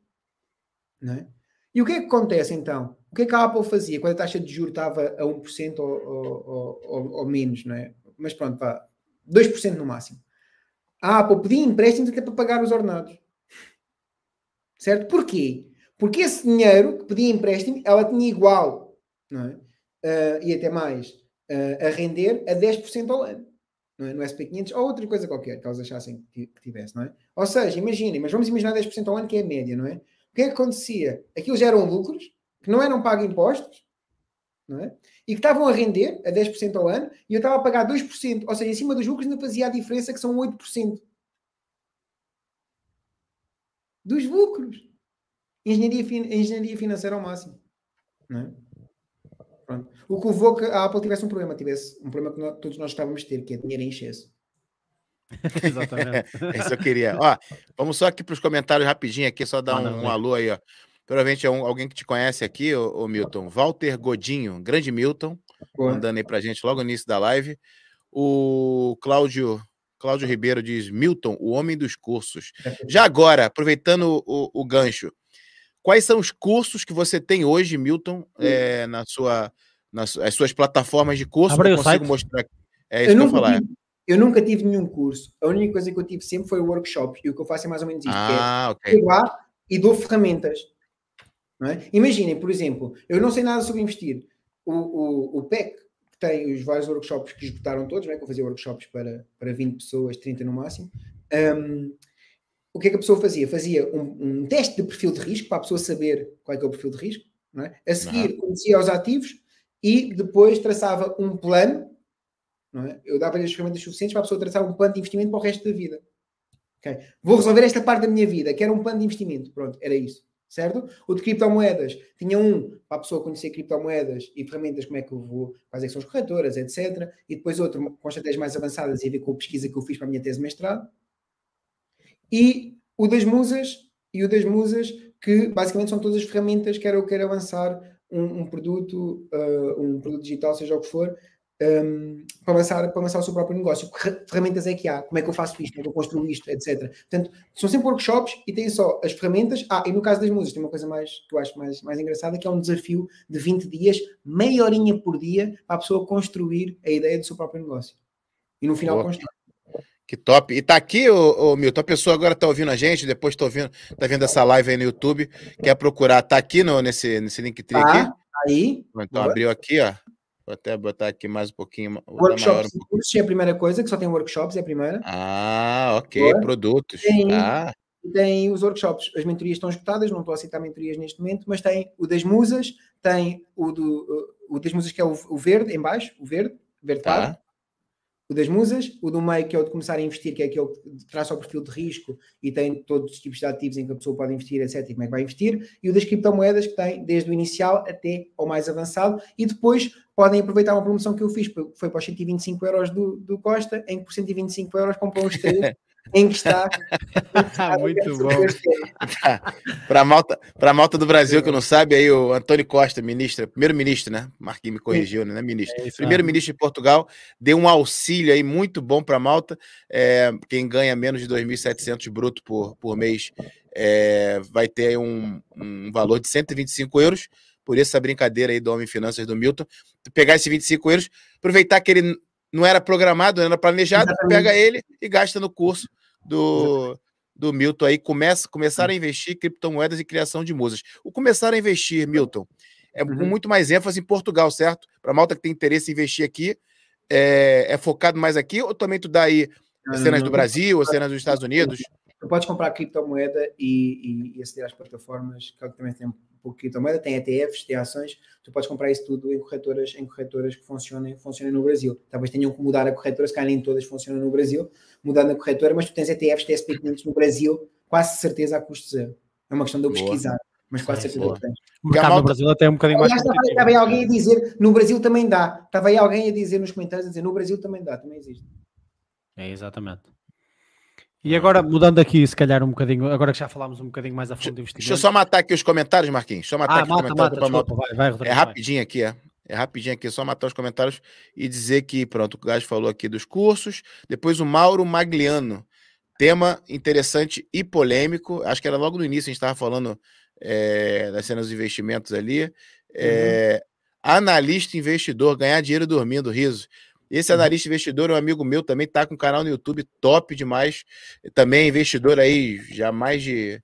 Não é? E o que é que acontece então? O que é que a Apple fazia quando a taxa de juros estava a 1% ou, ou, ou, ou menos, não é? Mas pronto, pá, 2% no máximo. A Apple pedia empréstimos até para pagar os ordenados. Certo? Porquê? Porque esse dinheiro que pedia empréstimo, ela tinha igual, não é? Uh, e até mais, uh, a render a 10% ao ano. Não é? No SP500 ou outra coisa qualquer que eles achassem que tivesse, não é? Ou seja, imaginem, mas vamos imaginar 10% ao ano que é a média, não é? O que é que acontecia? Aquilo já eram lucros que não eram pagos impostos, não é? E que estavam a render a 10% ao ano e eu estava a pagar 2%, ou seja, em cima dos lucros ainda fazia a diferença que são 8%. Dos lucros. Engenharia, engenharia financeira ao máximo. Não é? Pronto. O que levou que a Apple tivesse um problema, tivesse um problema que nós, todos nós estávamos a ter, que é dinheiro em excesso. Exatamente. Isso eu queria. Ó, vamos só aqui para os comentários rapidinho aqui, só dar um, um, alô aí, ó. Provavelmente é um, alguém que te conhece aqui, o, Milton. Walter Godinho, grande Milton, Boa. mandando aí pra gente logo no início da live. O Cláudio Cláudio Ribeiro diz: Milton, o homem dos cursos. Já agora, aproveitando o, o gancho, Quais são os cursos que você tem hoje, Milton, é, na sua, nas as suas plataformas de curso? Abre eu consigo site. mostrar aqui. É isso eu que eu falar. Tive, eu nunca tive nenhum curso. A única coisa que eu tive sempre foi o workshop. E o que eu faço é mais ou menos isto. Ah, é ok. lá e dou ferramentas. É? Imaginem, por exemplo, eu não sei nada sobre investir. O, o, o PEC, que tem os vários workshops que esgotaram todos, não é? que eu fazia workshops para, para 20 pessoas, 30 no máximo. Um, o que é que a pessoa fazia? Fazia um, um, teste de perfil de risco para a pessoa saber qual é, é o perfil de risco. É? A seguir, conhecia os ativos e depois traçava um plano. É? Eu dava-lhe as ferramentas suficientes para a pessoa traçar um plano de investimento para o resto da vida. Okay? Vou resolver esta parte da minha vida, que era um plano de investimento. Pronto, era isso. Certo? O de criptomoedas. Tinha um para a pessoa conhecer criptomoedas e ferramentas, como é que eu vou, quais é são as corretoras, etc. E depois outro com estratégias mais avançadas e a ver com a pesquisa que eu fiz para a minha tese de mestrado. E o das musas, e o das musas que basicamente são todas as ferramentas que eu quero avançar um, um produto, uh, um produto digital, seja o que for, um, para, lançar, para lançar o seu próprio negócio. Que ferramentas é que há? Como é que eu faço isto? Como é que eu construo isto? Etc. Portanto, são sempre workshops e têm só as ferramentas. Ah, e no caso das músicas, tem uma coisa mais que eu acho mais, mais engraçada, que é um desafio de 20 dias, meia horinha por dia, para a pessoa construir a ideia do seu próprio negócio. E no final construir. Que top. E tá aqui, ô, ô Milton, a pessoa agora tá ouvindo a gente, depois tá ouvindo, tá vendo essa live aí no YouTube, quer procurar, tá aqui no, nesse, nesse link tá, aqui. Aí. Então Boa. abriu aqui, ó. Vou até botar aqui mais um pouquinho. Workshops um cursos é a primeira coisa, que só tem workshops, é a primeira. Ah, ok. Boa. Produtos. Tem, ah. tem os workshops. As mentorias estão esgotadas, não estou a aceitar mentorias neste momento, mas tem o das musas, tem o, do, o das musas que é o, o verde, em baixo, o verde, verde tá. claro o das musas, o do meio, que é o de começar a investir, que é aquele que traça o perfil de risco e tem todos os tipos de ativos em que a pessoa pode investir, etc. E como é que vai investir, e o das criptomoedas, que tem desde o inicial até ao mais avançado, e depois podem aproveitar uma promoção que eu fiz, foi para os 125 euros do, do Costa, em que por 125 euros comprou os três em que está. Muito bom. Para a malta, a malta do Brasil que não sabe, aí o Antônio Costa, ministro, primeiro-ministro, né? Marquinhos me corrigiu, né? Ministro. É primeiro-ministro de Portugal, deu um auxílio aí muito bom para a malta. É, quem ganha menos de 2.700 bruto por, por mês é, vai ter um, um valor de 125 euros por essa brincadeira aí do Homem Finanças do Milton. Pegar esses 25 euros, aproveitar que ele não era programado, não era planejado, Exatamente. pega ele e gasta no curso do, do Milton aí. Começa, começar a investir em criptomoedas e criação de musas. O começar a investir, Milton, é uhum. com muito mais ênfase em Portugal, certo? Para malta que tem interesse em investir aqui, é, é, focado mais aqui ou também tu dá aí cenas do Brasil ou cenas dos Estados Unidos? Tu podes comprar criptomoeda e, e, e aceder às plataformas que também tem por criptomoeda, tem ETFs, tem ações, tu podes comprar isso tudo em corretoras, em corretoras que funcionem, funcionem no Brasil. Talvez tenham que mudar a corretora, se calhar nem todas funcionam no Brasil, mudar na corretora, mas tu tens ETFs, TSP500 no Brasil, quase certeza a custo zero. É uma questão de eu pesquisar. Mas quase certeza boa. que tens. O mercado no Brasil até é um bocadinho mais. Estava aí alguém a dizer, no Brasil também dá. Estava aí alguém a dizer nos comentários, a dizer, no Brasil também dá, também existe. É, exatamente. E agora, mudando aqui, se calhar um bocadinho, agora que já falámos um bocadinho mais a fundo do investimento. Deixa eu só matar aqui os comentários, Marquinhos. Só matar ah, aqui mata, os comentários. Mata, desculpa, vai, vai, é rapidinho aqui, é. É rapidinho aqui, só matar os comentários e dizer que, pronto, o Gás falou aqui dos cursos. Depois o Mauro Magliano. Tema interessante e polêmico. Acho que era logo no início, a gente estava falando é, das cenas dos investimentos ali. É, uhum. Analista investidor, ganhar dinheiro dormindo, riso. Esse uhum. analista investidor, um amigo meu também, tá com um canal no YouTube top demais. Também é investidor aí, já mais de.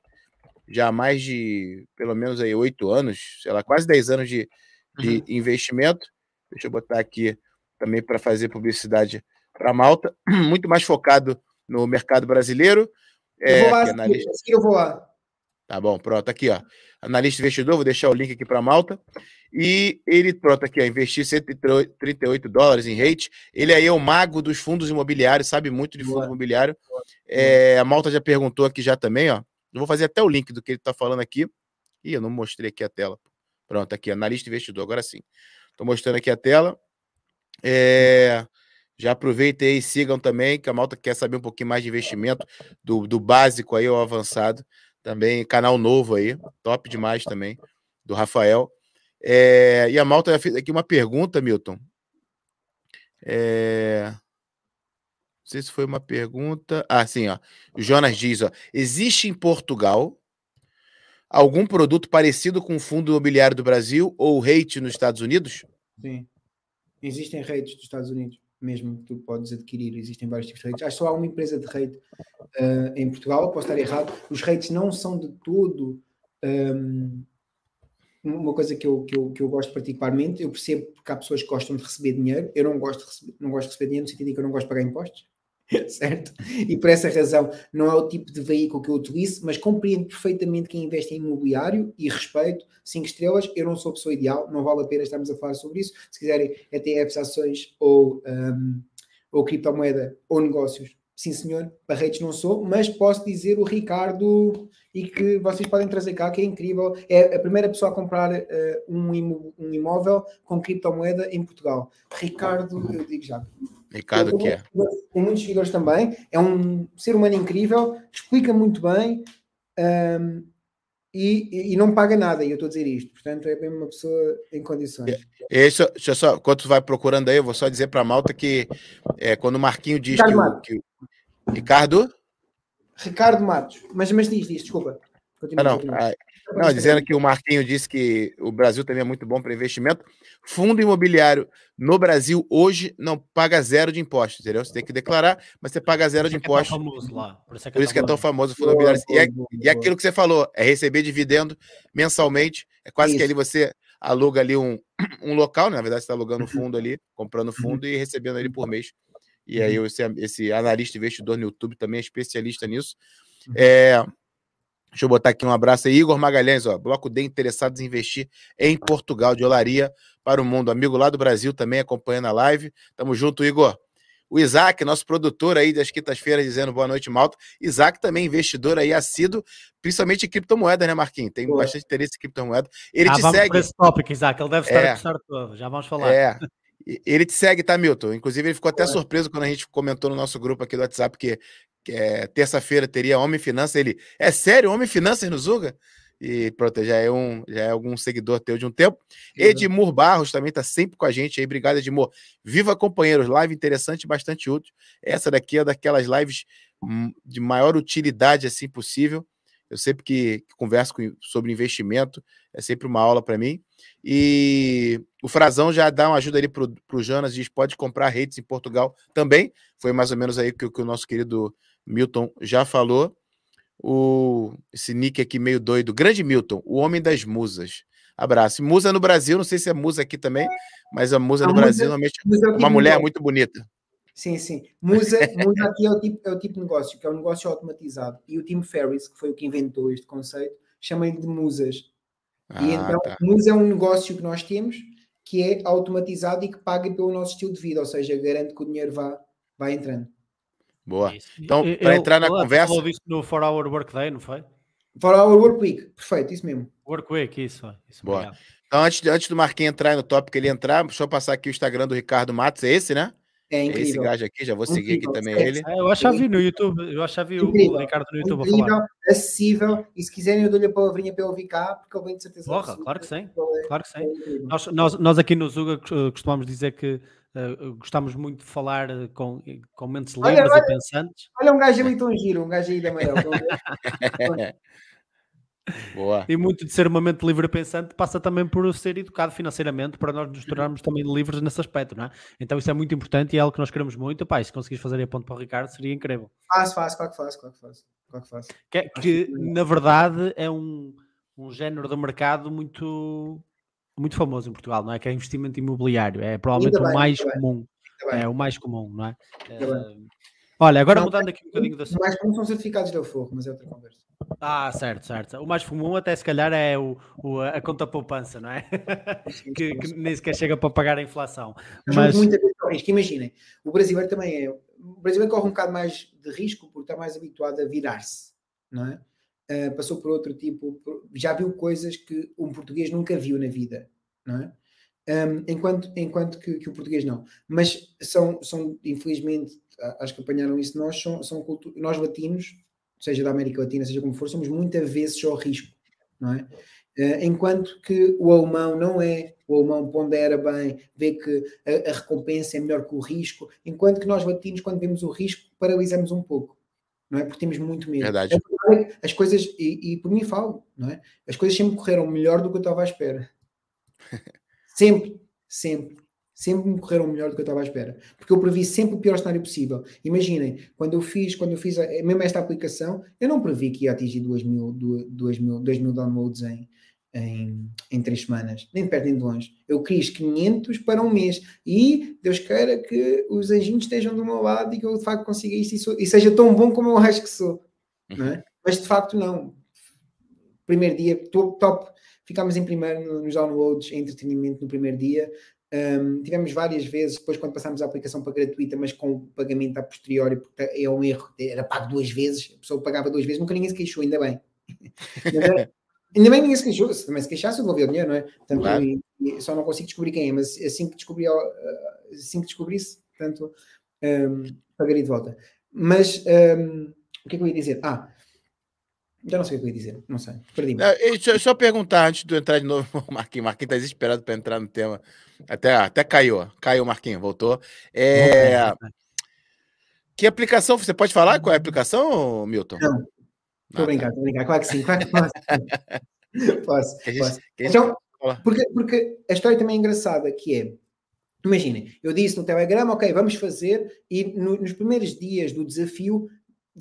Já mais de pelo menos aí oito anos, sei lá, quase dez anos de, de uhum. investimento. Deixa eu botar aqui também para fazer publicidade para Malta. Muito mais focado no mercado brasileiro. É, eu vou lá, analista... eu vou lá. Tá bom, pronto, aqui, ó. Analista investidor, vou deixar o link aqui para Malta. E ele, pronto, aqui, ó, investir 138 dólares em rate. Ele aí é o mago dos fundos imobiliários, sabe muito de fundo Boa. imobiliário. É, a Malta já perguntou aqui já também, ó. Eu vou fazer até o link do que ele está falando aqui. Ih, eu não mostrei aqui a tela. Pronto, aqui, analista investidor, agora sim. Estou mostrando aqui a tela. É, já aproveitem e sigam também, que a Malta quer saber um pouquinho mais de investimento, do, do básico aí ao avançado. Também canal novo aí, top demais também, do Rafael. É, e a Malta já fez aqui uma pergunta, Milton. É, não sei se foi uma pergunta. Ah, sim, ó. O Jonas diz: ó, existe em Portugal algum produto parecido com o Fundo Imobiliário do Brasil ou o REIT nos Estados Unidos? Sim. Existem REITs dos Estados Unidos, mesmo que tu podes adquirir. Existem vários tipos de REITs. Acho que só há uma empresa de REIT uh, em Portugal, posso estar errado. Os REITs não são de todo. Um, uma coisa que eu, que, eu, que eu gosto particularmente, eu percebo que há pessoas que gostam de receber dinheiro, eu não gosto de receber, não gosto de receber dinheiro no sentido de que eu não gosto de pagar impostos, certo? E por essa razão não é o tipo de veículo que eu utilizo, mas compreendo perfeitamente quem investe em imobiliário e respeito, 5 estrelas, eu não sou a pessoa ideal, não vale a pena estarmos a falar sobre isso, se quiserem ETFs, ações ou, um, ou criptomoeda ou negócios, sim senhor, Barretos não sou, mas posso dizer o Ricardo e que vocês podem trazer cá, que é incrível. É a primeira pessoa a comprar uh, um, imó um, imóvel com criptomoeda em Portugal. Ricardo, eu digo já. Ricardo, que é? Tem muitos seguidores também. É um ser humano incrível, explica muito bem. Um, e, e, não paga nada, e eu estou a dizer isto, portanto é bem uma pessoa em condições. É, isso, deixa eu só, enquanto tu vai procurando aí, eu vou só dizer para a malta que é, quando o Marquinho diz Ricardo que, o, que Ricardo? Ricardo Matos, mas, mas diz, diz, desculpa. Continua, não, não, não, dizendo que o Marquinho disse que o Brasil também é muito bom para investimento. Fundo imobiliário no Brasil hoje não paga zero de impostos, entendeu? Você tem que declarar, mas você paga zero de impostos. É lá. Por isso, é, por isso que é tão famoso o fundo boa, imobiliário. Boa, e, é, boa, e é aquilo que você falou, é receber dividendo mensalmente. É quase isso. que ali você aluga ali um, um local, né? na verdade, você está alugando um fundo ali, comprando uhum. fundo e recebendo ali por mês. E aí uhum. esse, esse analista investidor no YouTube também é especialista nisso. Uhum. É, Deixa eu botar aqui um abraço aí. Igor Magalhães, ó, Bloco D interessados em investir em Portugal, de Olaria para o mundo. Amigo lá do Brasil também acompanhando a live. Tamo junto, Igor. O Isaac, nosso produtor aí das quintas-feiras, dizendo boa noite, Malta. Isaac também investidor aí assíduo, principalmente em criptomoeda, né, Marquinhos? Tem Pô. bastante interesse em criptomoeda. Ele ah, te vamos segue. Esse tópico, Isaac, ele deve estar é. a gostar todo. Já vamos falar. É. Ele te segue, tá, Milton? Inclusive, ele ficou até surpreso quando a gente comentou no nosso grupo aqui do WhatsApp que é, terça-feira teria Homem Finanças. Ele, é sério, Homem Finanças no Zuga? E pronto, já é, um, já é algum seguidor teu de um tempo. Uhum. Edmur Barros também tá sempre com a gente aí. Obrigado, Edmur. Viva, companheiros. Live interessante e bastante útil. Essa daqui é daquelas lives hum, de maior utilidade assim possível. Eu sempre que, que converso com, sobre investimento, é sempre uma aula para mim. E o Frazão já dá uma ajuda ali para o Jonas, diz pode comprar redes em Portugal também. Foi mais ou menos aí que, que o nosso querido Milton já falou. O, esse nick aqui meio doido. Grande Milton, o homem das musas. Abraço. Musa no Brasil, não sei se é musa aqui também, mas a musa a no musa, Brasil normalmente é uma mulher muito bonita. Sim, sim. Musa, Musa aqui é o, tipo, é o tipo de negócio, que é um negócio automatizado. E o Tim Ferriss, que foi o que inventou este conceito, chama-lhe de musas. Ah, e então, tá. Musa é um negócio que nós temos que é automatizado e que paga pelo nosso estilo de vida, ou seja, garante que o dinheiro vá, vá entrando. Boa. Então, para entrar na conversa. Falou disso no 4 Hour Workday, não foi? 4 Hour Work Week, perfeito, isso mesmo. Work Week, isso. isso Boa. Então, antes, antes do Marquinhos entrar no tópico ele entrar, deixa eu passar aqui o Instagram do Ricardo Matos, é esse, né? É incrível. Esse gajo aqui, já vou seguir incrível. aqui também ele. É, eu acho que vi no YouTube, eu acho que vi o Ricardo no YouTube incrível, a falar. acessível, e se quiserem eu dou-lhe a palavrinha para eu ouvir cá, porque eu venho de certeza. Porra, claro que sim, é, claro que sim. É nós, nós, nós aqui no Zuga costumamos dizer que uh, gostamos muito de falar eh, com, com mentes livres e pensantes. Olha um gajo ali tão giro, um gajo aí da maior. Boa. E muito de ser uma mente livre pensante passa também por ser educado financeiramente para nós nos tornarmos também livres nesse aspecto, não é? Então isso é muito importante e é algo que nós queremos muito. Pá, se conseguires fazer a ponto para o Ricardo, seria incrível. Faço, faço, claro que faço, claro que faço. Claro que, faço. que, que na verdade é um, um género de mercado muito, muito famoso em Portugal, não é? Que é investimento imobiliário. É provavelmente o mais comum. É o mais comum, não é? Olha, agora não, mudando aqui um bocadinho da O mais comum são certificados de fogo, mas é outra conversa. Ah, certo, certo. O mais comum até se calhar é o, o a conta poupança, não é? que, que, nem sequer chega para pagar a inflação. Mas, muita vez risco. Imaginem, o brasileiro também é. O brasileiro corre um bocado mais de risco porque está mais habituado a virar-se, não é? Uh, passou por outro tipo, já viu coisas que um português nunca viu na vida, não é? Um, enquanto enquanto que, que, o português não. Mas são, são infelizmente, acho que apanharam isso nós, são, são nós latinos, seja da América Latina, seja como for, somos muitas vezes só risco, não é? Uh, enquanto que o alemão não é, o alemão pondera bem, vê que a, a, recompensa é melhor que o risco, enquanto que nós latinos, quando vemos o risco, paralisamos um pouco, não é? Porque temos muito medo. Verdade. As coisas, e, e por mim falo, não é? As coisas sempre correram melhor do que eu estava à espera. Sempre, sempre. Sempre me correram melhor do que eu estava à espera. Porque eu previ sempre o pior cenário possível. Imaginem, quando eu fiz, quando eu fiz a, mesmo esta aplicação, eu não previ que ia atingir 2 mil, 2 mil, 2 mil downloads em, em, em três semanas, nem de perto nem de longe. Eu quis 500 para um mês e Deus queira que os anjinhos estejam do meu lado e que eu de facto consiga isto e, sou, e seja tão bom como eu acho que sou. Não é? Mas de facto, não. Primeiro dia, top, top ficámos em primeiro nos downloads em entretenimento no primeiro dia. Um, tivemos várias vezes, depois quando passámos a aplicação para gratuita, mas com pagamento a posteriori, porque é um erro, era pago duas vezes, a pessoa pagava duas vezes, nunca ninguém se queixou, ainda bem. ainda bem ninguém se queixou, se também se queixasse eu devolvia o dinheiro, não é? Portanto, claro. só não consigo descobrir quem é, mas assim que descobri, assim que descobrisse, portanto, um, pagaria de volta. Mas um, o que é que eu ia dizer? Ah, Já não sei o que eu ia dizer, não sei. Perdi-me. Não, Deixa eu só perguntar antes de tu entrar de novo, o Marquinhos. Marquinhos tá desesperado para entrar no tema. Até, até caiu, ó. caiu, Marquinhos, voltou. É, que aplicação? Você pode falar qual é a aplicação, Milton? Não. Estou Ah, brincar, estou a brincar. Claro que sim, claro que posso. posso, Que posso. que Então, porque, porque a história também é engraçada, que é, imaginem, eu disse no Telegram, ok, vamos fazer, e no- nos primeiros dias do desafio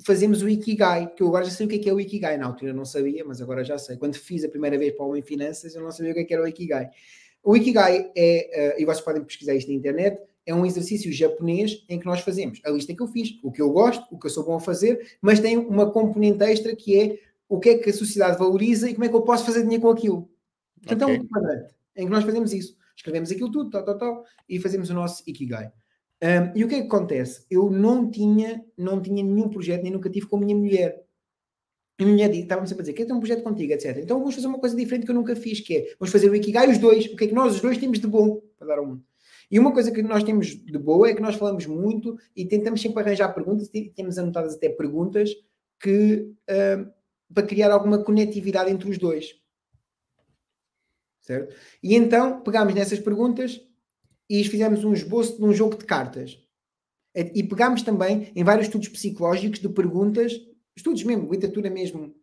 fazemos o Ikigai, que eu agora já sei o que é, que é o Ikigai, na altura não sabia, mas agora já sei. Quando fiz a primeira vez para o Homem Finanças, eu não sabia o que, é que era o Ikigai. O Ikigai é, eh, e vocês podem pesquisar isto na internet, é um exercício japonês em que nós fazemos a lista que eu fiz, o que eu gosto, o que eu sou bom a fazer, mas tem uma componente extra que é o que é que a sociedade valoriza e como é que eu posso fazer dinheiro com aquilo. Portanto, é Ok. um quadrante em que nós fazemos isso. Escrevemos aquilo tudo, tal, tal, tal, e fazemos o nosso Ikigai. Um, e o que é que acontece? Eu não tinha, não tinha nenhum projeto, nem nunca tive com a minha mulher. E a minha mulher estava-me sempre a dizer, quer ter um projeto contigo, etc. Então vamos fazer uma coisa diferente que eu nunca fiz, que é, vamos fazer o Ikigai os dois. O que é que nós os dois temos de bom para dar ao mundo? E uma coisa que nós temos de boa é que nós falamos muito e tentamos sempre arranjar perguntas, temos anotadas até perguntas que, para criar alguma conectividade entre os dois. Certo? E então pegámos nessas perguntas e fizemos um esboço de um jogo de cartas. E pegámos também em vários estudos psicológicos de perguntas, estudos mesmo, literatura mesmo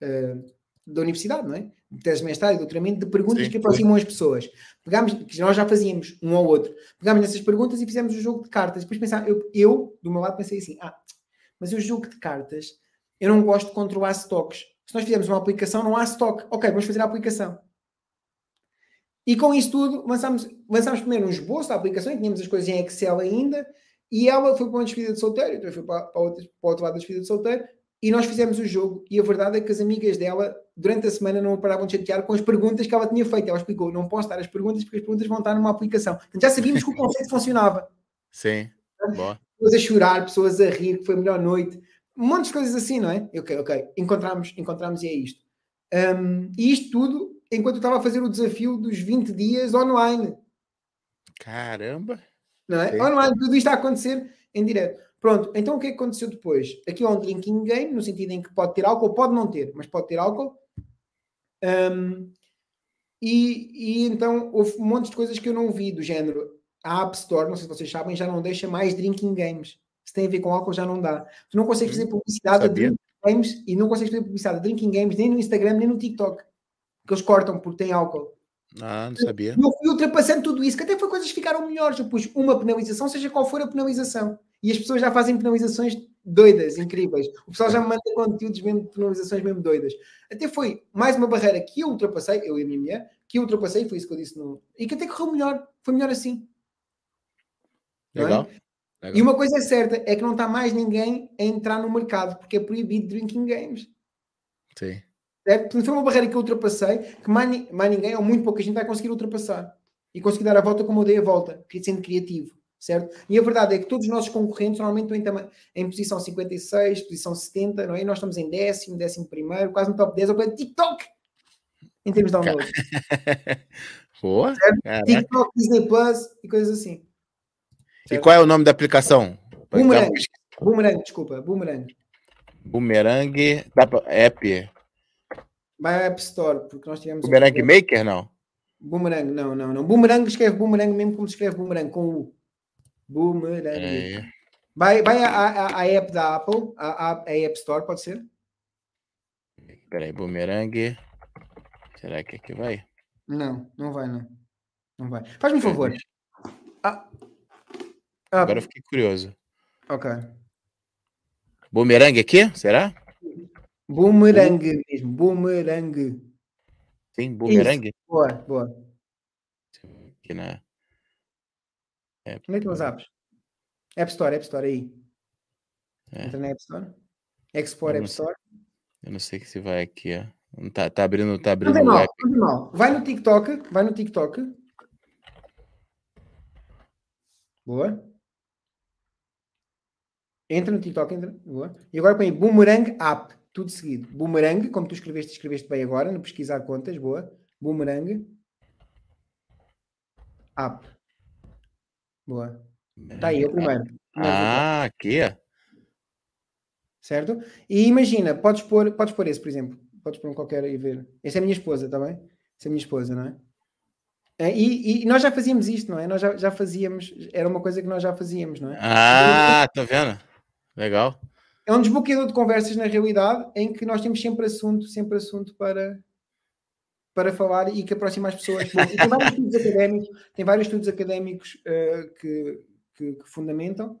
eh, da universidade, não é? De tese de mestrado e doutoramento, de perguntas Sim, que aproximam as pessoas. Pegámos, que nós já fazíamos um ao outro, pegámos nessas perguntas e fizemos o jogo de cartas. Depois pensar, eu, eu, do meu lado, pensei assim: ah, mas o jogo de cartas, eu não gosto de controlar stocks. Se nós fizermos uma aplicação, não há stock. Ok, vamos fazer a aplicação. E com isso tudo, lançámos, lançámos primeiro um esboço da aplicação, e tínhamos as coisas em Excel ainda, e ela foi para uma despedida de solteiro, então eu fui para, para, outra, para o outro lado da despedida de solteiro, e nós fizemos o jogo. E a verdade é que as amigas dela, durante a semana, não paravam de chatear com as perguntas que ela tinha feito. Ela explicou: não posso dar as perguntas porque as perguntas vão estar numa aplicação. Portanto, já sabíamos que o conceito funcionava. Sim. Boa. Pessoas a chorar, pessoas a rir, que foi a melhor noite, um monte de coisas assim, não é? Ok, ok, encontramos, encontramos e é isto. Um, e isto tudo enquanto eu estava a fazer o desafio dos 20 dias online. Caramba. Não é? Sim. Online, tudo isto a acontecer em direto. Pronto, então o que é que aconteceu depois? Aqui é um drinking game, no sentido em que pode ter álcool, pode não ter, mas pode ter álcool. Um, e, e então houve um monte de coisas que eu não vi, do género. A App Store, não sei se vocês sabem, já não deixa mais drinking games. Se tem a ver com álcool, já não dá. Tu não consegues fazer publicidade a drinking games e não consegues fazer publicidade a drinking games nem no Instagram, nem no TikTok. Que eles cortam porque tem álcool. Ah, não sabia. Eu fui ultrapassando tudo isso, que até foi coisas que ficaram melhores. Eu pus uma penalização, seja qual for a penalização. E as pessoas já fazem penalizações doidas, incríveis. O pessoal já me manda conteúdos mesmo, penalizações mesmo doidas. Até foi mais uma barreira que eu ultrapassei, eu e a minha mulher, que eu ultrapassei, foi isso que eu disse no. E que até correu melhor. Foi melhor assim. é? Legal. Legal. E uma coisa é certa, é que não está mais ninguém a entrar no mercado, porque é proibido drinking games. Sim. Certo? Portanto, foi uma barreira que eu ultrapassei, que mais, mais ninguém, ou muito pouca gente, vai conseguir ultrapassar. E conseguir dar a volta como eu dei a volta, sendo criativo. Certo? E a verdade é que todos os nossos concorrentes normalmente estão em, em posição 56, posição 70, não é? E nós estamos em décimo, décimo primeiro, quase no top 10, ou para TikTok! Em termos de download. Boa. Certo? TikTok, Disney Plus e coisas assim. E qual é o nome da aplicação? Boomerang. Boomerang, desculpa, Boomerang. Boomerang. App. Vai à App Store, porque nós tivemos. um Boomerang problema. Maker, não? Boomerang, não, não, não. Boomerang escreve Boomerang mesmo como se escreve Boomerang, com U. Boomerang. É. Vai, vai à, app da Apple, à- à App Store, pode ser? Peraí, Boomerang. Será que aqui vai? Não, não vai, não. Não vai. Faz-me um favor. Ah. Ah, Agora eu fiquei curioso. ok. Boomerang aqui? Será? Boomerang mesmo, Boomerang. Sim, Boomerang. Boa, boa. Aqui na. É, Onde é que estão os apps? App Store, App Store, aí. É. Entra na App Store. Export App não. Store. Eu não sei se vai aqui, ó. Não tá, tá abrindo, tá Não abrindo tem o mal, app. não mal. Vai no TikTok, vai no TikTok. Boa. Entra no TikTok, entra. Boa. E agora põe Boomerang App, tudo seguido. Boomerang, como tu escreveste, escreveste bem agora, no pesquisar contas, boa. Boomerang App. Boa. Está aí, é o primeiro. Ah, aqui, ó. certo? E imagina, podes pôr, podes pôr esse, por exemplo. Podes pôr um qualquer aí ver. Essa é a minha esposa, está bem? Essa é a minha esposa, não é? É, e, e, nós já fazíamos isto, não é? Nós já, já, fazíamos, era uma coisa que nós já fazíamos, não é? Ah, tá vendo? Legal. É um desbloqueador de conversas na realidade em que nós temos sempre assunto, sempre assunto para, para falar e que aproxima as pessoas. tem vários estudos académicos, tem vários estudos académicos uh, que, que, que, fundamentam.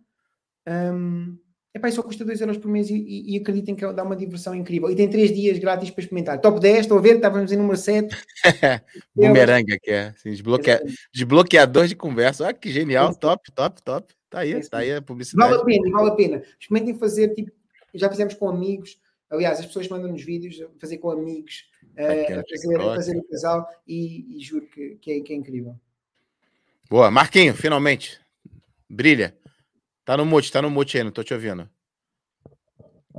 Um, Epá, só custa 2 euros por mês e, e, e, acreditem que dá uma diversão incrível. E tem 3 dias grátis para experimentar. Top 10, estou a ver, estávamos em número 7. Bumerangue aqui é. Assim, desbloquea... Desbloqueador de conversa. Ah, que genial, top, top, top. Tá aí, está aí a publicidade. Vale a pena, vale a pena. Experimentem fazer, tipo, já fizemos com amigos. Aliás, as pessoas mandam-nos vídeos, fazer com amigos, uh, a fazer, fazer o casal e, e juro que, que, é, que é incrível. Boa, Marquinho, finalmente. Brilha. Tá no mute, tá no mute aí, não tô te ouvindo.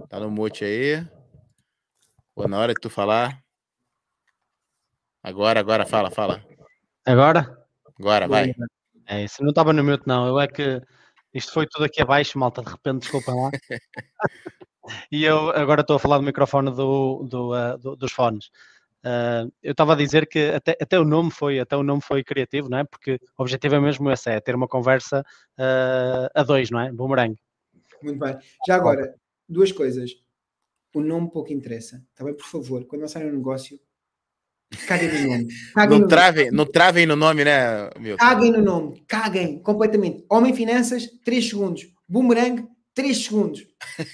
Tá no mute aí. Pô, na hora de tu falar. Agora, agora, fala, fala. Agora? Agora, vai. É isso, não estava no mute, não. Eu é que isto foi tudo aqui abaixo, malta, de repente, desculpem lá. e eu agora estou a falar do microfone do, do, uh, do dos fones. Uh, eu estava a dizer que até, até, o nome foi até o nome foi criativo, não é? Porque o objetivo é mesmo esse, é ter uma conversa uh, a dois, não é? Boomerang. Muito bem. Já agora, duas coisas. O nome pouco interessa, está bem? Por favor, quando lançarem um negócio, caguem no nome. Caguem não, no travem, nome. não travem no nome, né, meu? Caguem no nome, caguem completamente. Homem Finanças, 3 segundos. Boomerang, 3 segundos.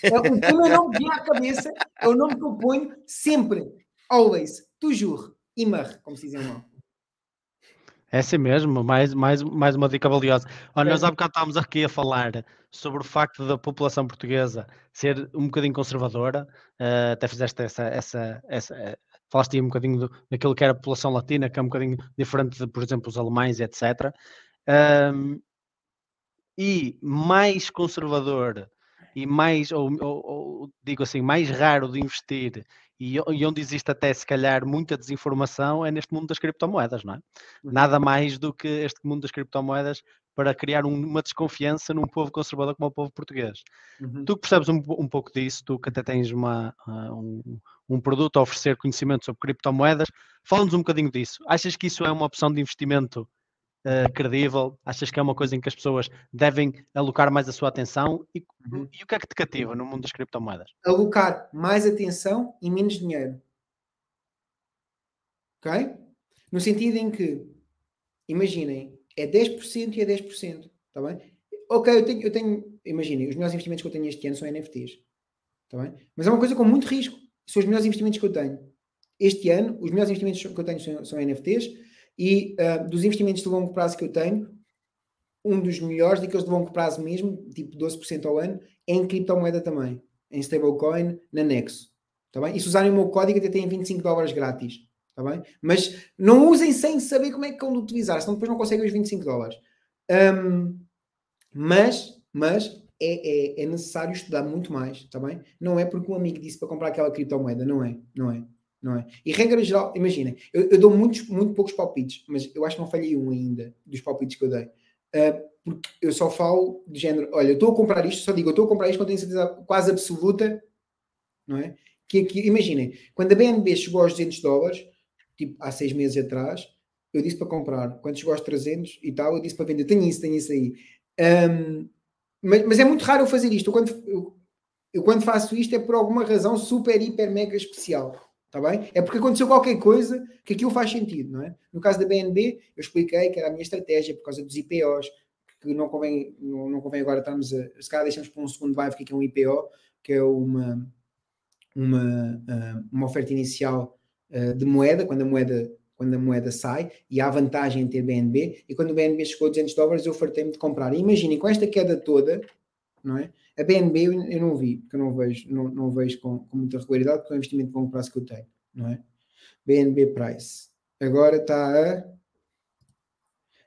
É o meu nome vem à cabeça, é o nome que eu ponho sempre, always toujours, immer, como se diz em alemão. É assim mesmo, mais, mais, mais uma dica valiosa. Olha, nós há bocado estávamos aqui a falar sobre o facto da população portuguesa ser um bocadinho conservadora, uh, até fizeste essa, essa, essa falaste aí um bocadinho do, daquilo que era a população latina, que é um bocadinho diferente de, por exemplo, os alemães, etc. Um, e mais conservador e mais, ou, ou, ou, digo assim, mais raro de investir e, e, onde existe até se calhar muita desinformação é neste mundo das criptomoedas, não é? Uhum. Nada mais do que este mundo das criptomoedas para criar um, uma desconfiança num povo conservador como o povo português. Uhum. Tu percebes um, um, pouco disso, tu que até tens uma, uh, um, um, produto a oferecer conhecimento sobre criptomoedas, fala-nos um bocadinho disso. Achas que isso é uma opção de investimento uh, credível? Achas que é uma coisa em que as pessoas devem alocar mais a sua atenção? E, uhum. e o que é que te cativa no mundo das criptomoedas? Alocar mais atenção e menos dinheiro. Ok? No sentido em que, imaginem, é 10% e é 10%. Está bem? Ok, eu tenho, eu tenho imaginem, os melhores investimentos que eu tenho este ano são NFTs. Está bem? Mas é uma coisa com muito risco. São os melhores investimentos que eu tenho. Este ano, os melhores investimentos que eu tenho são, são NFTs e uh, dos investimentos de longo prazo que eu tenho, um dos melhores, daqueles de longo prazo mesmo, tipo 12% ao ano, é em criptomoeda também, em stablecoin, na Nexo. Tá bem? E se usarem o meu código, até têm 25 dólares grátis. Tá bem? Mas não usem sem saber como é que vão utilizar, senão depois não conseguem os 25 dólares. Um, mas, mas é, é, é, necessário estudar muito mais, tá bem? Não é porque um amigo disse para comprar aquela criptomoeda, não é, não é não é? E regra geral, imaginem, eu, eu, dou muitos, muito poucos palpites, mas eu acho que não falhei um ainda dos palpites que eu dei. Uh, porque eu só falo de género, olha, eu estou a comprar isto, só digo, eu estou a comprar isto quando tenho certeza quase absoluta, não é? Que, que imaginem, quando a BNB chegou aos 200 dólares, tipo há seis meses atrás, eu disse para comprar. Quando chegou aos 300 e tal, eu disse para vender. Tenho isso, tenho isso aí. Um, mas, mas, é muito raro eu fazer isto. Eu quando, eu, eu quando faço isto é por alguma razão super, hiper, mega especial. Está bem? É porque aconteceu qualquer coisa que aquilo faz sentido, não é? No caso da BNB, eu expliquei que era a minha estratégia por causa dos IPOs, que não convém, não, não convém agora estarmos a. Se calhar deixamos para um segundo live o que é, é um IPO, que é uma, uma, ah, uma oferta inicial ah, de moeda, quando a moeda, quando a moeda sai, e há vantagem em ter BNB, e quando o BNB chegou a 200 dólares, eu fartei-me de comprar. Imaginem, com esta queda toda, não é? A BNB eu não vi, porque eu não vejo, não, não vejo com, com muita regularidade, porque é um investimento de longo prazo que eu tenho, não é? BNB Price. Agora está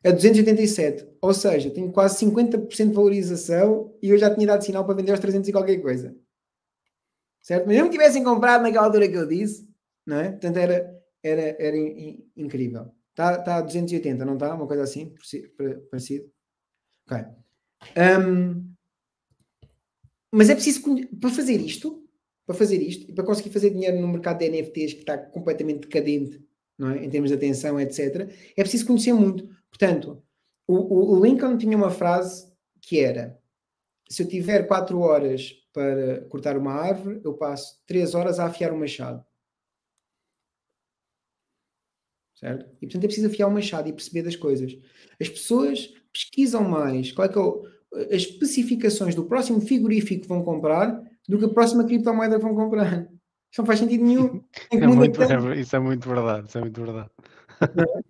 a, a 287, ou seja, tenho quase 50% de valorização e eu já tinha dado sinal para vender aos 300 e qualquer coisa. Certo? Mas não me tivessem comprado naquela altura que eu disse, não é? Portanto, era, era, era in, in, incrível. Está tá a 280, não está? Uma coisa assim, parecido? Ok. Um, Mas é preciso para fazer isto, para fazer isto, e para conseguir fazer dinheiro no mercado de NFTs que está completamente decadente, não é? em termos de atenção, etc., é preciso conhecer muito. Portanto, o, o Lincoln tinha uma frase que era: se eu tiver 4 horas para cortar uma árvore, eu passo 3 horas a afiar o machado. Certo? E portanto é preciso afiar o machado e perceber das coisas. As pessoas pesquisam mais qual é que é o, as especificações do próximo frigorífico que vão comprar do que a próxima criptomoeda que vão comprar. Isso não faz sentido nenhum. É muito, é, isso é muito verdade, isso é muito verdade.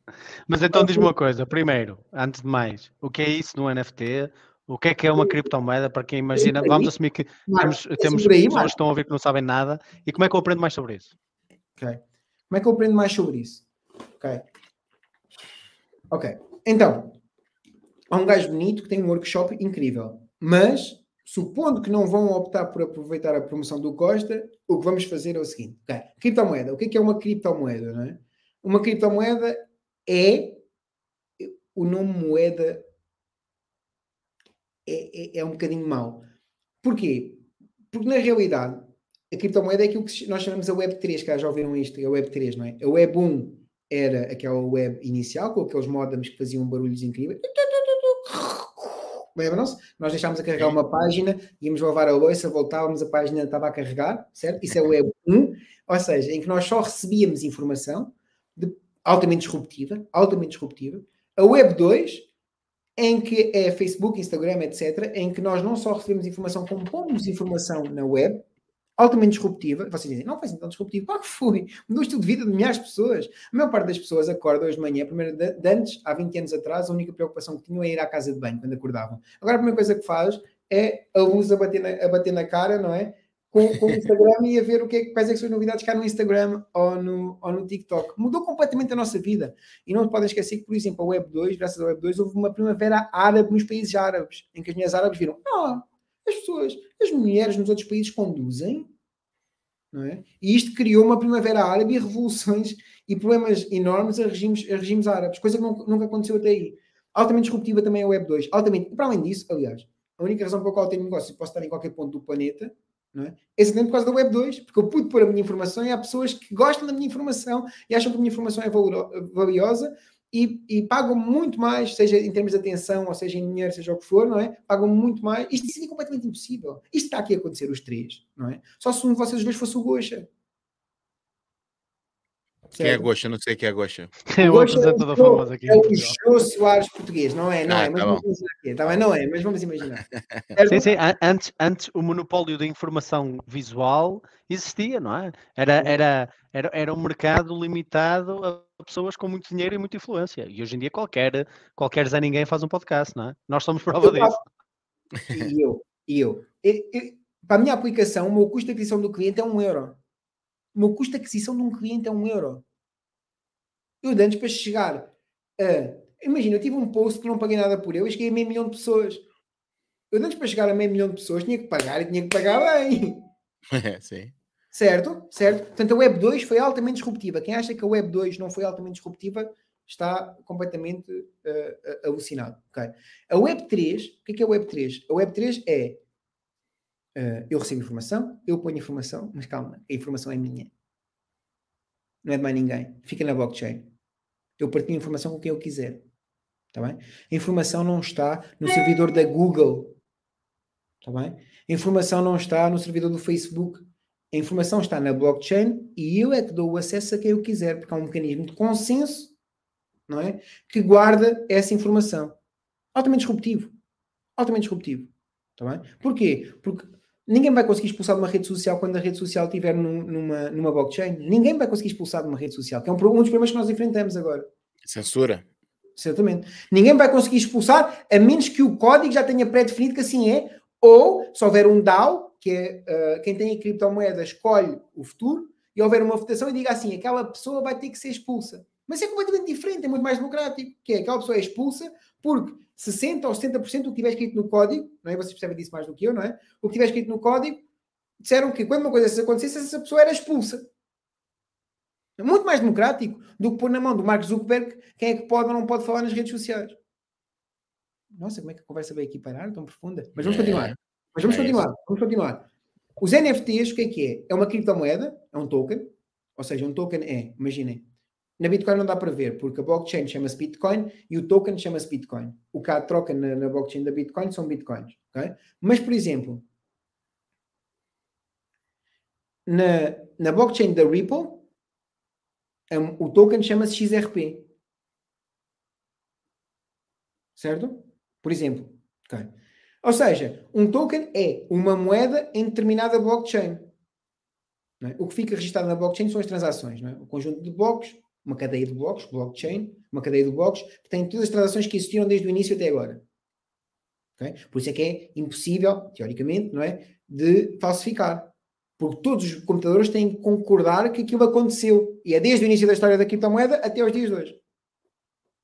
Mas então diz-me uma coisa, primeiro, antes de mais, o que é isso no NFT? O que é que é uma criptomoeda para quem imagina? Vamos assumir que temos, temos aí, pessoas que estão a ouvir que não sabem nada. E como é que eu aprendo mais sobre isso? Como é que eu aprendo mais sobre isso? Ok. Ok. Então, há um gajo bonito que tem um workshop incrível, mas supondo que não vão optar por aproveitar a promoção do Costa, o que vamos fazer é o seguinte: okay, criptomoeda. O que é, que é uma criptomoeda? Não é? Uma criptomoeda é o nome moeda é, é, é um bocadinho mau. Porquê? Porque na realidade a criptomoeda é aquilo que nós chamamos a Web 3, que já ouviram isto, é a Web 3, não é? A Web 1 era aquela web inicial, com aqueles modems que faziam barulhos incríveis. Lembram-se? Nós deixámos a carregar uma página, íamos lavar a louça, voltávamos, a página estava a carregar, certo? Isso é o Web 1, ou seja, em que nós só recebíamos informação de, altamente disruptiva, altamente disruptiva. A Web 2, em que é Facebook, Instagram, etc., em que nós não só recebemos informação, como pomos informação na web, altamente disruptiva. Vocês dizem, não foi assim tão disruptivo. Claro que foi. Mudou o estilo de vida de milhares de pessoas. A maior parte das pessoas acorda hoje de manhã, primeiro de, de antes, há 20 anos atrás, a única preocupação que tinham é ir à casa de banho quando acordavam. Agora a primeira coisa que faz é a luz a bater na, a bater na cara, não é? Com, com o Instagram e a ver o que é, quais é que são as novidades há no Instagram ou no, ou no TikTok. Mudou completamente a nossa vida. E não podem esquecer que, por exemplo, a Web 2, graças à Web 2, houve uma primavera árabe nos países árabes, em que as mulheres árabes viram, ah, as pessoas, as mulheres nos outros países conduzem, não é? E isto criou uma primavera árabe e revoluções e problemas enormes a regimes, a regimes árabes, coisa que nunca, aconteceu até aí. Altamente disruptiva também é a Web 2. Altamente. Para além disso, aliás, a única razão pela qual eu tenho negócio e posso estar em qualquer ponto do planeta não é? é por causa da Web 2, porque eu pude pôr a minha informação e há pessoas que gostam da minha informação e acham que a minha informação é valiosa e, e, pagam muito mais, seja em termos de atenção, ou seja em dinheiro, seja o que for, não é? Pagam muito mais. Isto seria completamente impossível. Isto está aqui a acontecer os três, não é? Só se um de vocês dois fosse o Gocha. Quem é Gocha? Não sei quem é Gocha. É o apresentador famoso aqui. É o Jô Soares português, não é? Não ah, é, mas tá vamos imaginar. Tá bem, não é, mas vamos imaginar. sim, sim. Antes, antes o monopólio da informação visual existia, não é? Era, era, era, era um mercado limitado a pessoas com muito dinheiro e muita influência. E hoje em dia qualquer, qualquer Zé Ninguém faz um podcast, não é? Nós somos prova eu disso. E eu, e eu. eu, eu para a minha aplicação, o meu custo de aquisição do cliente é um euro. O meu custo de aquisição de um cliente é um euro. Eu antes para chegar a. Imagina, eu tive um post que não paguei nada por ele e cheguei a meio milhão de pessoas. Eu antes para chegar a meio milhão de pessoas tinha que pagar e tinha que pagar bem. É, sim. Certo? Certo? Portanto, a Web 2 foi altamente disruptiva. Quem acha que a Web 2 não foi altamente disruptiva está completamente uh, alucinado. Okay? A Web 3, o que é, que é a Web 3? A Web 3 é uh, eu recebo informação, eu ponho informação, mas calma, a informação é minha. Não é de mais ninguém. Fica na blockchain. Eu partilho informação com quem eu quiser. Está bem? A informação não está no servidor da Google. Está bem? A informação não está no servidor do Facebook a informação está na blockchain e eu é que dou o acesso a quem eu quiser, porque há um mecanismo de consenso não é? que guarda essa informação. Altamente disruptivo. Altamente disruptivo. Está bem? Porquê? Porque ninguém vai conseguir expulsar de uma rede social quando a rede social estiver num, numa, numa blockchain. Ninguém vai conseguir expulsar de uma rede social, que é um, um dos problemas que nós enfrentamos agora. Censura. Certamente. Ninguém vai conseguir expulsar, a menos que o código já tenha pré-definido que assim é, ou se houver um DAO que é uh, quem tem a criptomoeda escolhe o futuro e houver uma votação e diga assim, aquela pessoa vai ter que ser expulsa. Mas é completamente diferente, é muito mais democrático, que é aquela pessoa é expulsa porque 60% ou 70% do que tiver escrito no código, não é? Vocês percebem disso mais do que eu, não é? O que tiver escrito no código, disseram que quando uma coisa acontecesse, essa pessoa era expulsa. É muito mais democrático do que pôr na mão do Mark Zuckerberg quem é que pode ou não pode falar nas redes sociais. Nossa, como é que a conversa veio aqui parar tão profunda? Mas vamos é. continuar. Mas vamos É continuar, vamos continuar. Os NFTs, o que é que é? É uma criptomoeda, é um token, ou seja, um token é, imaginem, na Bitcoin não dá para ver, porque a blockchain chama-se Bitcoin e o token chama-se Bitcoin. O que há de troca na, na blockchain da Bitcoin são Bitcoins. ok? Mas, por exemplo, na, na blockchain da Ripple, um, o token chama-se XRP. Certo? Por exemplo. ok? Ou seja, um token é uma moeda em determinada blockchain. é? O que fica registado na blockchain são as transações. é? O conjunto de blocos, uma cadeia de blocos, blockchain, uma cadeia de blocos, que tem todas as transações que existiram desde o início até agora. ok? Por isso é que é impossível, teoricamente, não é? de falsificar. Porque todos os computadores têm que concordar que aquilo aconteceu. E é desde o início da história da criptomoeda até os dias de hoje.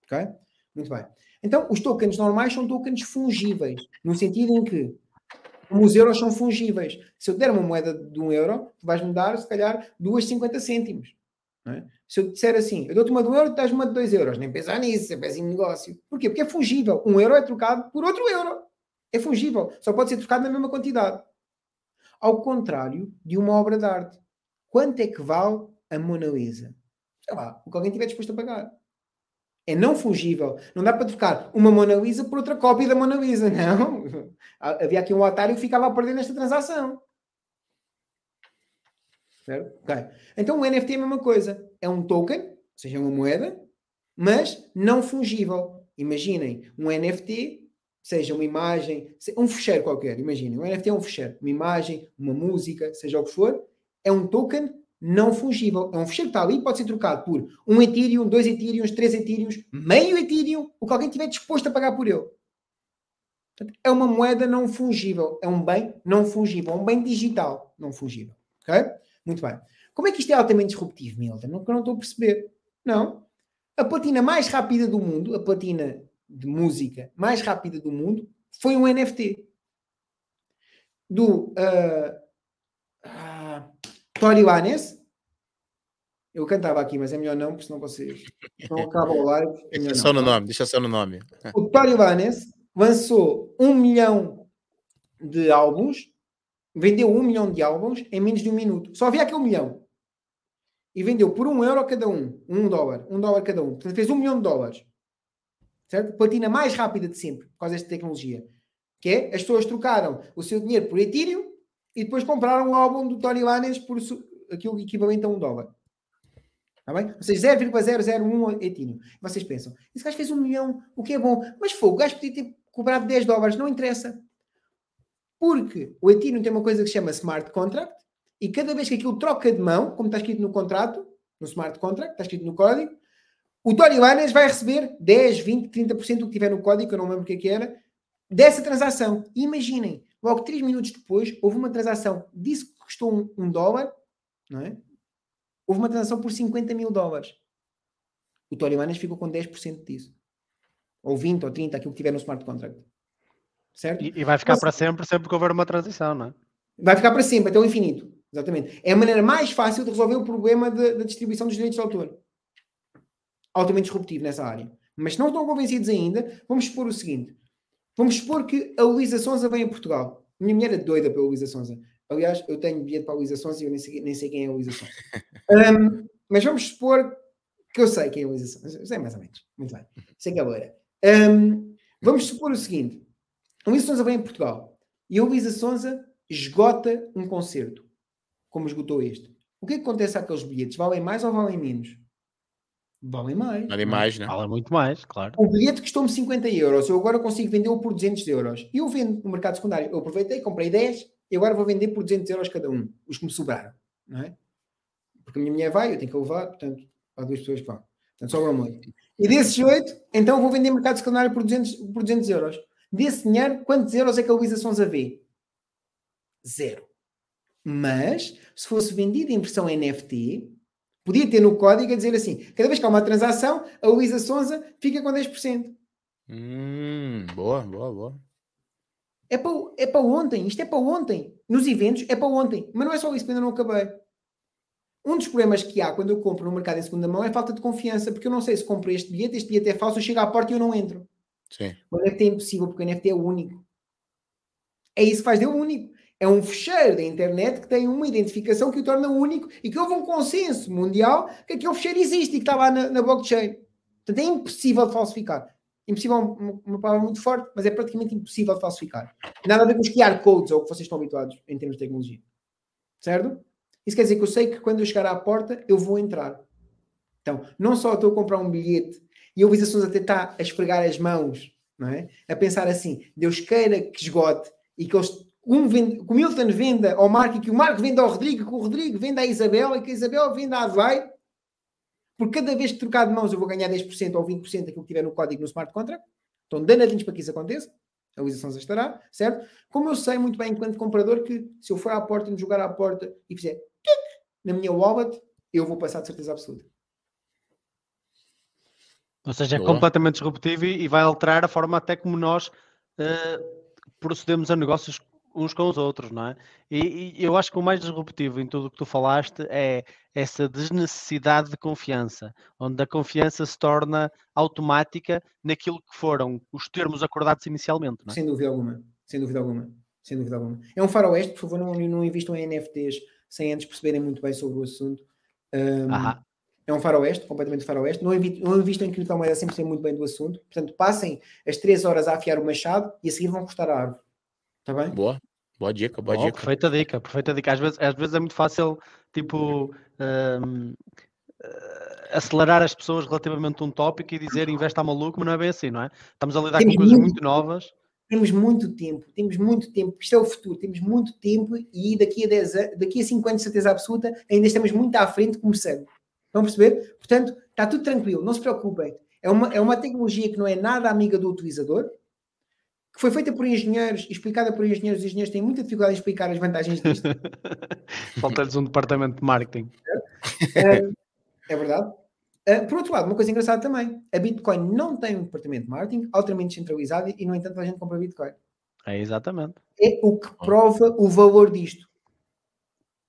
Ok? Muito bem. Então, os tokens normais são tokens fungíveis, no sentido em que, como os euros são fungíveis, se eu der uma moeda de um euro, tu vais-me dar, se calhar, duas 50 cêntimos. é? Se eu disser assim, eu dou-te uma de um euro, tu dás uma de dois euros. Nem pensar nisso, é péssimo negócio. Porquê? Porque é fungível. Um euro é trocado por outro euro. É fungível. Só pode ser trocado na mesma quantidade. Ao contrário de uma obra de arte. Quanto é que vale a Mona Lisa? Sei lá, o que alguém estiver disposto a pagar. É não fungível. Não dá para trocar uma Mona Lisa por outra cópia da Mona Lisa, não. Havia aqui um otário que ficava a perder nesta transação. Certo? Ok. Então o NFT é a mesma coisa. É um token, ou seja, uma moeda, mas não fungível. Imaginem, um NFT, seja uma imagem, um fecheiro qualquer, imaginem, um NFT é um fecheiro, uma imagem, uma música, seja o que for, é um token não fungível. É um fecheiro que está ali, pode ser trocado por um Ethereum, dois Ethereum, três Ethereum, meio Ethereum, o que alguém estiver disposto a pagar por ele. Portanto, é uma moeda não fungível, é um bem não fungível, um bem digital não fungível. Ok? Muito bem. Como é que isto é altamente disruptivo, Milton? Não, não estou a perceber. Não. A platina mais rápida do mundo, a platina de música mais rápida do mundo, foi um NFT. Do uh, Tori Lanes. Eu cantava aqui, mas é melhor não, porque senão vocês não acaba o live. É deixa só no nome, deixa só no nome. O Tori Lanes lançou um milhão de álbuns, vendeu um milhão de álbuns em menos de um minuto. Só havia aquele milhão. E vendeu por um euro cada um. Um dólar. Um dólar cada um. Portanto, fez um milhão de dólares. Certo? Platina mais rápida de sempre, por causa desta tecnologia. Que é, as pessoas trocaram o seu dinheiro por Ethereum e depois compraram o álbum do Tony Lanez por aquilo equivalente a um dólar. Está bem? Ou seja, 0,001 Ethereum. Vocês pensam, esse gajo fez um milhão, o que é bom. Mas foi, o gajo podia ter cobrado 10 dólares, não interessa. Porque o Ethereum tem uma coisa que se chama smart contract e cada vez que aquilo troca de mão, como está escrito no contrato, no smart contract, está escrito no código, o Tony Lanez vai receber 10, 20, 30% do que tiver no código, eu não lembro o que, é que era, dessa transação. Imaginem, logo 3 minutos depois, houve uma transação, disse que custou um, um dólar, não é? Houve uma transação por 50 mil dólares. O Tony Lanez ficou com 10% disso. Ou 20 ou 30, aquilo que tiver no smart contract. Certo? E, e vai ficar Mas, para sempre, sempre que houver uma transição, não é? Vai ficar para sempre, até o infinito. Exatamente. É a maneira mais fácil de resolver o problema da distribuição dos direitos de autor. Altamente disruptivo nessa área. Mas se não estão convencidos ainda, vamos supor o seguinte. Vamos supor que a Luísa Sonza vem a Portugal. Minha mulher é doida pela Luísa Sonza. Aliás, eu tenho bilhete para a Luísa Sonza e eu nem sei, nem sei quem é a Luísa Sonza. um, mas vamos supor que eu sei quem é a Luísa Sonza. Eu sei mais ou menos. Muito bem. Sei que é loira. Um, vamos supor o seguinte. A Luísa Sonza vem a Portugal. E a Luísa Sonza esgota um concerto. Como esgotou este. O que, é que acontece àqueles bilhetes? Valem mais ou valem menos? Valem mais. Valem mais, né? Valem muito mais, claro. O bilhete custou-me 50 euros. Eu agora consigo vendê-lo por 200 euros. E eu vendo no mercado secundário. Eu aproveitei, comprei 10 e agora vou vender por 200 euros cada um. Os que me sobraram. Não é? Porque a minha mulher vai, eu tenho que levar. Portanto, há duas pessoas que vão. Portanto, sobra muito. E desses 8, então vou vender no mercado secundário por 200, por 200 euros. Desse dinheiro, quantos euros é que a Luísa Sonza vê? Zero. Mas, se fosse vendido em versão NFT, podia ter no código a dizer assim: cada vez que há uma transação, a Luísa Sonza fica com 10%. Hum, boa, boa, boa. É para, é para ontem, isto é para ontem. Nos eventos é para ontem. Mas não é só isso, ainda não acabei. Um dos problemas que há quando eu compro no mercado em segunda mão é falta de confiança, porque eu não sei se compro este bilhete, este bilhete é falso, eu chego à porta e eu não entro. Sim. O NFT é impossível, porque o NFT é único. É isso que faz dele único. É um fecheiro da internet que tem uma identificação que o torna único e que houve um consenso mundial que aquele fecheiro existe e que está lá na, na blockchain. Portanto, é impossível de falsificar. Impossível é uma, uma palavra muito forte, mas é praticamente impossível de falsificar. Nada a ver com os QR codes ou o que vocês estão habituados em termos de tecnologia. Certo? Isso quer dizer que eu sei que quando eu chegar à porta, eu vou entrar. Então, não só estou a comprar um bilhete e eu vi as pessoas a tentar a esfregar as mãos, não é? A pensar assim, Deus queira que esgote e que eles um vende, que o Milton venda ao Marco e que o Marco venda ao Rodrigo, que o Rodrigo venda à Isabel e que a Isabel venda à Adelaide, porque cada vez que trocar de mãos eu vou ganhar 10% ou 20% daquilo que tiver no código no smart contract. Estão danadinhos para que isso aconteça. A Luísa Sousa estará, certo? Como eu sei muito bem, enquanto comprador, que se eu for à porta e me jogar à porta e fizer na minha wallet, eu vou passar de certeza absoluta. Ou seja, é Boa. completamente disruptivo e vai alterar a forma até como nós uh, procedemos a negócios uns com os outros, não é? E, e, eu acho que o mais disruptivo em tudo o que tu falaste é essa desnecessidade de confiança, onde a confiança se torna automática naquilo que foram os termos acordados inicialmente, não é? Sem dúvida alguma, sem dúvida alguma, sem dúvida alguma. É um faroeste, por favor, não, não invistam em NFTs sem antes perceberem muito bem sobre o assunto. Um, é um faroeste, completamente faroeste. Não, não invistam em criptomoeda sem perceber muito bem do assunto. Portanto, passem as três horas a afiar o machado e a seguir vão cortar a árvore. Está bem? Boa. Boa dica, boa oh, dica. Perfeita dica, perfeita dica. Às vezes, às vezes é muito fácil, tipo, um, acelerar as pessoas relativamente a um tópico e dizer investe a maluco, mas não é bem assim, não é? Estamos a lidar temos com coisas muito, muito novas. Temos muito tempo, temos muito tempo, isto é o futuro, temos muito tempo e daqui a 10 daqui a 5 anos, de certeza absoluta, ainda estamos muito à frente começando. Estão a perceber? Portanto, está tudo tranquilo, não se preocupem. É uma, é uma tecnologia que não é nada amiga do utilizador, que foi feita por engenheiros, explicada por engenheiros, os engenheiros têm muita dificuldade em explicar as vantagens disto. Falta-lhes um departamento de marketing. É, é verdade. Uh, por outro lado, uma coisa engraçada também, a Bitcoin não tem um departamento de marketing altamente centralizado e, no entanto, a gente compra Bitcoin. É exatamente. É o que prova o valor disto.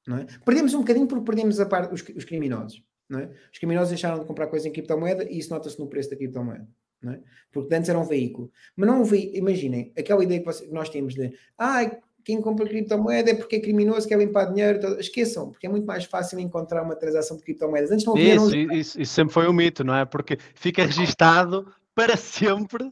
É? Perdemos um bocadinho porque perdemos a parte, os, os criminosos. É? Os criminosos deixaram de comprar coisa em criptomoeda e isso nota-se no preço da criptomoeda. É? Porque antes era um veículo. Mas não um veículo, imaginem, aquela ideia que nós temos de ah, quem compra criptomoeda é porque é criminoso, quer limpar dinheiro. Esqueçam, porque é muito mais fácil encontrar uma transação de criptomoedas. Antes não havia. Isso, isso, isso sempre foi um mito, não é? Porque fica registado para sempre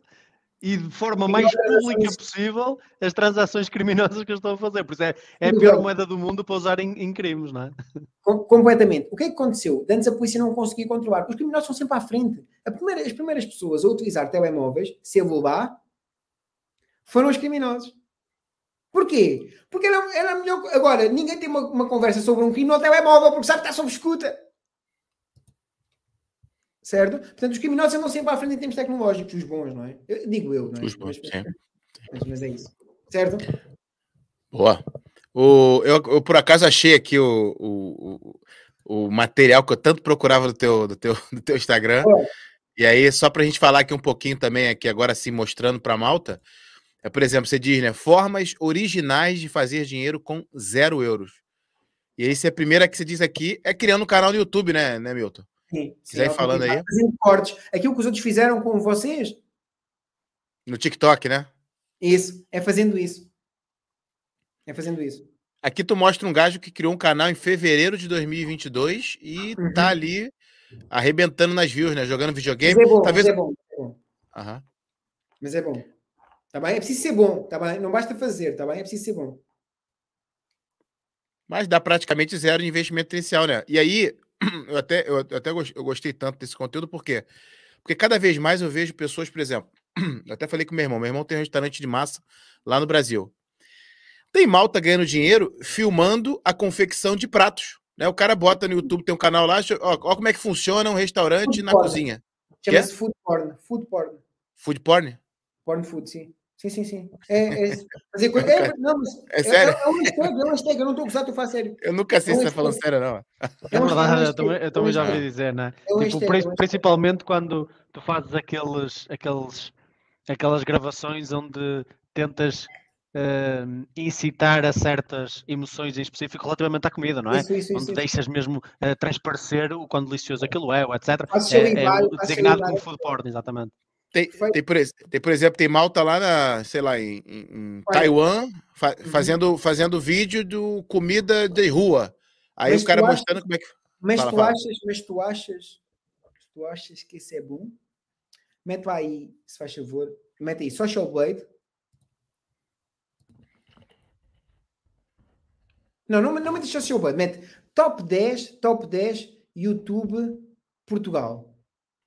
e de forma mais pública possível as transações criminosas que eu estou a fazer. Por isso é, é a pior moeda do mundo para usar em, em crimes, não é? completamente. O que é que aconteceu? Antes a polícia não conseguia controlar. Os criminosos são sempre à frente. Primeira, as primeiras pessoas a utilizar telemóveis, celular, foram os criminosos. Porquê? Porque era, era melhor. Agora, ninguém tem uma, uma conversa sobre um crime no telemóvel porque sabe que está sob escuta certo? Portanto, os criminosos andam sempre à frente em termos tecnológicos, os bons, não é? Eu, digo eu, não é? Os bons, mas, mas, mas, é isso, certo? Boa. O, eu, eu por acaso achei aqui o, o, o, material que eu tanto procurava do teu, do teu, do teu Instagram. Boa. E aí, só para a gente falar aqui um pouquinho também, aqui agora sim, mostrando para Malta, é, por exemplo, você diz, né? Formas originais de fazer dinheiro com zero euros. E aí, se a primeira que você diz aqui é criando um canal no YouTube, né, né Milton? Sim. Quiser ir falando aí. Fazendo cortes. Aquilo que os outros fizeram com vocês. No TikTok, né? Isso. É fazendo isso. É fazendo isso. Aqui tu mostra um gajo que criou um canal em fevereiro de 2022 e uhum. tá ali arrebentando nas views, né? Jogando videogame. Mas é bom, Talvez... mas é bom. É bom. Uhum. Mas é bom. Tá bem? É preciso ser bom, tá bem? Não basta fazer, tá bem? É preciso ser bom. Mas dá praticamente zero de investimento inicial, né? E aí, eu até, eu até eu gostei tanto desse conteúdo, por quê? Porque cada vez mais eu vejo pessoas, por exemplo, eu até falei com meu irmão, meu irmão tem um restaurante de massa lá no Brasil. Tem malta ganhando dinheiro filmando a confecção de pratos. Né? O cara bota no YouTube, tem um canal lá, ó, ó como é que funciona um restaurante food na porn. cozinha. Chama-se food porn. Food porn. Food porn? Porn food, sim. Sim, sim, sim. É, é, fazer coisa, é, não, mas é, sério? É, é, um hashtag, é um hashtag, eu não estou a gostar, estou a falar sério. Eu nunca sei é um se está falando sério, não. É verdade, eu também, eu também já ouvi dizer, né? tipo, hashtag, principalmente quando tu fazes aqueles, aqueles, aquelas gravações onde tentas uh, incitar a certas emoções em específico relativamente à comida, não é? Isso, isso, onde isso, deixas mesmo uh, transparecer o quão delicioso aquilo é, etc. É, é designado como food porn, exatamente. Tem, tem, por, tem, por exemplo, tem malta lá na, sei lá, em, em Taiwan, fa uhum. fazendo, fazendo vídeo do comida de rua. Aí mas o cara mostrando como é que. Mas, fala, tu fala. Achas, mas tu achas tu achas que isso é bom? Mete aí, se faz favor, mete aí Social Blade. Não, não, não mete Social Blade, mete top 10, top 10 YouTube Portugal.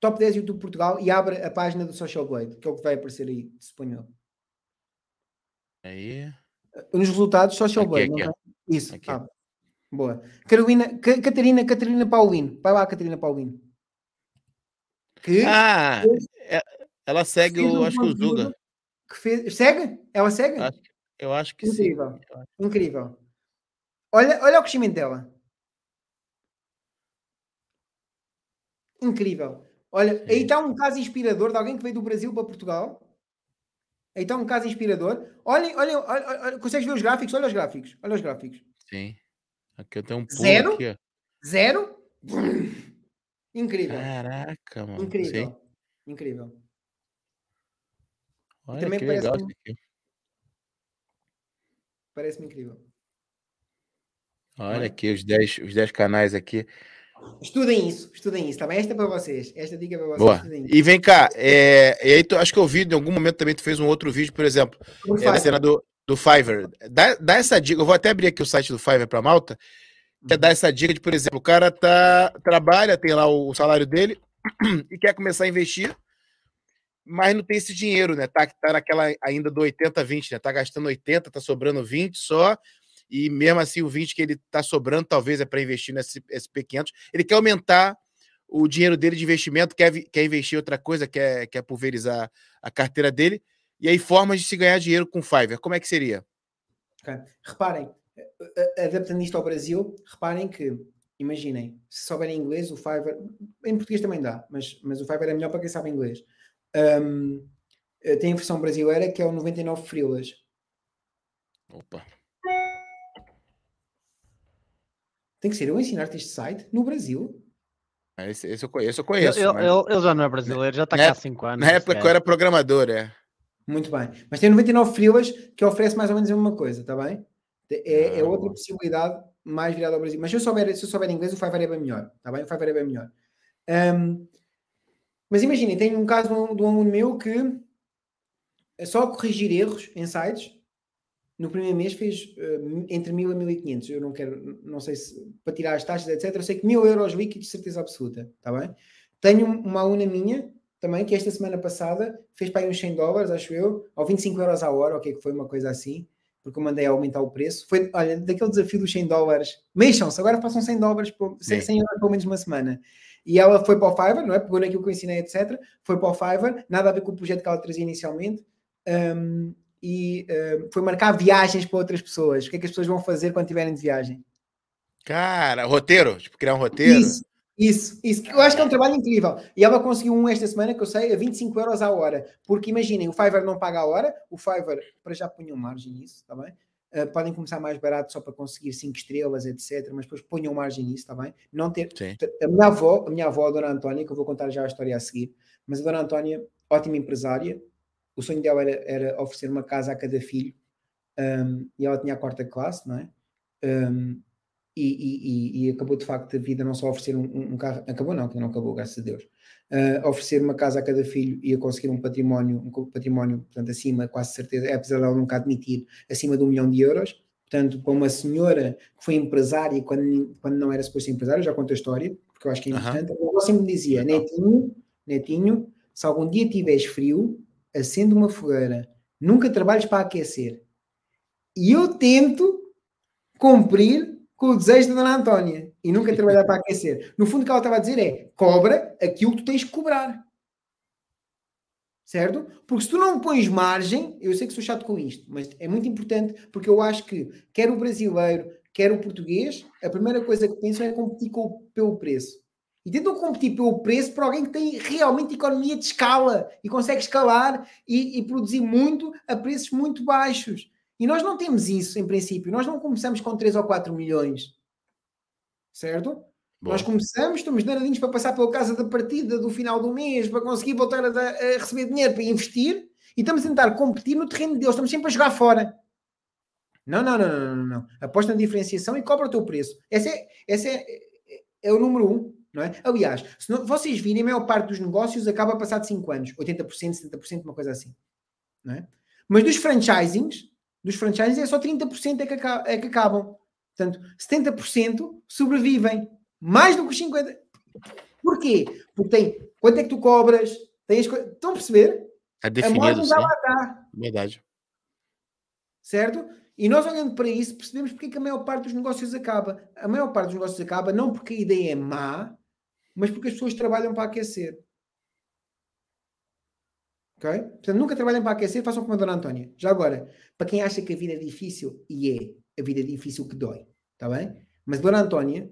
Top 10 YouTube Portugal e abre a página do Social Blade, que é o que vai aparecer aí, suponho Aí. Nos resultados, Social aqui, Blade. Aqui, Isso. Aqui. Ah, boa. Carolina, Catarina, Catarina Paulino. Vai lá, Catarina Paulino. Que ah, é, ela segue o, acho que o Zuga. Que fez, segue? Ela segue? Eu acho que Incrível. sim. Incrível. Olha, olha o crescimento dela. Incrível. Olha, aí está um caso inspirador de alguém que veio do Brasil para Portugal. Aí está um caso inspirador. Olhem, olhem, olhem, olhem, consegues ver os gráficos? Olha os gráficos. Olha os gráficos. Sim. Aqui eu tenho um pulo Zero? Aqui, Zero? Incrível. Caraca, mano. Incrível. Sim. Incrível. Olha também que parece legal. Parece-me incrível. Olha aqui os 10 os dez canais aqui. Estudem isso, estudem isso, tá bem? Esta é para vocês. Esta dica é para vocês. Boa. E vem cá, é, e aí tu, acho que eu vi em algum momento também tu fez um outro vídeo, por exemplo, é, a cena do, do Fiverr. Dá, dá essa dica, eu vou até abrir aqui o site do Fiverr para Malta, quer dar essa dica de, por exemplo, o cara tá, trabalha, tem lá o salário dele e quer começar a investir, mas não tem esse dinheiro, né? Tá, tá naquela ainda do 80-20, né? Tá gastando 80, tá sobrando 20 só, e mesmo assim o 20 que ele tá sobrando talvez é para investir nesse SP500. Ele quer aumentar o dinheiro dele de investimento, quer, quer investir em outra coisa, quer, quer pulverizar a carteira dele, e aí formas de se ganhar dinheiro com Fiverr. Como é que seria? Okay. Reparem, adaptando isto ao Brasil, reparem que, imaginem, se souberem inglês, o Fiverr, em português também dá, mas, mas o Fiverr é melhor para quem sabe inglês. Um, eh, tem a versão brasileira que é o 99 Frilas. Opa. Tem que ser eu ensinar-te este site no Brasil. Ah, esse, esse eu conheço, eu conheço. Ele, mas... ele, ele já não é brasileiro, já está cá há 5 anos. Na época que eu era programador, é. Muito bem. Mas tem 99 Frilas que oferece mais ou menos a mesma coisa, está bem? É, é, outra possibilidade mais virada ao Brasil. Mas se eu souber, se eu souber inglês, o Fiverr é bem melhor. Tá bem? O Fiverr é bem melhor. Um, mas imaginem, tenho um caso de um, aluno meu que é só corrigir erros em sites. No primeiro mês fez uh, entre 1000 a 1500. Eu não quero, não sei se para tirar as taxas, etc. Eu sei que 1000 euros líquidos, certeza absoluta. Tá bem? Tenho uma aluna minha também que esta semana passada fez para aí uns 100 dólares, acho eu, ou 25 euros a hora, o que é que foi uma coisa assim porque eu mandei aumentar o preço. Foi, olha, daquele desafio dos 100 dólares. Mexam-se, agora passam 100 dólares, por, 100, 100 euros pelo menos uma semana. E ela foi para o Fiverr, não é? Pegou naquilo que eu ensinei, etc. Foi para o Fiverr, nada a ver com o projeto que ela trazia inicialmente. Um, e um, foi marcar viagens para outras pessoas. O que é que as pessoas vão fazer quando estiverem de viagem? Cara, roteiro? Tipo, criar um roteiro? Isso. Isso, isso. Eu acho que é um trabalho incrível. E ela conseguiu um esta semana, que eu sei, a 25 euros a hora. Porque imaginem, o Fiverr não paga a hora, o Fiverr, para já ponham margem nisso, está bem? Uh, podem começar mais barato só para conseguir 5 estrelas, etc. Mas depois ponham margem nisso, está bem? Não ter. A minha avó, a minha avó, a Dona Antónia, que eu vou contar já a história a seguir, mas a Dona Antónia, ótima empresária, o sonho dela era, era oferecer uma casa a cada filho um, e ela tinha a quarta classe, não é? Um, e, e, e, acabou de facto a vida não só oferecer um, um, carro, acabou não, que não acabou, graças a Deus, uh, oferecer uma casa a cada filho e a conseguir um património, um património, portanto, acima, quase certeza, é apesar de ela nunca admitir, acima de um milhão de euros. Portanto, para uma senhora que foi empresária quando, quando não era suposto ser empresária, já conto a história, porque eu acho que é importante. Uhum. Ela sempre me dizia: Netinho, Netinho, se algum dia tiveres frio, acende uma fogueira, nunca trabalhes para aquecer. E eu tento cumprir com o desejo da Dona Antónia e nunca trabalhar para aquecer. No fundo, o que ela estava a dizer é: cobra aquilo que tu tens que cobrar. Certo? Porque se tu não pões margem, eu sei que sou chato com isto, mas é muito importante porque eu acho que quer o brasileiro, quer o português, a primeira coisa que pensam é competir com, pelo preço. E tentam competir pelo preço para alguém que tem realmente economia de escala e consegue escalar e, e produzir muito a preços muito baixos. E nós não temos isso, em princípio. Nós não começamos com 3 ou 4 milhões. Certo? Boa. Nós começamos, estamos danadinhos para passar pela casa da partida do final do mês, para conseguir voltar a, a, receber dinheiro para investir, e estamos a tentar competir no terreno deles, estamos sempre a jogar fora. Não, não, não, não, não, não. Aposta na diferenciação e cobra o teu preço. Esse é, esse é, é, é o número um, não é? Aliás, se não, vocês virem, a maior parte dos negócios acaba de 5 anos, 80%, 70%, uma coisa assim. Não é? Mas dos franchisings, dos franchisings é só 30% é que, é que acabam. Portanto, 70% sobrevivem. Mais do que os 50%. Porquê? Porque tem quanto é que tu cobras? Tem as Estão a perceber? É definido, a lá está. Verdade. Certo? E nós olhando para isso percebemos porque é que a maior parte dos negócios acaba. A maior parte dos negócios acaba não porque a ideia é má, mas porque as pessoas trabalham para aquecer. Ok? Portanto, nunca trabalhem para aquecer, façam como a Dona Antónia. Já agora, para quem acha que a vida é difícil, e é a vida é difícil que dói, está bem? Mas Dona Antónia,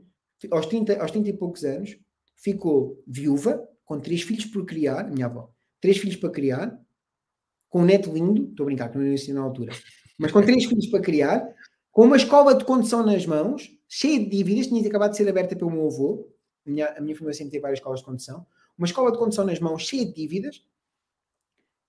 aos 30, aos 30 e poucos anos, ficou viúva, com três filhos por criar, minha avó, três filhos para criar, com um neto lindo, estou a brincar, que não ia na altura, mas com três filhos para criar, com uma escola de condução nas mãos, cheia de dívidas, tinha acabado de ser aberta pelo meu avô, a minha, a minha família sempre teve várias escolas de condução, uma escola de condução nas mãos, cheia de dívidas,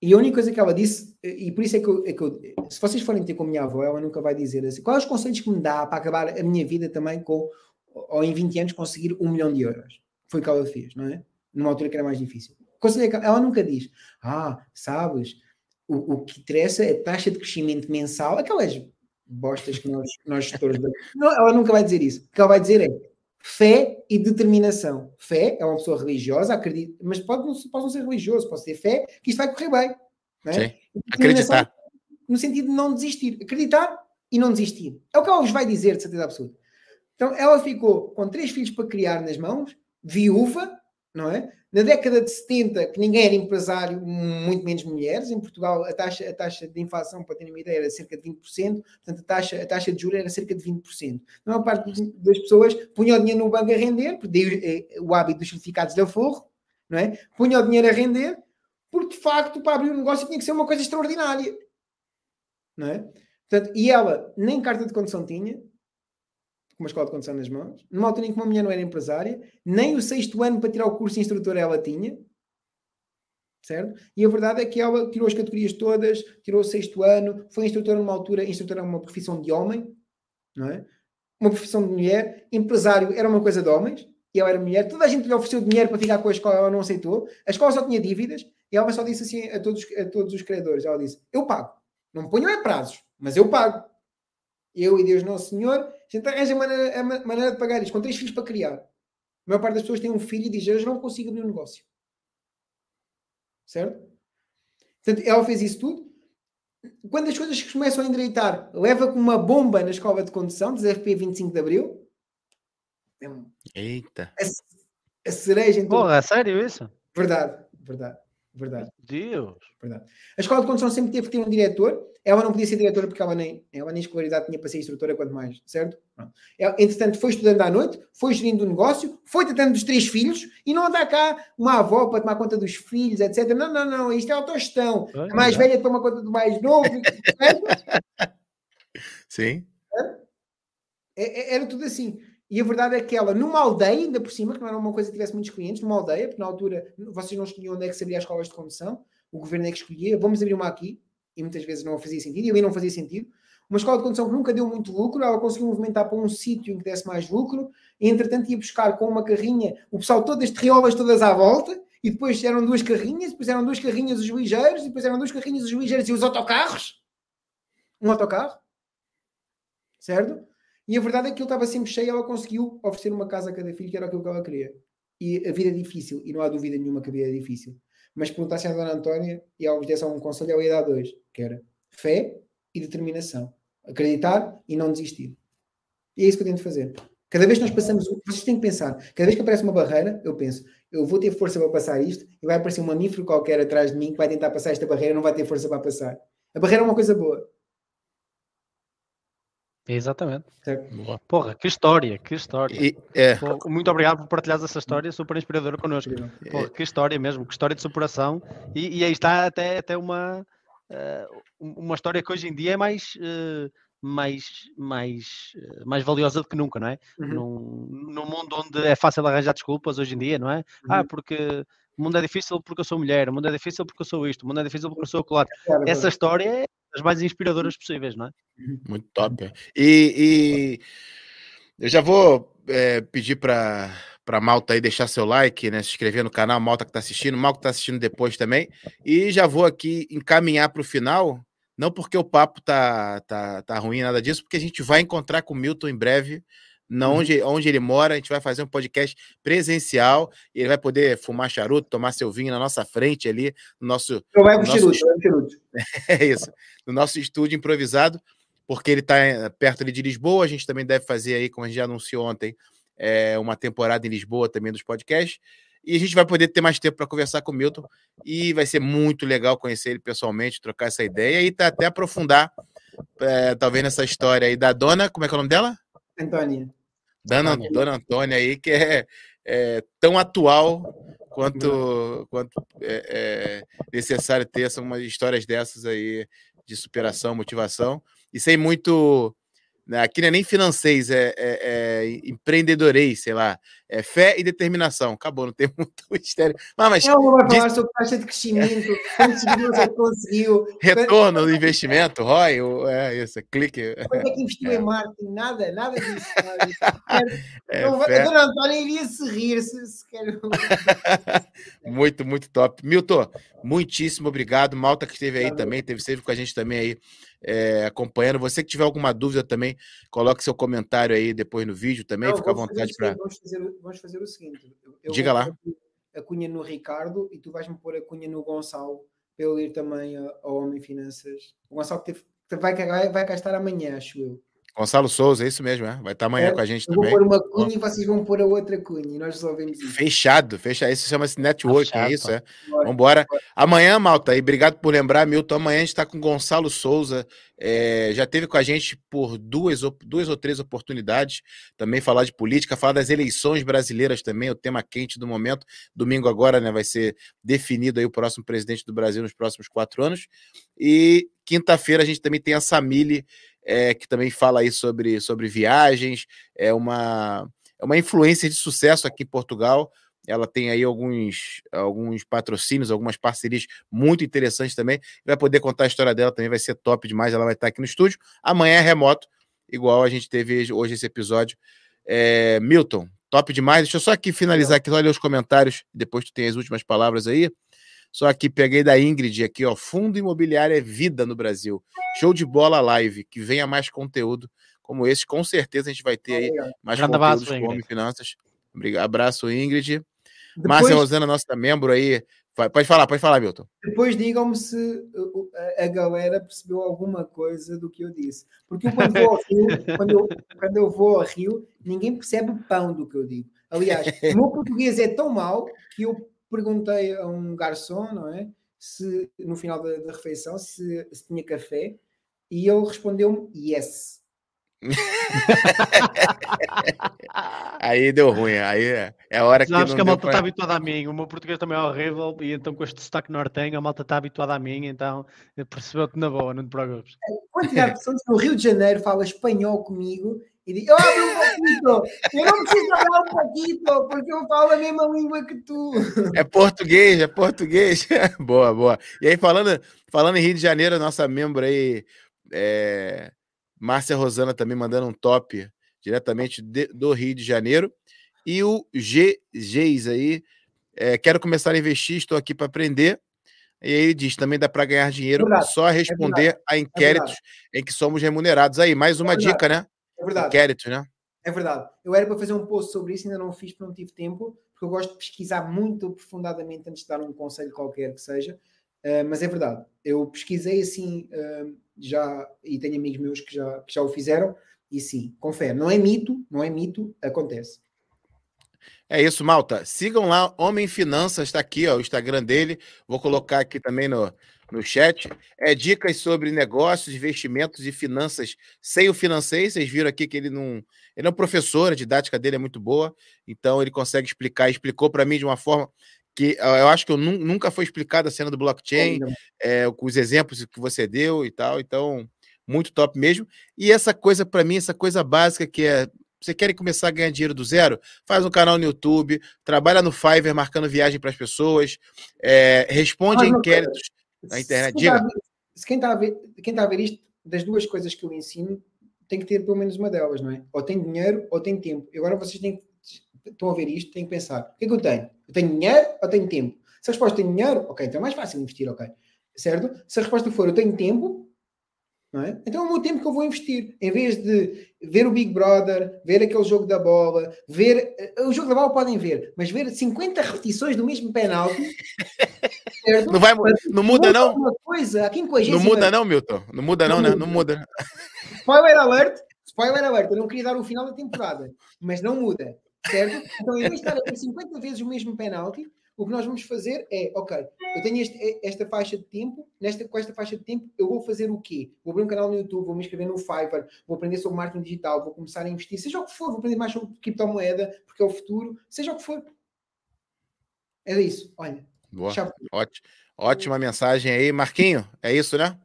e a única coisa que ela disse, e por isso é que, eu, é que eu, se vocês forem ter com a minha avó, ela nunca vai dizer assim, quais os conselhos que me dá para acabar a minha vida também com, ou em 20 anos, conseguir um milhão de euros? Foi o que ela fez, não é? Numa altura que era mais difícil. Conselho ela nunca diz, ah, sabes, o, o que interessa é a taxa de crescimento mensal, aquelas bostas que nós, nós gestores... não, ela nunca vai dizer isso. O que ela vai dizer é, fé e determinação. Fé é uma pessoa religiosa, acredita, mas pode não, pode não ser religioso, pode ter fé que isto vai correr bem. Não é? Acreditar. No sentido de não desistir. Acreditar e não desistir. É o que ela vos vai dizer, de certeza absoluta. Então, ela ficou com três filhos para criar nas mãos, viúva, não é? Na década de 70, que ninguém era empresário, muito menos mulheres, em Portugal a taxa, a taxa de inflação, para terem uma ideia, era cerca de 20%, portanto a taxa, a taxa de juros era cerca de 20%. A parte das pessoas punha o dinheiro no banco a render, porque eh, o hábito dos certificados de aforro, não é? Punha o dinheiro a render, porque de facto para abrir um negócio tinha que ser uma coisa extraordinária, não é? Portanto, e ela nem carta de condução tinha, uma escola de condução nas mãos, numa altura em que uma mulher não era empresária, nem o sexto ano para tirar o curso de instrutora ela tinha, certo? E a verdade é que ela tirou as categorias todas, tirou o sexto ano, foi instrutora numa altura, instrutora é uma profissão de homem, não é? Uma profissão de mulher, empresário era uma coisa de homens, e ela era mulher, toda a gente lhe ofereceu dinheiro para ficar com a escola, ela não aceitou, a escola só tinha dívidas, e ela só disse assim a todos, a todos os credores, ela disse, eu pago, não me ponho é prazos, mas eu pago. Eu e Deus Nosso Senhor, a gente arranja a maneira, a maneira de pagar isto, com três filhos para criar. A maior parte das pessoas tem um filho e diz: Eu não consigo abrir um negócio. Certo? Portanto, ela fez isso tudo. Quando as coisas começam a endireitar, leva com uma bomba na escola de condução, dos FP 25 de Abril. Eita! A, a cereja em Porra, é sério isso? Verdade, verdade, verdade. Deus! Verdade. A escola de condução sempre teve que ter um diretor ela não podia ser diretora porque ela nem, ela nem escolaridade tinha para ser instrutora, quanto mais, certo? Ela, entretanto, foi estudando à noite, foi gerindo o negócio, foi tratando dos três filhos e não anda cá uma avó para tomar conta dos filhos, etc. Não, não, não, isto é autogestão. a mais velha toma conta do mais novo? Sim. É, é, era tudo assim. E a verdade é que ela, numa aldeia, ainda por cima, que não era uma coisa que tivesse muitos clientes, numa aldeia, porque na altura vocês não escolhiam onde é que se abria as escolas de condução, o governo é que escolhia, vamos abrir uma aqui, e muitas vezes não fazia sentido, e ali não fazia sentido. Uma escola de condução que nunca deu muito lucro, ela conseguiu movimentar para um sítio em que desse mais lucro, e entretanto ia buscar com uma carrinha o pessoal todas as triolas todas à volta, e depois eram duas carrinhas, depois eram duas carrinhas os ligeiros, e depois eram duas carrinhas os ligeiros e os autocarros. Um autocarro. Certo? E a verdade é que ele estava sempre cheio, ela conseguiu oferecer uma casa a cada filho, que era aquilo que ela queria. E a vida é difícil, e não há dúvida nenhuma que a vida é difícil mas perguntasse à Dona Antónia e ao desse um conselho, eu ia dar dois, que era fé e determinação. Acreditar e não desistir. E é isso que eu tento fazer. Cada vez que nós passamos, vocês têm que pensar, cada vez que aparece uma barreira, eu penso, eu vou ter força para passar isto e vai aparecer um mamífero qualquer atrás de mim que vai tentar passar esta barreira não vai ter força para passar. A barreira é uma coisa boa. Exatamente. Boa. Porra, que história, que história. E, é. muito obrigado por partilhar essa história super inspiradora connosco. Porra, que história mesmo, que história de superação. E, e aí está até, até uma, uh, uma história que hoje em dia é mais uh, mais, mais, eh, mais valiosa do que nunca, não é? Uhum. Num, num mundo onde é fácil arranjar desculpas hoje em dia, não é? Ah, Uhum. porque o mundo é difícil porque eu sou mulher, o mundo é difícil porque eu sou isto, o mundo é difícil porque eu sou aquilo. outro. Claro, Essa história é das mais inspiradoras possíveis, não é? Muito top. E, e eu já vou é, pedir para para Malta aí deixar seu like, né? Se inscrever no canal, Malta que está assistindo, Malta que está assistindo depois também. E já vou aqui encaminhar para o final, não porque o papo tá, tá, tá ruim, nada disso, porque a gente vai encontrar com o Milton em breve. Na Uhum. onde, onde ele mora, a gente vai fazer um podcast presencial e ele vai poder fumar charuto, tomar seu vinho na nossa frente ali, no nosso vai pro Nosso- charuto, é isso. No nosso estúdio improvisado, porque ele está perto ali de Lisboa. A gente também deve fazer aí, como a gente já anunciou ontem, é, uma temporada em Lisboa também dos podcasts. E a gente vai poder ter mais tempo para conversar com o Milton. E vai ser muito legal conhecer ele pessoalmente, trocar essa ideia e tá, até aprofundar, é, talvez, nessa história aí da dona. Como é que é o nome dela? Antônia. Dona, Antônia. Dona Antônia aí, que é, é tão atual quanto, quanto é, é necessário ter essa, umas histórias dessas aí de superação, motivação, e sem muito. Né, aqui não é nem financês, é, é, é empreendedorês, sei lá. É fé e determinação. Acabou, não tem muito mistério. Ah, mas Ela vai falar diz- sobre taxa de crescimento, é que conseguiu, retorno do investimento, ROI, o- é isso, clique. quanto é que investiu É. em marketing, nada, nada disso. Nada disso. É, Não fé. a dona Antônia iria se rir se, se quer. Muito, muito top. Milton, muitíssimo obrigado. Malta que esteve aí Valeu. também, teve sempre com a gente também aí, é, acompanhando. Você que tiver alguma dúvida também, coloque seu comentário aí depois no vídeo também, Não, fica à vontade para. Vamos fazer, o- vamos fazer o seguinte. eu- eu Diga vou lá. A cunha no Ricardo e tu vais-me pôr a cunha no Gonçalo para ele ir também ao Homem Finanças. O Gonçalo teve- vai, cá- vai cá estar amanhã, acho eu. Gonçalo Souza, é isso mesmo, é? Vai estar amanhã É, com a gente Eu vou também. pôr uma cunha e vocês vão pôr a outra cunha e nós resolvemos isso. Fechado, fechado. Isso chama-se networking, é fechado, isso, pá. é? Bora. Vambora. Amanhã, Malta, e obrigado por lembrar, Milton. Amanhã a gente está com Gonçalo Souza. é, já teve com a gente por duas, duas ou três oportunidades. Também falar de política, falar das eleições brasileiras também, o tema quente do momento. Domingo agora, né? Vai ser definido aí o próximo presidente do Brasil nos próximos quatro anos. E quinta-feira a gente também tem a Samile, é, que também fala aí sobre, sobre viagens. É uma, é uma influência de sucesso aqui em Portugal. Ela tem aí alguns, alguns patrocínios, algumas parcerias muito interessantes também. Vai poder contar a história dela também, vai ser top demais. Ela vai estar aqui no estúdio. Amanhã é remoto, igual a gente teve hoje esse episódio. É, Milton, top demais. Deixa eu só aqui finalizar aqui, só ler os comentários, depois tu tem as últimas palavras aí. Só aqui peguei da Ingrid aqui, ó. Fundo imobiliário é vida no Brasil. Show de bola live, que venha mais conteúdo como esse. Com certeza a gente vai ter aí mais Grande conteúdos abraço, com Ingrid. Homem Finanças. Obrigado. Abraço, Ingrid. Depois, Márcia Rosana, nossa membro aí. Pode falar, pode falar, Milton. depois digam-me se a, galera percebeu alguma coisa do que eu disse. Porque eu quando vou ao Rio, quando eu, quando eu vou ao Rio, ninguém percebe o pão do que eu digo. Aliás, o meu português é tão mau que eu perguntei a um garçom, não é? Se no final da, da refeição se, se tinha café e ele respondeu-me yes. Aí deu ruim. Aí é, é a hora que Sabes não que a malta pra- está habituada a mim, o meu português também é horrível e então com este sotaque nortenho a malta está habituada a mim, então percebeu-te na boa, não te preocupes. Quantidade de pessoas no Rio de Janeiro fala espanhol comigo e diz: Abre um pouquinho, eu não preciso falar um pouquinho, porque eu falo a mesma língua que tu. É português, é português. boa, boa. E aí, falando, falando em Rio de Janeiro, a nossa membro aí, é, Márcia Rosana também mandando um top diretamente de- do Rio de Janeiro. E o GGs aí, é, quero começar a investir, estou aqui para aprender. E aí ele diz, também dá para ganhar dinheiro verdade, só responder a inquéritos em que somos remunerados. Aí, mais uma dica, né? É verdade, Inquéritos, né? é verdade. Eu era para fazer um post sobre isso, ainda não fiz porque não tive tempo, porque eu gosto de pesquisar muito aprofundadamente antes de dar um conselho qualquer que seja. Uh, mas é verdade, eu pesquisei assim uh, já e tenho amigos meus que já, que já o fizeram, e sim, confere, não é mito, não é mito, acontece. É isso, malta. Sigam lá, Homem Finanças, está aqui, ó, o Instagram dele. Vou colocar aqui também no, no chat. É dicas sobre negócios, investimentos e finanças sem o financeiro. Vocês viram aqui que ele não. Ele é um professor, a didática dele é muito boa, então ele consegue explicar. Explicou para mim de uma forma que ah, eu acho que eu nu- nunca foi explicada a cena do blockchain, é, com os exemplos que você deu e tal. Então, muito top mesmo. E essa coisa, para mim, essa coisa básica que é. Você quer começar a ganhar dinheiro do zero? Faz um canal no YouTube, trabalha no Fiverr marcando viagem para as pessoas, é, responde a inquéritos na internet. Diga. Tá quem está a ver, quem está a ver isto, das duas coisas que eu ensino, tem que ter pelo menos uma delas, não é? Ou tem dinheiro ou tem tempo. E agora vocês têm, estão a ver isto, têm que pensar: o que é que eu tenho? Eu tenho dinheiro ou tenho tempo? Se a resposta é dinheiro, ok, então é mais fácil investir, ok. Certo? Se a resposta for eu tenho tempo, não é? Então é o meu tempo que eu vou investir. Em vez de ver o Big Brother, ver aquele jogo da bola, ver. Eh, o jogo da bola podem ver, mas ver 50 repetições do mesmo penalti. Não, vai, não muda, não? Coisa, aqui em não muda, não, Milton. Não muda, não, não, né? Não muda. Spoiler alert! Spoiler alert! Eu não queria dar o final da temporada, mas não muda. Certo? Então, em vez de estar a ter 50 vezes o mesmo penalti, o que nós vamos fazer é, ok, eu tenho este, esta faixa de tempo, nesta, com esta faixa de tempo eu vou fazer o quê? Vou abrir um canal no YouTube, vou me inscrever no Fiverr, vou aprender sobre marketing digital, vou começar a investir, seja o que for, vou aprender mais sobre criptomoeda, porque é o futuro, seja o que for. É isso, olha. Boa. Ótimo. Ótima mensagem aí. Marquinho, é isso, né?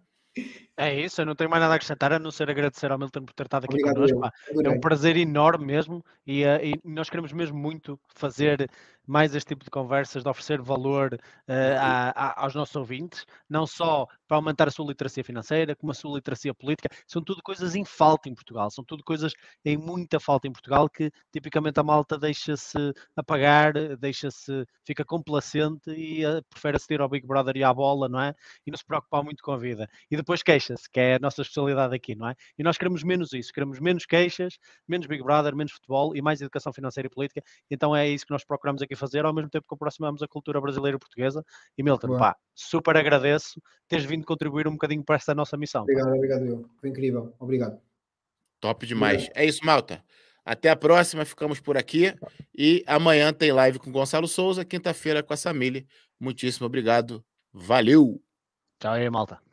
É isso, eu não tenho mais nada a acrescentar a não ser agradecer ao Milton por ter estado aqui Obrigado, connosco. É um prazer enorme mesmo e, uh, e, nós queremos mesmo muito fazer mais este tipo de conversas, de oferecer valor uh, a, a, aos nossos ouvintes, não só para aumentar a sua literacia financeira, como a sua literacia política. São tudo coisas em falta em Portugal, são tudo coisas em muita falta em Portugal que tipicamente a malta deixa-se apagar, deixa-se, fica complacente e uh, prefere assistir ao Big Brother e à bola, não é? E não se preocupar muito com a vida. E depois queixa-se, que é a nossa especialidade aqui, não é? E nós queremos menos isso, queremos menos queixas, menos Big Brother, menos futebol e mais educação financeira e política. Então é isso que nós procuramos aqui fazer, ao mesmo tempo que aproximamos a cultura brasileira e portuguesa. E Milton, pá, super agradeço teres vindo contribuir um bocadinho para esta nossa missão. Obrigado, pá. obrigado eu. Foi incrível. Obrigado. Top demais. Obrigado. É isso, Malta. Até a próxima, ficamos por aqui. E amanhã tem live com Gonçalo Souza, quinta-feira com a Samile. Muitíssimo obrigado. Valeu! Tchau aí, malta.